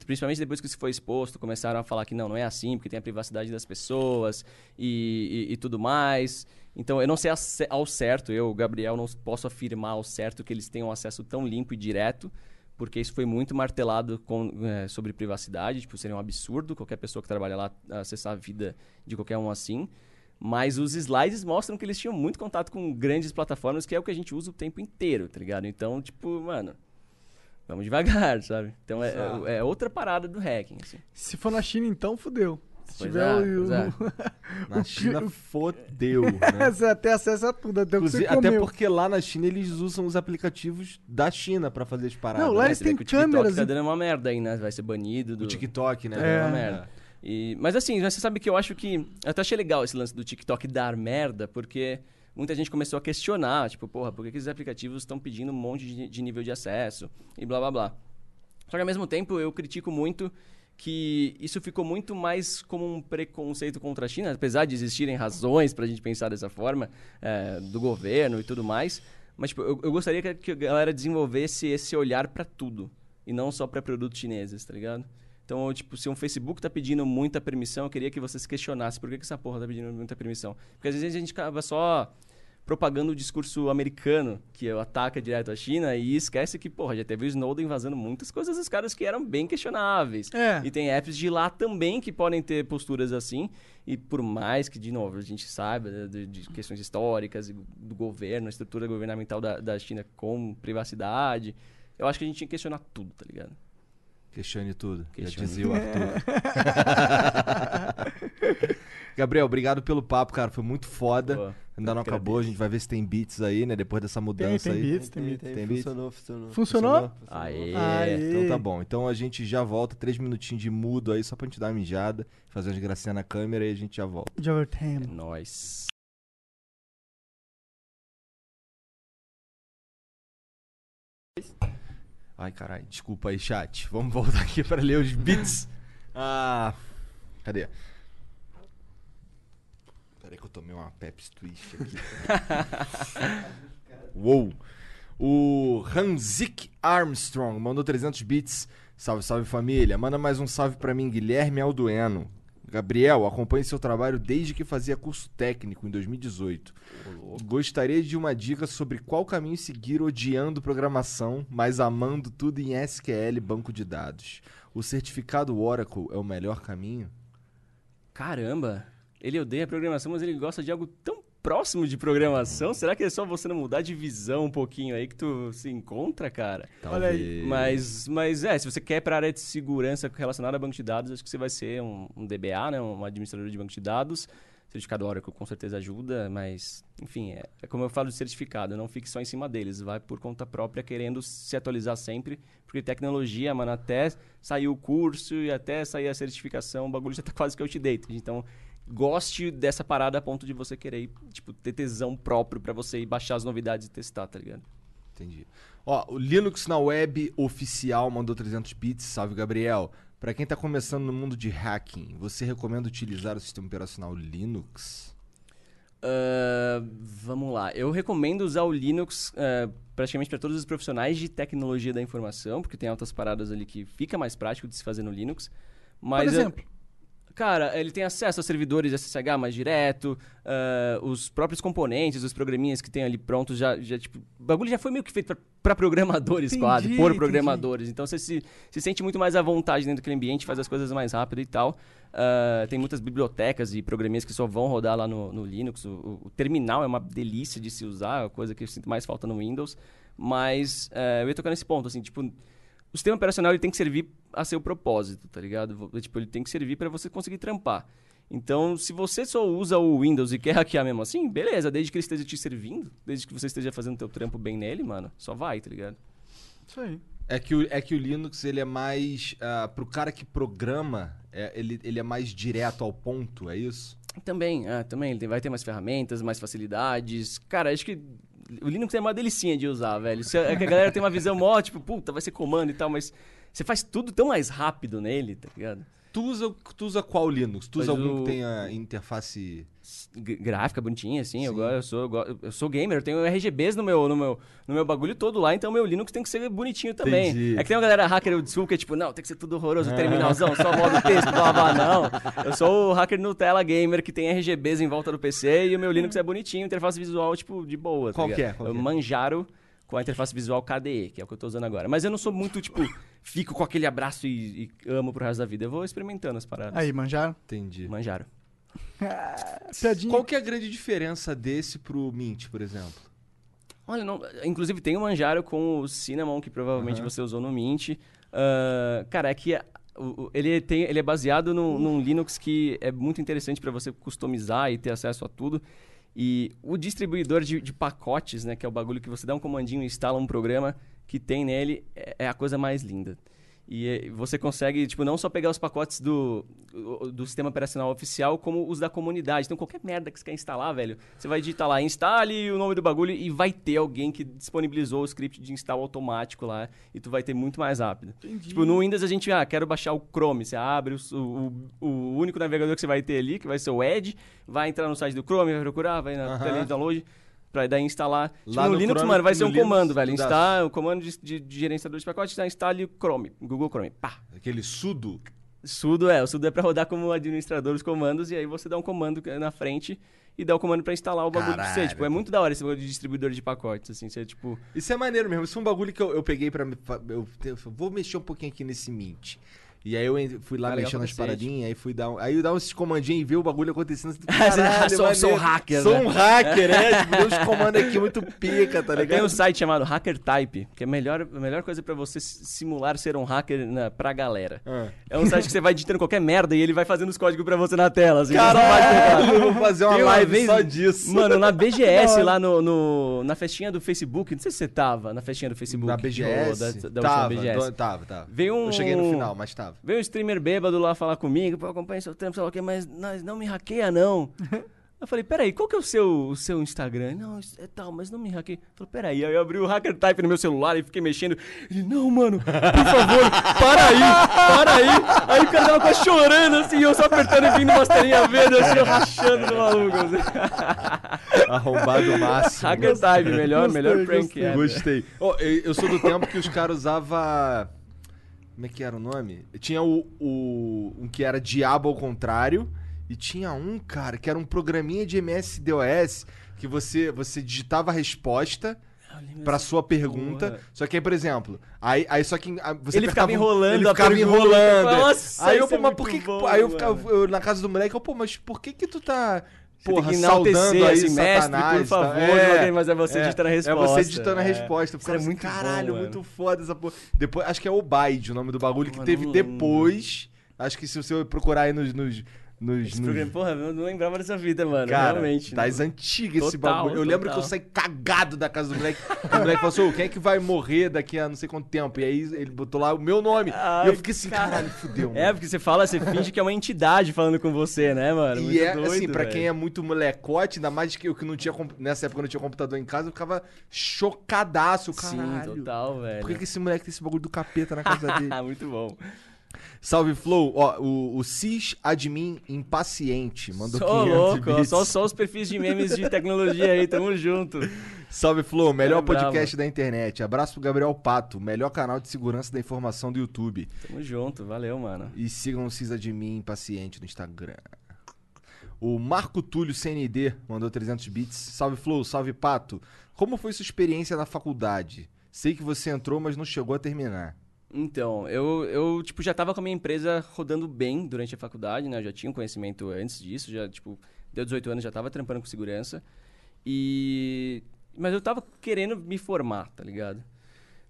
Principalmente depois que isso foi exposto, começaram a falar que não, não é assim, porque tem a privacidade das pessoas e, e, e tudo mais. Então, eu não sei ao certo, eu, Gabriel, não posso afirmar ao certo que eles tenham acesso tão limpo e direto porque isso foi muito martelado com, eh, sobre privacidade, tipo, seria um absurdo qualquer pessoa que trabalha lá acessar a vida de qualquer um assim. Mas os slides mostram que eles tinham muito contato com grandes plataformas, que é o que a gente usa o tempo inteiro, tá ligado? Então, tipo, mano, vamos devagar, sabe? Então é, Exato. é outra parada do hacking, assim. Se for na China, então, fudeu. Se Pois tiver é, o. é. Na China fodeu, né? Você tem acesso a tudo, até o que você Inclusive, até porque lá na China eles usam os aplicativos da China pra fazer as paradas. Não, lá né? eles têm que o TikTok câmeras tá dando uma merda aí, né? Vai ser banido do... O TikTok, né? É. uma merda. E, mas assim, você sabe que eu acho que. Eu até achei legal esse lance do TikTok dar merda, porque muita gente começou a questionar, tipo, porra, por que, esses aplicativos estão pedindo um monte de, de nível de acesso e blá blá blá. Só que ao mesmo tempo eu critico muito que isso ficou muito mais como um preconceito contra a China, apesar de existirem razões pra gente pensar dessa forma, é, do governo e tudo mais. Mas tipo, eu, eu gostaria que, a- a galera desenvolvesse esse olhar pra tudo e não só pra produtos chineses, tá ligado? Então, tipo, se um Facebook tá pedindo muita permissão, eu queria que você se questionasse por que, que essa porra tá pedindo muita permissão. Porque às vezes a gente acaba só propagando o discurso americano, que ataca direto a China, e esquece que, porra, já teve o Snowden vazando muitas coisas dos caras que eram bem questionáveis. É. E tem apps de lá também que podem ter posturas assim, e por mais que, de novo, a gente saiba né, de, de questões históricas do governo, a estrutura governamental da, da China com privacidade, eu acho que a gente tinha que questionar tudo, tá ligado? Questione tudo. Questione. Já dizia o Arthur. Gabriel, obrigado pelo papo, cara. Foi muito foda. Pô, Ainda não acabou. A gente vai ver se tem beats aí, né? Depois dessa Tem, mudança tem aí. beats, tem beats. Tem beats? funcionou, funcionou. Funcionou? Aê! Aê. Então tá bom. Então a gente já volta. Três minutinhos de mudo aí, só pra gente dar uma mijada, fazer umas gracinhas na câmera e a gente já volta. É Jovertame. nóis. Ai, caralho. Desculpa aí, chat. Vamos voltar aqui pra ler os beats. Ah. Cadê? Peraí que eu tomei uma Pepsi Twist aqui. Uou! O Hanzik Armstrong mandou 300 bits. Salve, salve família. Manda mais um salve pra mim, Guilherme Aldueno. Gabriel, acompanhe seu trabalho desde que fazia curso técnico em 2018. Gostaria de uma dica sobre qual caminho seguir odiando programação, mas amando tudo em SQL banco de dados. O certificado Oracle é o melhor caminho? Caramba! Ele odeia programação, mas ele gosta de algo tão próximo de programação. Será que é só você não mudar de visão um pouquinho aí que tu se encontra, cara? Olha aí. Mas, mas é, se você quer para área de segurança relacionada a banco de dados, acho que você vai ser um, um DBA, né? Um administrador de banco de dados. Certificado Oracle com certeza ajuda, mas, enfim, é, é como eu falo de certificado, não fique só em cima deles, vai por conta própria querendo se atualizar sempre, porque tecnologia, mano, até sair o curso e até sair a certificação, o bagulho já tá quase que outdated. Então, goste dessa parada a ponto de você querer, tipo, ter tesão próprio pra você ir baixar as novidades e testar, tá ligado? Entendi. Ó, o Linux na web oficial mandou 300 bits. Salve, Gabriel. Pra quem tá começando no mundo de hacking, você recomenda utilizar o sistema operacional Linux? Ah, vamos lá. Eu recomendo usar o Linux ah, praticamente para todos os profissionais de tecnologia da informação, porque tem altas paradas ali que fica mais prático de se fazer no Linux. Mas Por eu- exemplo, Cara, ele tem acesso a servidores SSH mais direto, ah, os próprios componentes, os programinhas que tem ali prontos já, já tipo, o bagulho já foi meio que feito para programadores Entendi, quase, por entendi. programadores. Então você se, se sente muito mais à vontade dentro daquele ambiente, faz as coisas mais rápido e tal. Ah, tem muitas bibliotecas e programinhas que só vão rodar lá no, no Linux. O, o- terminal é uma delícia de se usar, coisa que eu sinto mais falta no Windows. Mas eh, eu ia tocar nesse ponto, assim, tipo, o sistema operacional ele tem que servir a seu propósito, tá ligado? Tipo, ele tem que servir para você conseguir trampar. Então, se você só usa o Windows e quer hackear mesmo assim, beleza, desde que ele esteja te servindo, desde que você esteja fazendo teu trampo bem nele, mano, só vai, tá ligado? isso aí. É que, o, é que o Linux, ele é mais... ah, pro cara que programa, é, ele, ele é mais direto ao ponto, é isso? Também, ah, também, ele tem- vai ter mais ferramentas, mais facilidades. Cara, acho que o Linux é uma delicinha de usar, velho. Isso É que a galera tem uma visão mó, tipo, puta, vai ser comando e tal, mas você faz tudo tão mais rápido nele, tá ligado? Tu usa, tu usa qual Linux? Tu usa Mas algum o- que tenha interface... Gráfica bonitinha, assim. Eu, Sim. go- eu, sou, eu, eu sou gamer, eu tenho RGBs no meu, no, meu, no meu bagulho todo lá, então meu Linux tem que ser bonitinho também. Entendi. É que tem uma galera hacker old school que é tipo, não, tem que ser tudo horroroso, terminalzão, só modo texto, blá blá, não. Eu sou o hacker Nutella gamer que tem RGBs em volta do PC e o meu Linux é bonitinho, interface visual, tipo, de boa. tá Qual que é? Qual Eu que é? Manjaro com a interface visual KDE, que é o que eu tô usando agora. Mas eu não sou muito, tipo, fico com aquele abraço e, e amo pro resto da vida. Eu vou experimentando as paradas. Aí, manjaram? Entendi. Manjaro. Piadinha. Qual que é a grande diferença desse pro Mint, por exemplo? Olha, não- inclusive tem o Manjaro com o Cinnamon, que provavelmente você usou no Mint. Ah, cara, é que a- o- o- ele, tem, ele é baseado num, num Linux que é muito interessante para você customizar e ter acesso a tudo. E o distribuidor de, de pacotes, né, que é o bagulho que você dá um comandinho e instala um programa que tem nele, é, é a coisa mais linda. E eh, você consegue, tipo, não só pegar os pacotes do, do sistema operacional oficial, como os da comunidade. Então, qualquer merda que você quer instalar, velho, você vai digitar lá, instale o nome do bagulho e vai ter alguém que disponibilizou o script de install automático lá e tu vai ter muito mais rápido. Tipo, no Windows a gente, ah, quero baixar o Chrome. Você abre o, o, o único navegador que você vai ter ali, que vai ser o Edge, vai entrar no site do Chrome, vai procurar, vai na Aham. tela de download. Pra daí instalar. Tipo, Lá no, no Linux, Chrome, mano, vai ser um Linux, comando, velho. tu dá- Instala o comando de, de, de gerenciador de pacotes, tá, instale o Chrome, Google Chrome. Pá. Aquele sudo? Sudo é, o sudo é pra rodar como administrador os comandos, e aí você dá um comando na frente e dá o comando pra instalar o bagulho pra você. Caralho. Tipo, é muito da hora esse bagulho de distribuidor de pacotes, assim, você, tipo... Isso é maneiro mesmo. Isso é um bagulho que eu, eu peguei pra. Eu, eu vou mexer um pouquinho aqui nesse Mint. E aí eu fui lá Ah, mexendo nas paradinhas, aí fui dar um, aí eu dava esses comandinhos e ver o bagulho acontecendo. Caralho, sou- sou maneiro. hacker, Sou né? um hacker, é. Tipo, deu uns comandos aqui muito pica, tá Tem ligado? um site chamado Hacker Type, que é a melhor, a melhor coisa pra você simular ser um hacker na, pra galera. Ah. É um site que você vai digitando qualquer merda e ele vai fazendo os códigos pra você na tela. Assim. Caralho, eu vou fazer uma Tem live vez- só disso. Mano, na BGS, lá no, no- na festinha do Facebook, não sei se você tava na festinha do Facebook. Na BGS? Da, da tava, BGS. tava, tava. Veio um- Eu cheguei no final, mas tava. Veio um streamer bêbado lá falar comigo, pô, acompanha seu tempo, sei lá o quê, mas nós não me hackeia, não. Eu falei, peraí, qual que é o seu, o seu Instagram? Não, é tal, mas não me hackeia. Eu falei, peraí, aí eu abri o Hacker Type no meu celular e fiquei mexendo. Ele, não, mano, por favor, para aí, para aí. Aí o cara tava quase chorando, assim, eu só apertando e vindo umas telinhas verdes, assim, eu rachando do maluco. Assim. Arrombado máximo. Hacker Type, melhor, Gostei, melhor prank. gostei. Gostei. Eu, eu sou do tempo que os caras usavam. Como é que era o nome? Tinha o, o. Um que era Diabo ao contrário. E tinha um, cara, que era um programinha de MS-DOS que você, você digitava a resposta pra sua pergunta. porra. Só que aí, por exemplo, aí, aí só que ah, você Ele ficava enrolando Ele ficava pergunta. enrolando. é. Nossa, aí eu, isso pô, é mas por que. bom, aí eu ficava eu, na casa do moleque, eu, pô, mas por que que tu tá. Porra, saudando aí assim, mestre, Satanás, por favor, tá? devagar, mas é você digitando a É você resposta. digitando a É. resposta. Isso era Muito bom, caralho, mano. muito foda essa porra. Depois, acho que é o Bide, o nome do bagulho, que Mano, teve depois. Acho que se você procurar aí nos. nos, nos, Esse nos- programa, porra, eu não lembrava dessa vida, mano. Cara, realmente. das não. antigas esse Total, bagulho. Eu lembro que eu total. saí cagado da casa do moleque. o moleque falou assim: "Ô, quem é que vai morrer daqui a não sei quanto tempo? E aí ele botou lá o meu nome. Ai, e eu fiquei assim, caralho, fudeu. É, porque você fala, você finge que é uma entidade falando com você, né, mano? E é assim, pra quem é muito molecote, ainda mais que eu que não tinha. comp- Nessa época eu não tinha computador em casa, eu ficava chocadaço, Sim, caralho. total, velho. Por que, que esse moleque tem esse bagulho do capeta na casa dele? muito bom. Salve, Flow. Ó, o, o Cis Admin Impaciente mandou Só 500 louco, ó, só, só os perfis de memes de tecnologia aí, tamo junto. Salve, Flow. Melhor É podcast da internet. Abraço pro Gabriel Pato, melhor canal de segurança da informação do YouTube. Tamo junto, valeu, mano. E sigam o Cis Admin Impaciente no Instagram. O Marco Túlio CND mandou 300 bits. Salve, Flow. Salve, Pato. Como foi sua experiência na faculdade? Sei que você entrou, mas não chegou a terminar. Então, eu, eu tipo, já tava com a minha empresa rodando bem durante a faculdade, né? Eu já tinha um conhecimento antes disso, já, tipo, deu 18 anos, já tava trampando com segurança. E... Mas eu tava querendo me formar, tá ligado?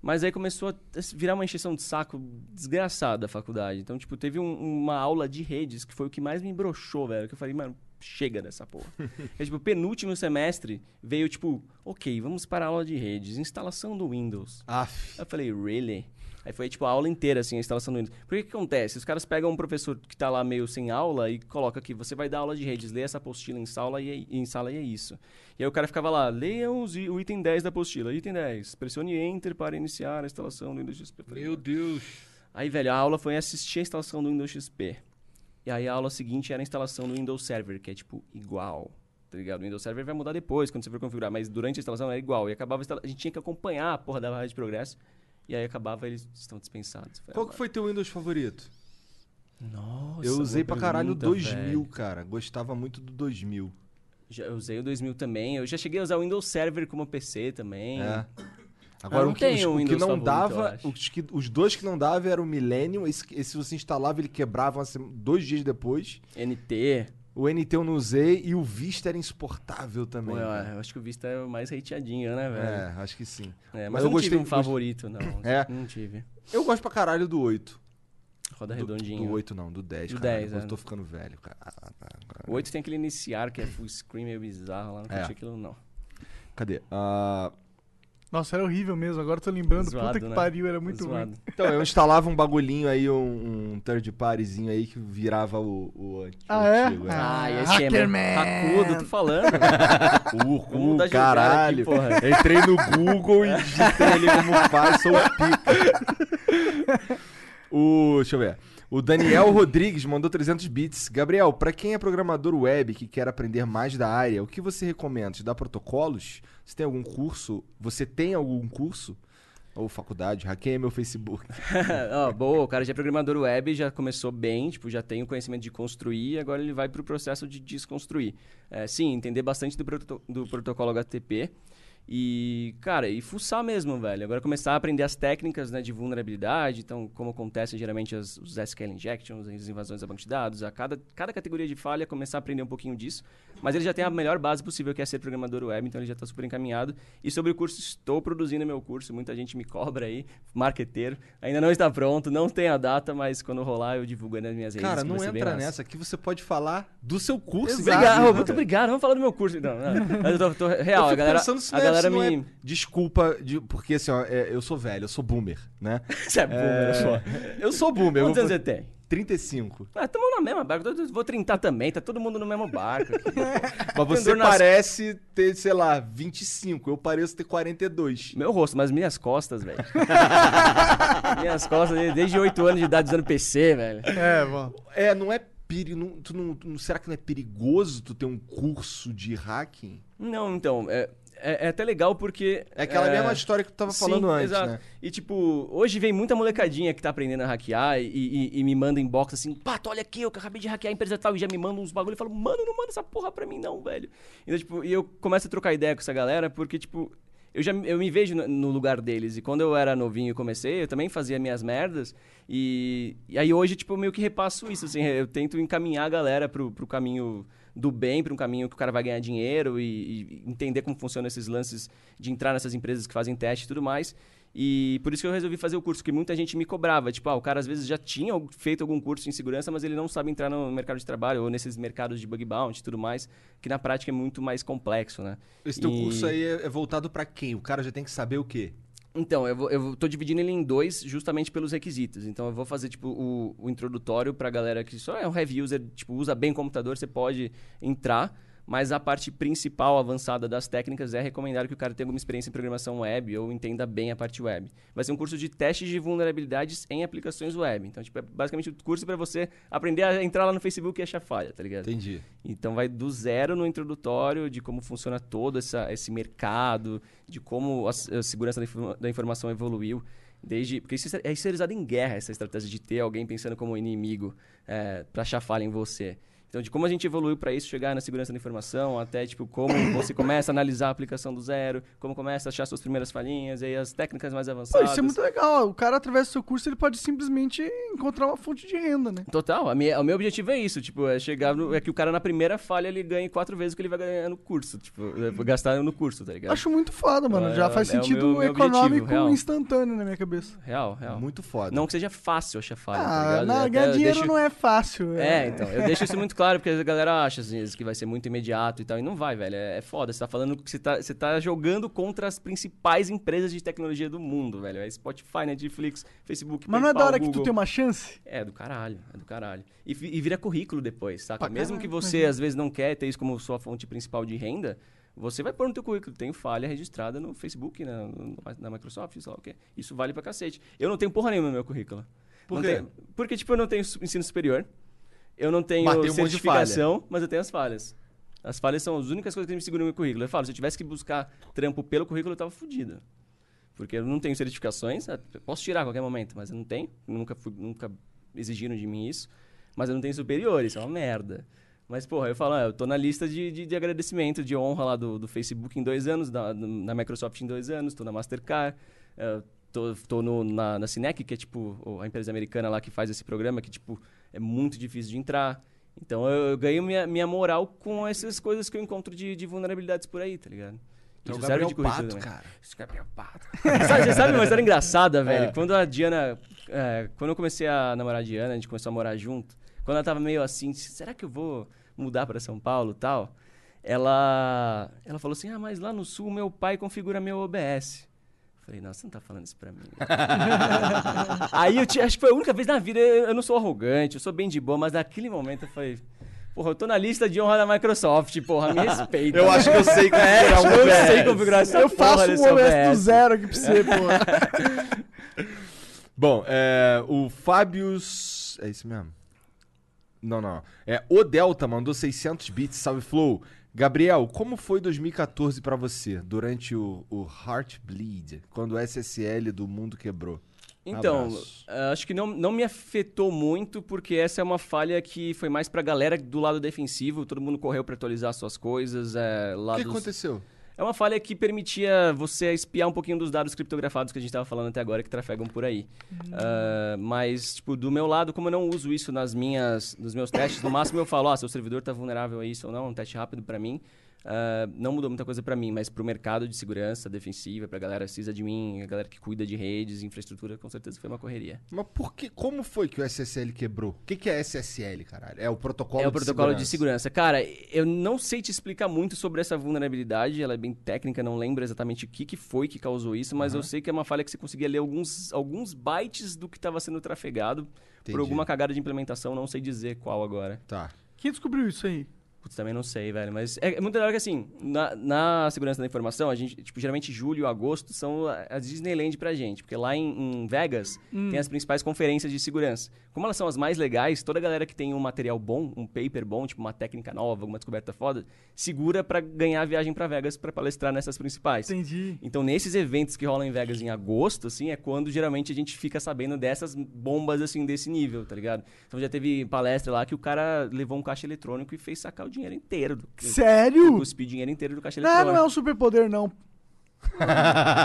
Mas aí começou a virar uma encheção de saco desgraçada a faculdade. Então, tipo, teve um- uma aula de redes que foi o que mais me broxou, velho. Que eu falei, mano, chega dessa porra. é, tipo, penúltimo semestre veio, tipo, ok, vamos para a aula de redes, instalação do Windows. Aff. Eu falei, really? Aí foi tipo a aula inteira, assim, a instalação do Windows. Por que que acontece? Os caras pegam um professor que tá lá meio sem aula e coloca aqui, você vai dar aula de redes, lê essa apostila em sala e, é- em sala e é isso. E aí o cara ficava lá, leiam o item 10 da apostila. Item 10, pressione Enter para iniciar a instalação do Windows XP. Meu Deus. Aí, velho, a aula foi assistir a instalação do Windows XP. E aí a aula seguinte era a instalação do Windows Server, que é tipo igual. Tá ligado? O Windows Server vai mudar depois, quando você for configurar, mas durante a instalação era igual. E acabava a gente tinha que acompanhar a porra da barra de progresso. E aí acabava, eles estão dispensados. Falei, Qual que foi teu Windows favorito? Nossa, eu usei pra caralho o pergunta, 2000, velho. cara. Gostava muito do 2000. Já eu usei o 2000 também. Eu já cheguei a usar o Windows Server como PC também. É. Agora, o que, os- o que Windows não favorito, dava, os, que- os dois que não dava era o Millennium. Esse, esse você instalava, ele quebrava uma dois dias depois. NT. O NT eu não usei e o Vista era insuportável também. Pô, eu, eu acho que o Vista é o mais hateadinho, né, velho? É, acho que sim. É, mas, Mas eu eu não tive gostei- um favorito, não. É? Não tive. Eu gosto pra caralho do 8. Roda Do, redondinho. do 8 não, do 10. Do caralho, 10, Eu é. tô ficando velho, cara. O 8 tem aquele iniciar que é full screen meio bizarro lá, não É. curti aquilo não. Cadê? Ah, Nossa, era horrível mesmo. Agora eu tô lembrando. Zoado, Puta que né? pariu, era muito Zoado. ruim. então, eu instalava um bagulhinho aí, um, um third partyzinho aí que virava o, o, o Ah, é? antigo. Ah. Ah, e esse é Hackerman. racudo, tô falando. O lugar caralho. aqui, porra. Entrei no Google e digitei ali como faz, sou o pica. o, deixa eu ver. O Daniel Rodrigues mandou 300 bits. Gabriel, pra quem é programador web que quer aprender mais da área, o que você recomenda? Te dá protocolos? Você tem algum curso? Você tem algum curso? Ou faculdade? Hackeia meu Facebook. Ó, boa, o cara já é programador web, já começou bem, tipo, já tem o conhecimento de construir, agora ele vai pro processo de desconstruir. É, sim, entender bastante do, proto- do protocolo HTTP e, cara, e fuçar mesmo, velho. Agora começar a aprender as técnicas né, de vulnerabilidade, então, como acontecem geralmente as, os SQL injections, as invasões a banco de dados, a cada, cada categoria de falha, começar a aprender um pouquinho disso. Mas ele já tem a melhor base possível, que é ser programador web, então ele já está super encaminhado. E sobre o curso, estou produzindo meu curso, muita gente me cobra aí, marqueteiro. Ainda não está pronto, não tem a data, mas quando rolar eu divulgo aí nas minhas redes. Cara, não entra nessa. Aqui você pode falar do seu curso. Obrigado, inclusive. muito obrigado. Vamos falar do meu curso, então. Não, mas eu tô, tô- real, eu a galera, pensando se a não é- galera me... é desculpa, de- porque assim, ó, é, eu sou velho, eu sou boomer, né? Você é boomer, só. Eu sou boomer. eu Quantos anos você tem? 35. Ah, tamo na mesma barca. Eu Vou 30 também, tá todo mundo no mesmo barco. aqui. Mas você nas- parece ter, sei lá, 25. Eu pareço ter 42. Meu rosto, mas minhas costas, velho. minhas costas, desde 8 anos de idade usando PC, velho. É, bom. É, não é perigo. Não, tu não, tu não- será que não é perigoso tu ter um curso de hacking? Não, então, é, é, é até legal porque... É aquela mesma história que tu tava falando antes, exato. né? E tipo, hoje vem muita molecadinha que tá aprendendo a hackear e, e- e me manda inbox assim, Pato, olha aqui, eu acabei de hackear a empresa tal, e já me manda uns bagulho e falo, mano, não manda essa porra pra mim não, velho. Então, tipo, e eu começo a trocar ideia com essa galera porque, tipo, eu já eu me vejo no, no lugar deles. E quando eu era novinho e comecei, eu também fazia minhas merdas. E, e aí hoje, tipo, eu meio que repasso isso, assim, eu tento encaminhar a galera pro, pro caminho do bem, para um caminho que o cara vai ganhar dinheiro e, e entender como funcionam esses lances de entrar nessas empresas que fazem teste e tudo mais. E por isso que eu resolvi fazer o curso, porque muita gente me cobrava. Tipo, ah, o cara às vezes já tinha feito algum curso em segurança, mas ele não sabe entrar no mercado de trabalho ou nesses mercados de bug bounty e tudo mais, que na prática é muito mais complexo, né? Esse teu E- curso aí é, é voltado pra quem? O cara já tem que saber o quê? Então, eu, vou, eu tô dividindo ele em dois justamente pelos requisitos. Então, eu vou fazer, tipo, o, o introdutório pra galera que só é um heavy user, tipo, usa bem computador, você pode entrar. Mas a parte principal, avançada das técnicas é recomendar que o cara tenha alguma experiência em programação web ou entenda bem a parte web. Vai ser um curso de testes de vulnerabilidades em aplicações web. Então, tipo, é basicamente o curso para você aprender a entrar lá no Facebook e achar falha, tá ligado? Entendi. Então vai do zero no introdutório de como funciona todo essa, esse mercado, de como a, a segurança da, informa- da informação evoluiu. Desde, porque isso é, isso é usado em guerra, essa estratégia de ter alguém pensando como inimigo para achar falha em você. Então, de como a gente evoluiu para isso, chegar na segurança da informação, até tipo como você começa a analisar a aplicação do zero, como começa a achar suas primeiras falhinhas, e aí as técnicas mais Pô, avançadas. isso é muito legal. O cara, através do seu curso, ele pode simplesmente encontrar uma fonte de renda, né? Total, a minha, o meu objetivo é isso, tipo, é chegar no, é que o cara na primeira falha ele ganhe quatro vezes o que ele vai ganhar no curso, tipo, é, gastar no curso, tá ligado? Acho muito foda, mano. É, Já faz é sentido meu- meu econômico objetivo, instantâneo na minha cabeça. Real, real. Muito foda. Não que seja fácil achar falha, tá Ah, ligado? não, Até ganhar dinheiro deixo- não é fácil. É, então, eu deixo isso muito claro, porque a galera acha às vezes, que vai ser muito imediato e tal, e não vai, velho, é, é foda. Você tá falando que você tá, você tá jogando contra as principais empresas de tecnologia do mundo, velho. É Spotify, Netflix, Facebook, Mas não é da PayPal, hora que tu Google. tem uma chance? É, do caralho, é do caralho. E, e vira currículo depois, saca? Pra Mesmo caralho, que você, às vezes, não quer ter isso como sua fonte principal de renda, você vai pôr no teu currículo. Tenho falha registrada no Facebook, na, no- na Microsoft, sei lá o quê. Isso vale pra cacete. Eu não tenho porra nenhuma no meu currículo. Por quê? tenho- porque, tipo, eu não tenho ensino superior. Eu não tenho Mas tem um certificação, mas eu tenho as falhas. As falhas são as únicas coisas que me seguram no meu currículo. Eu falo, se eu tivesse que buscar trampo pelo currículo, eu tava fudido. Porque eu não tenho certificações, eu posso tirar a qualquer momento, mas eu não tenho. Nunca, fui, nunca exigiram de mim isso. Mas eu não tenho superiores, é uma merda. Mas, porra, eu falo, ah, eu tô na lista de, de, de agradecimento, de honra lá do, do Facebook em dois anos, da, na Microsoft em dois anos, tô na Mastercard, eh, tô, tô no, na, na Cinec, que é tipo a empresa americana lá que faz esse programa, que tipo é muito difícil de entrar. Então eu, eu ganho minha, minha moral com essas coisas que eu encontro de, de vulnerabilidades por aí, tá ligado? Tu é o Isso serve de currículo Pato, também. cara. Isso é Gabriel Pato. sabe, você sabe uma história engraçada, velho? É. Quando a Diana. é, quando eu comecei a namorar a Diana, a gente começou a morar junto. Quando ela tava meio assim, será que eu vou mudar pra São Paulo e tal? Ela. Ela falou assim: ah, mas lá no sul meu pai configura meu OBS. Eu Falei, nossa, você não tá falando isso pra mim. Aí eu tinha, acho que foi a única vez na vida, eu eu não sou arrogante, eu sou bem de boa, mas naquele momento eu falei, porra, eu tô na lista de honra da Microsoft, porra, me respeita. Eu acho que eu sei É, configurar um eu OBS. sei configurar essa Eu porra faço um OS do OBS. zero aqui pra você, pô. Bom, é, o Fábios... É isso mesmo? Não, não. É, o Delta mandou 600 bits, salve Flow. Gabriel, como foi 2014 pra você, durante o, o Heartbleed, quando o SSL do mundo quebrou? Então, eh, acho que não, não me afetou muito, porque essa é uma falha que foi mais pra galera do lado defensivo, todo mundo correu pra atualizar suas coisas. É, O que aconteceu? É uma falha que permitia você espiar um pouquinho dos dados criptografados que a gente estava falando até agora, que trafegam por aí. Ah, mas, tipo, do meu lado, como eu não uso isso nas minhas, nos meus testes, no máximo eu falo, ah, seu servidor está vulnerável a isso ou não, um teste rápido para mim. Ah, não mudou muita coisa para mim, mas para o mercado de segurança defensiva, para a galera sysadmin, a galera que cuida de redes, infraestrutura, com certeza foi uma correria. Mas por que, como foi que o SSL quebrou? O que, que é SSL, caralho? É o protocolo É o de protocolo segurança. de segurança. Cara, eu não sei te explicar muito sobre essa vulnerabilidade, ela é bem técnica, não lembro exatamente o que, que foi que causou isso, mas eu sei que é uma falha que você conseguia ler alguns, alguns bytes do que estava sendo trafegado Entendi. por alguma cagada de implementação, não sei dizer qual agora. Tá. Quem descobriu isso aí? Putz, também não sei, velho. Mas é, é muito legal que, assim, na, na segurança da informação, a gente, tipo, geralmente julho e agosto são a a Disneyland pra gente. Porque lá em, em Vegas tem as principais conferências de segurança. Como elas são as mais legais, toda galera que tem um material bom, um paper bom, tipo uma técnica nova, alguma descoberta foda, segura pra ganhar a viagem pra Vegas pra palestrar nessas principais. Entendi. Então, nesses eventos que rolam em Vegas em agosto, assim, é quando geralmente a gente fica sabendo dessas bombas, assim, desse nível, tá ligado? Então, já teve palestra lá que o cara levou um caixa eletrônico e fez sacar o dinheiro inteiro. Do, Sério? Cuspir dinheiro inteiro do caixa Não, não é eletrônico. um superpoder, não.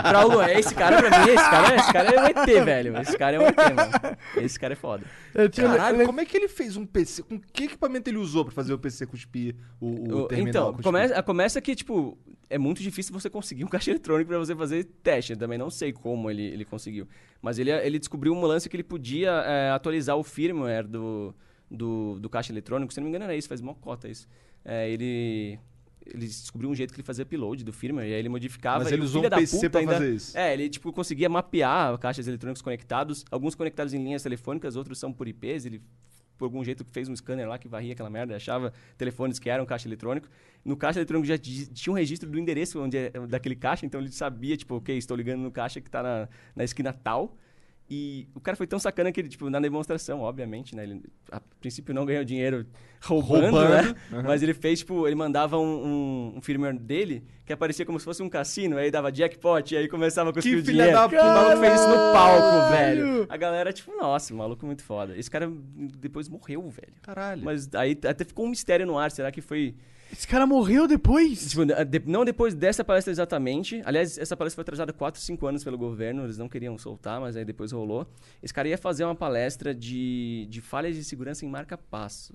Traulo, é esse cara pra mim, esse cara, esse cara é um ET, velho. Esse cara é um ET, mano. Esse cara é foda. Eu tinha- Caralho, ele- como é que ele fez um PC? Com que equipamento ele usou pra fazer o PC cuspir o, o O- terminal? então, cuspir? começa, começa que, tipo, é muito difícil você conseguir um caixa eletrônico pra você fazer teste. Eu também não sei como ele, ele conseguiu. Mas ele, ele descobriu um lance que ele podia é, atualizar o firmware do, do, do caixa eletrônico. Se não me engano, era isso, faz mó cota isso. É, ele, ele descobriu um jeito que ele fazia upload do firmware, e aí ele modificava. Mas ele usou um da PC pra ainda- fazer isso. É, ele tipo, conseguia mapear caixas eletrônicos conectados, alguns conectados em linhas telefônicas, outros são por IPs, ele por algum jeito fez um scanner lá que varria aquela merda, achava telefones que eram caixa eletrônico. No caixa eletrônico já tinha um registro do endereço onde é, daquele caixa, então ele sabia, tipo, ok, estou ligando no caixa que tá na, na esquina tal. E o cara foi tão sacana que ele, tipo, na demonstração, obviamente, né? Ele, a princípio, não ganhou dinheiro roubando, Roubando, né? Mas ele fez, tipo, ele mandava um, um, um firmware dele que aparecia como se fosse um cassino, aí dava jackpot, e aí começava a conseguir Que o filha dinheiro. da O maluco fez isso no palco, velho. A galera, tipo, nossa, maluco muito foda. Esse cara depois morreu, velho. Caralho. Mas aí até ficou um mistério no ar. Será que foi. Esse cara morreu depois? Tipo, de- não depois dessa palestra exatamente. Aliás, essa palestra foi atrasada 4, 5 anos pelo governo. Eles não queriam soltar, mas aí depois rolou. Esse cara ia fazer uma palestra de, de falhas de segurança em marca-passo.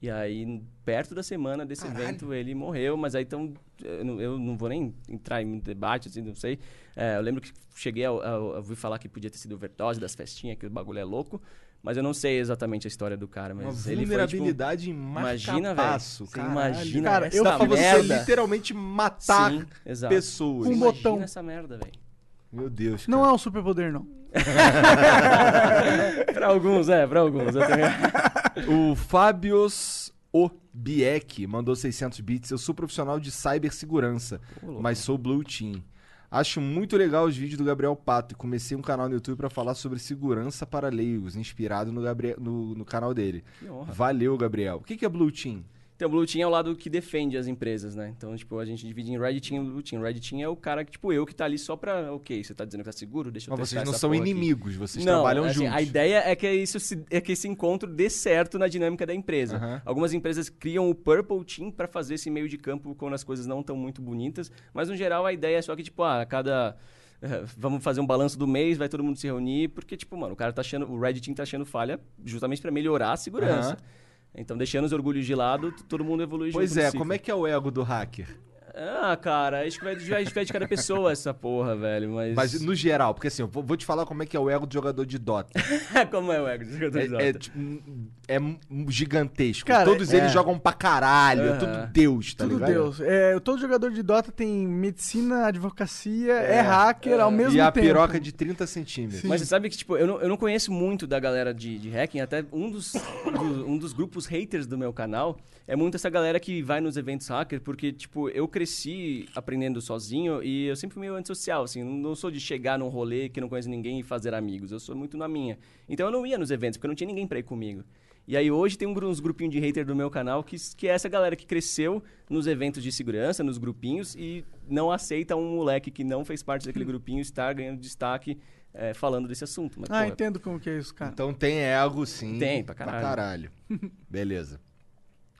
E aí, perto da semana desse evento, ele morreu, mas aí então. Eu não, eu não vou nem entrar em muito debate, assim, não sei. É, eu lembro que cheguei a, a, a ouvir falar que podia ter sido overdose das festinhas, que o bagulho é louco. Mas eu não sei exatamente a história do cara. Mas Uma ele foi, tipo, vulnerabilidade em Imagina, velho. Você imagina Cara, essa eu pra você merda. literalmente matar Sim, exato. pessoas. Com um Imagina botão. essa merda, velho. Meu Deus, cara. Não é um superpoder, não. pra alguns, é, pra alguns. Eu também... O Fábios Obiek mandou 600 bits. Eu sou profissional de cibersegurança, mas sou Blue Team. Acho muito legal os vídeos do Gabriel Pato e comecei um canal no YouTube pra falar sobre segurança para leigos, inspirado no, Gabriel, no, no canal dele. Valeu, Gabriel. O que, que é Blue Team? Então, o Blue Team é o lado que defende as empresas, né? Então, tipo, a gente divide em Red Team e Blue Team. Red Team é o cara que, tipo, eu que tá ali só pra, ok, você tá dizendo que tá seguro, deixa eu Mas vocês não são porra aqui. inimigos, vocês não, trabalham assim, juntos. A ideia é que, isso se- é que esse encontro dê certo na dinâmica da empresa. Algumas empresas criam o Purple Team para fazer esse meio de campo quando as coisas não estão muito bonitas, mas no geral a ideia é só que, tipo, ah, a cada. eh, Vamos fazer um balanço do mês, vai todo mundo se reunir, porque, tipo, mano, o cara tá achando. O Red Team tá achando falha justamente para melhorar a segurança. Então, deixando os orgulhos de lado, todo mundo evolui Pois é, como é que é o ego do hacker? Ah, cara, acho que vai, vai de cada pessoa essa porra, velho, mas... Mas no geral, porque assim, eu vou te falar como é que é o ego do jogador de Dota. como é o ego do jogador de É, é, Dota? tipo, um- é um gigantesco. Cara, Todos é. eles jogam pra caralho. É Aham. tudo Deus, tá Tudo ligado? Deus. É, todo jogador de Dota tem medicina, advocacia, é, hacker ao mesmo E a tempo. piroca de 30 centímetros. Sim. Mas você sabe que, tipo, eu não, eu não conheço muito da galera de, de hacking, até um dos, do- um dos grupos haters do meu canal é muito essa galera que vai nos eventos hacker, porque, tipo, eu cresci aprendendo sozinho e eu sempre fui meio antissocial, assim, não- não sou de chegar num rolê que não conheço ninguém e fazer amigos, eu sou muito na minha. Então eu não ia nos eventos, porque não tinha ninguém pra ir comigo. E aí hoje tem um uns grupinhos de hater do meu canal que, que é essa galera que cresceu nos eventos de segurança, nos grupinhos, e não aceita um moleque que não fez parte daquele grupinho estar ganhando destaque eh, falando desse assunto. Mas, Ah, pô, entendo como que é isso, cara. Então tem ego, sim. Tem, pra caralho. caralho. Beleza.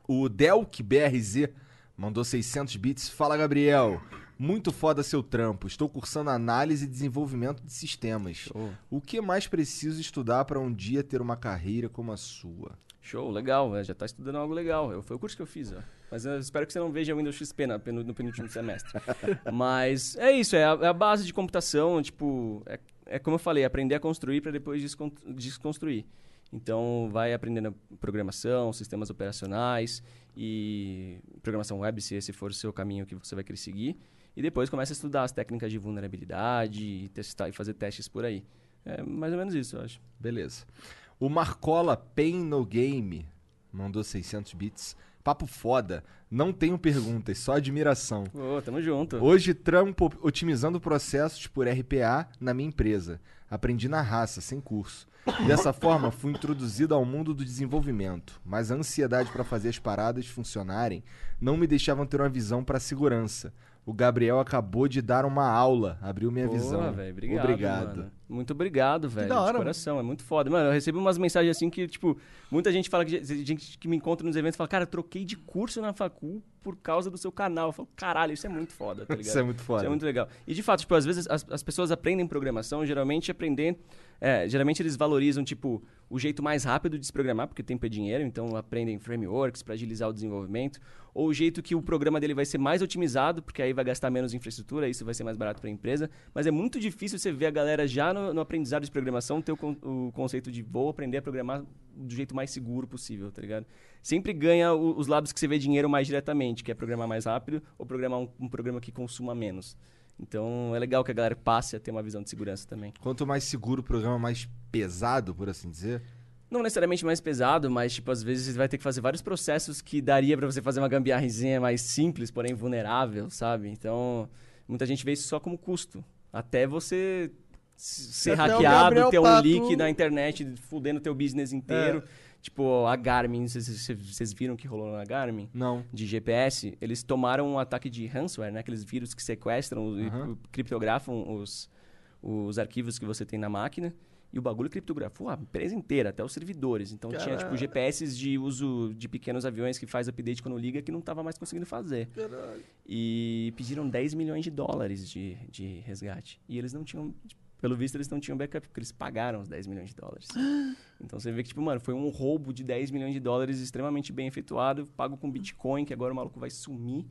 O Delk BRZ mandou 600 bits. Fala, Gabriel. Muito foda seu trampo. Estou cursando análise e desenvolvimento de sistemas. Show. O que mais preciso estudar para um dia ter uma carreira como a sua? Show, legal, né? já tá estudando algo legal. Eu, foi o curso que eu fiz, ó. Mas eu espero que você não veja Windows XP na, penu- no penúltimo semestre. Mas é isso, é a, é a base de computação, tipo, é, é como eu falei, aprender a construir para depois descon- desconstruir. Então, vai aprendendo programação, sistemas operacionais e programação web, se esse for o seu caminho que você vai querer seguir. E depois começa a estudar as técnicas de vulnerabilidade e, testar, e fazer testes por aí. É mais ou menos isso, eu acho. Beleza. O Marcola Pain No Game mandou 600 bits. Papo foda. Não tenho perguntas, só admiração. Ô, tamo junto. Hoje trampo otimizando processos por RPA na minha empresa. Aprendi na raça, sem curso. Dessa forma, fui introduzido ao mundo do desenvolvimento, mas a ansiedade para fazer as paradas funcionarem não me deixavam ter uma visão para segurança. O Gabriel acabou de dar uma aula, abriu minha Porra, visão. velho, obrigado, Obrigado. Mano. Muito obrigado, velho. da hora, de mano. coração, é muito foda. Mano, eu recebo umas mensagens assim que, tipo, muita gente fala que gente que me encontra nos eventos fala, cara, eu troquei de curso na facul por causa do seu canal. Eu falo, caralho, isso é muito foda, tá ligado? Isso é muito foda. Isso é muito legal. E de fato, tipo, às vezes as, as pessoas aprendem programação, geralmente aprendem. é, geralmente eles valorizam, tipo, o jeito mais rápido de se programar, porque tempo é dinheiro, então aprendem frameworks para agilizar o desenvolvimento. Ou o jeito que o programa dele vai ser mais otimizado, porque aí vai gastar menos infraestrutura, isso vai ser mais barato para a empresa. Mas é muito difícil você ver a galera já no, no aprendizado de programação ter o, o conceito de vou aprender a programar do jeito mais seguro possível, tá ligado? Sempre ganha o- os lados que você vê dinheiro mais diretamente, que é programar mais rápido ou programar um, um programa que consuma menos. Então é legal que a galera passe a ter uma visão de segurança também. Quanto mais seguro o programa, mais pesado, por assim dizer. Não necessariamente mais pesado, mas, tipo, às vezes você vai ter que fazer vários processos que daria pra você fazer uma gambiarrezinha mais simples, porém vulnerável, sabe? Então, muita gente vê isso só como custo. Até você ser Até hackeado, ter um Pato- leak na internet fudendo teu business inteiro. Tipo, a Garmin, vocês- viram que rolou na Garmin? Não. de GPS, eles tomaram um ataque de ransomware, né? Aqueles vírus que sequestram e Aham. criptografam os, os arquivos que você tem na máquina. E o bagulho criptografou a empresa inteira, até os servidores. Então tinha, tipo, GPS de uso de pequenos aviões que faz update quando liga que não tava mais conseguindo fazer. E pediram 10 milhões de dólares de, de resgate. E eles não tinham... Pelo visto, eles não tinham backup, porque eles pagaram os 10 milhões de dólares. Então você vê que, tipo, mano, foi um roubo de 10 milhões de dólares extremamente bem efetuado, pago com Bitcoin, que agora o maluco vai sumir.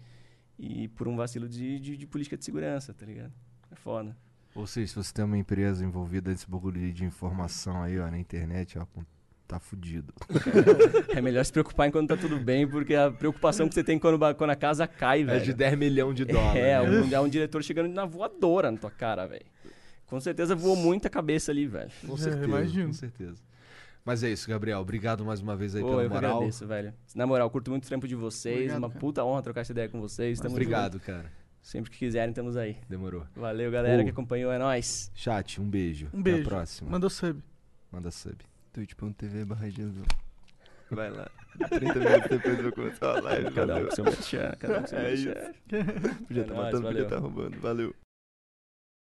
E por um vacilo de, de, de política de segurança, tá ligado? É foda. Ou seja, se você tem uma empresa envolvida nesse bagulho de- informação aí, ó, na internet, ó, tá fudido. É melhor se preocupar enquanto tá tudo bem, porque a preocupação que você tem quando, quando a casa cai, É velho. de 10 milhões de dólares. É, né? um, é um diretor chegando na voadora na tua cara, velho. Com certeza voou muita cabeça ali, velho. Com certeza, imagino. com certeza. Mas é isso, Gabriel. Obrigado mais uma vez aí Pô, pela eu moral. agradeço, velho. Na moral, curto muito o trampo de vocês. Obrigado, uma cara. puta honra trocar essa ideia com vocês. Tamo Obrigado, junto. cara. Sempre que quiserem, estamos aí. Demorou. Valeu, galera Ô. que acompanhou. É nóis. Chat, um beijo. Um beijo. Até a próxima. Mandou sub. Manda sub. twitch.tv barra. Vai lá. 30 minutos depois eu começar a live. Cada um com seu merchan, cada um com seu É merchan. isso. Podia É estar nóis, matando, podia valeu. estar roubando. Valeu.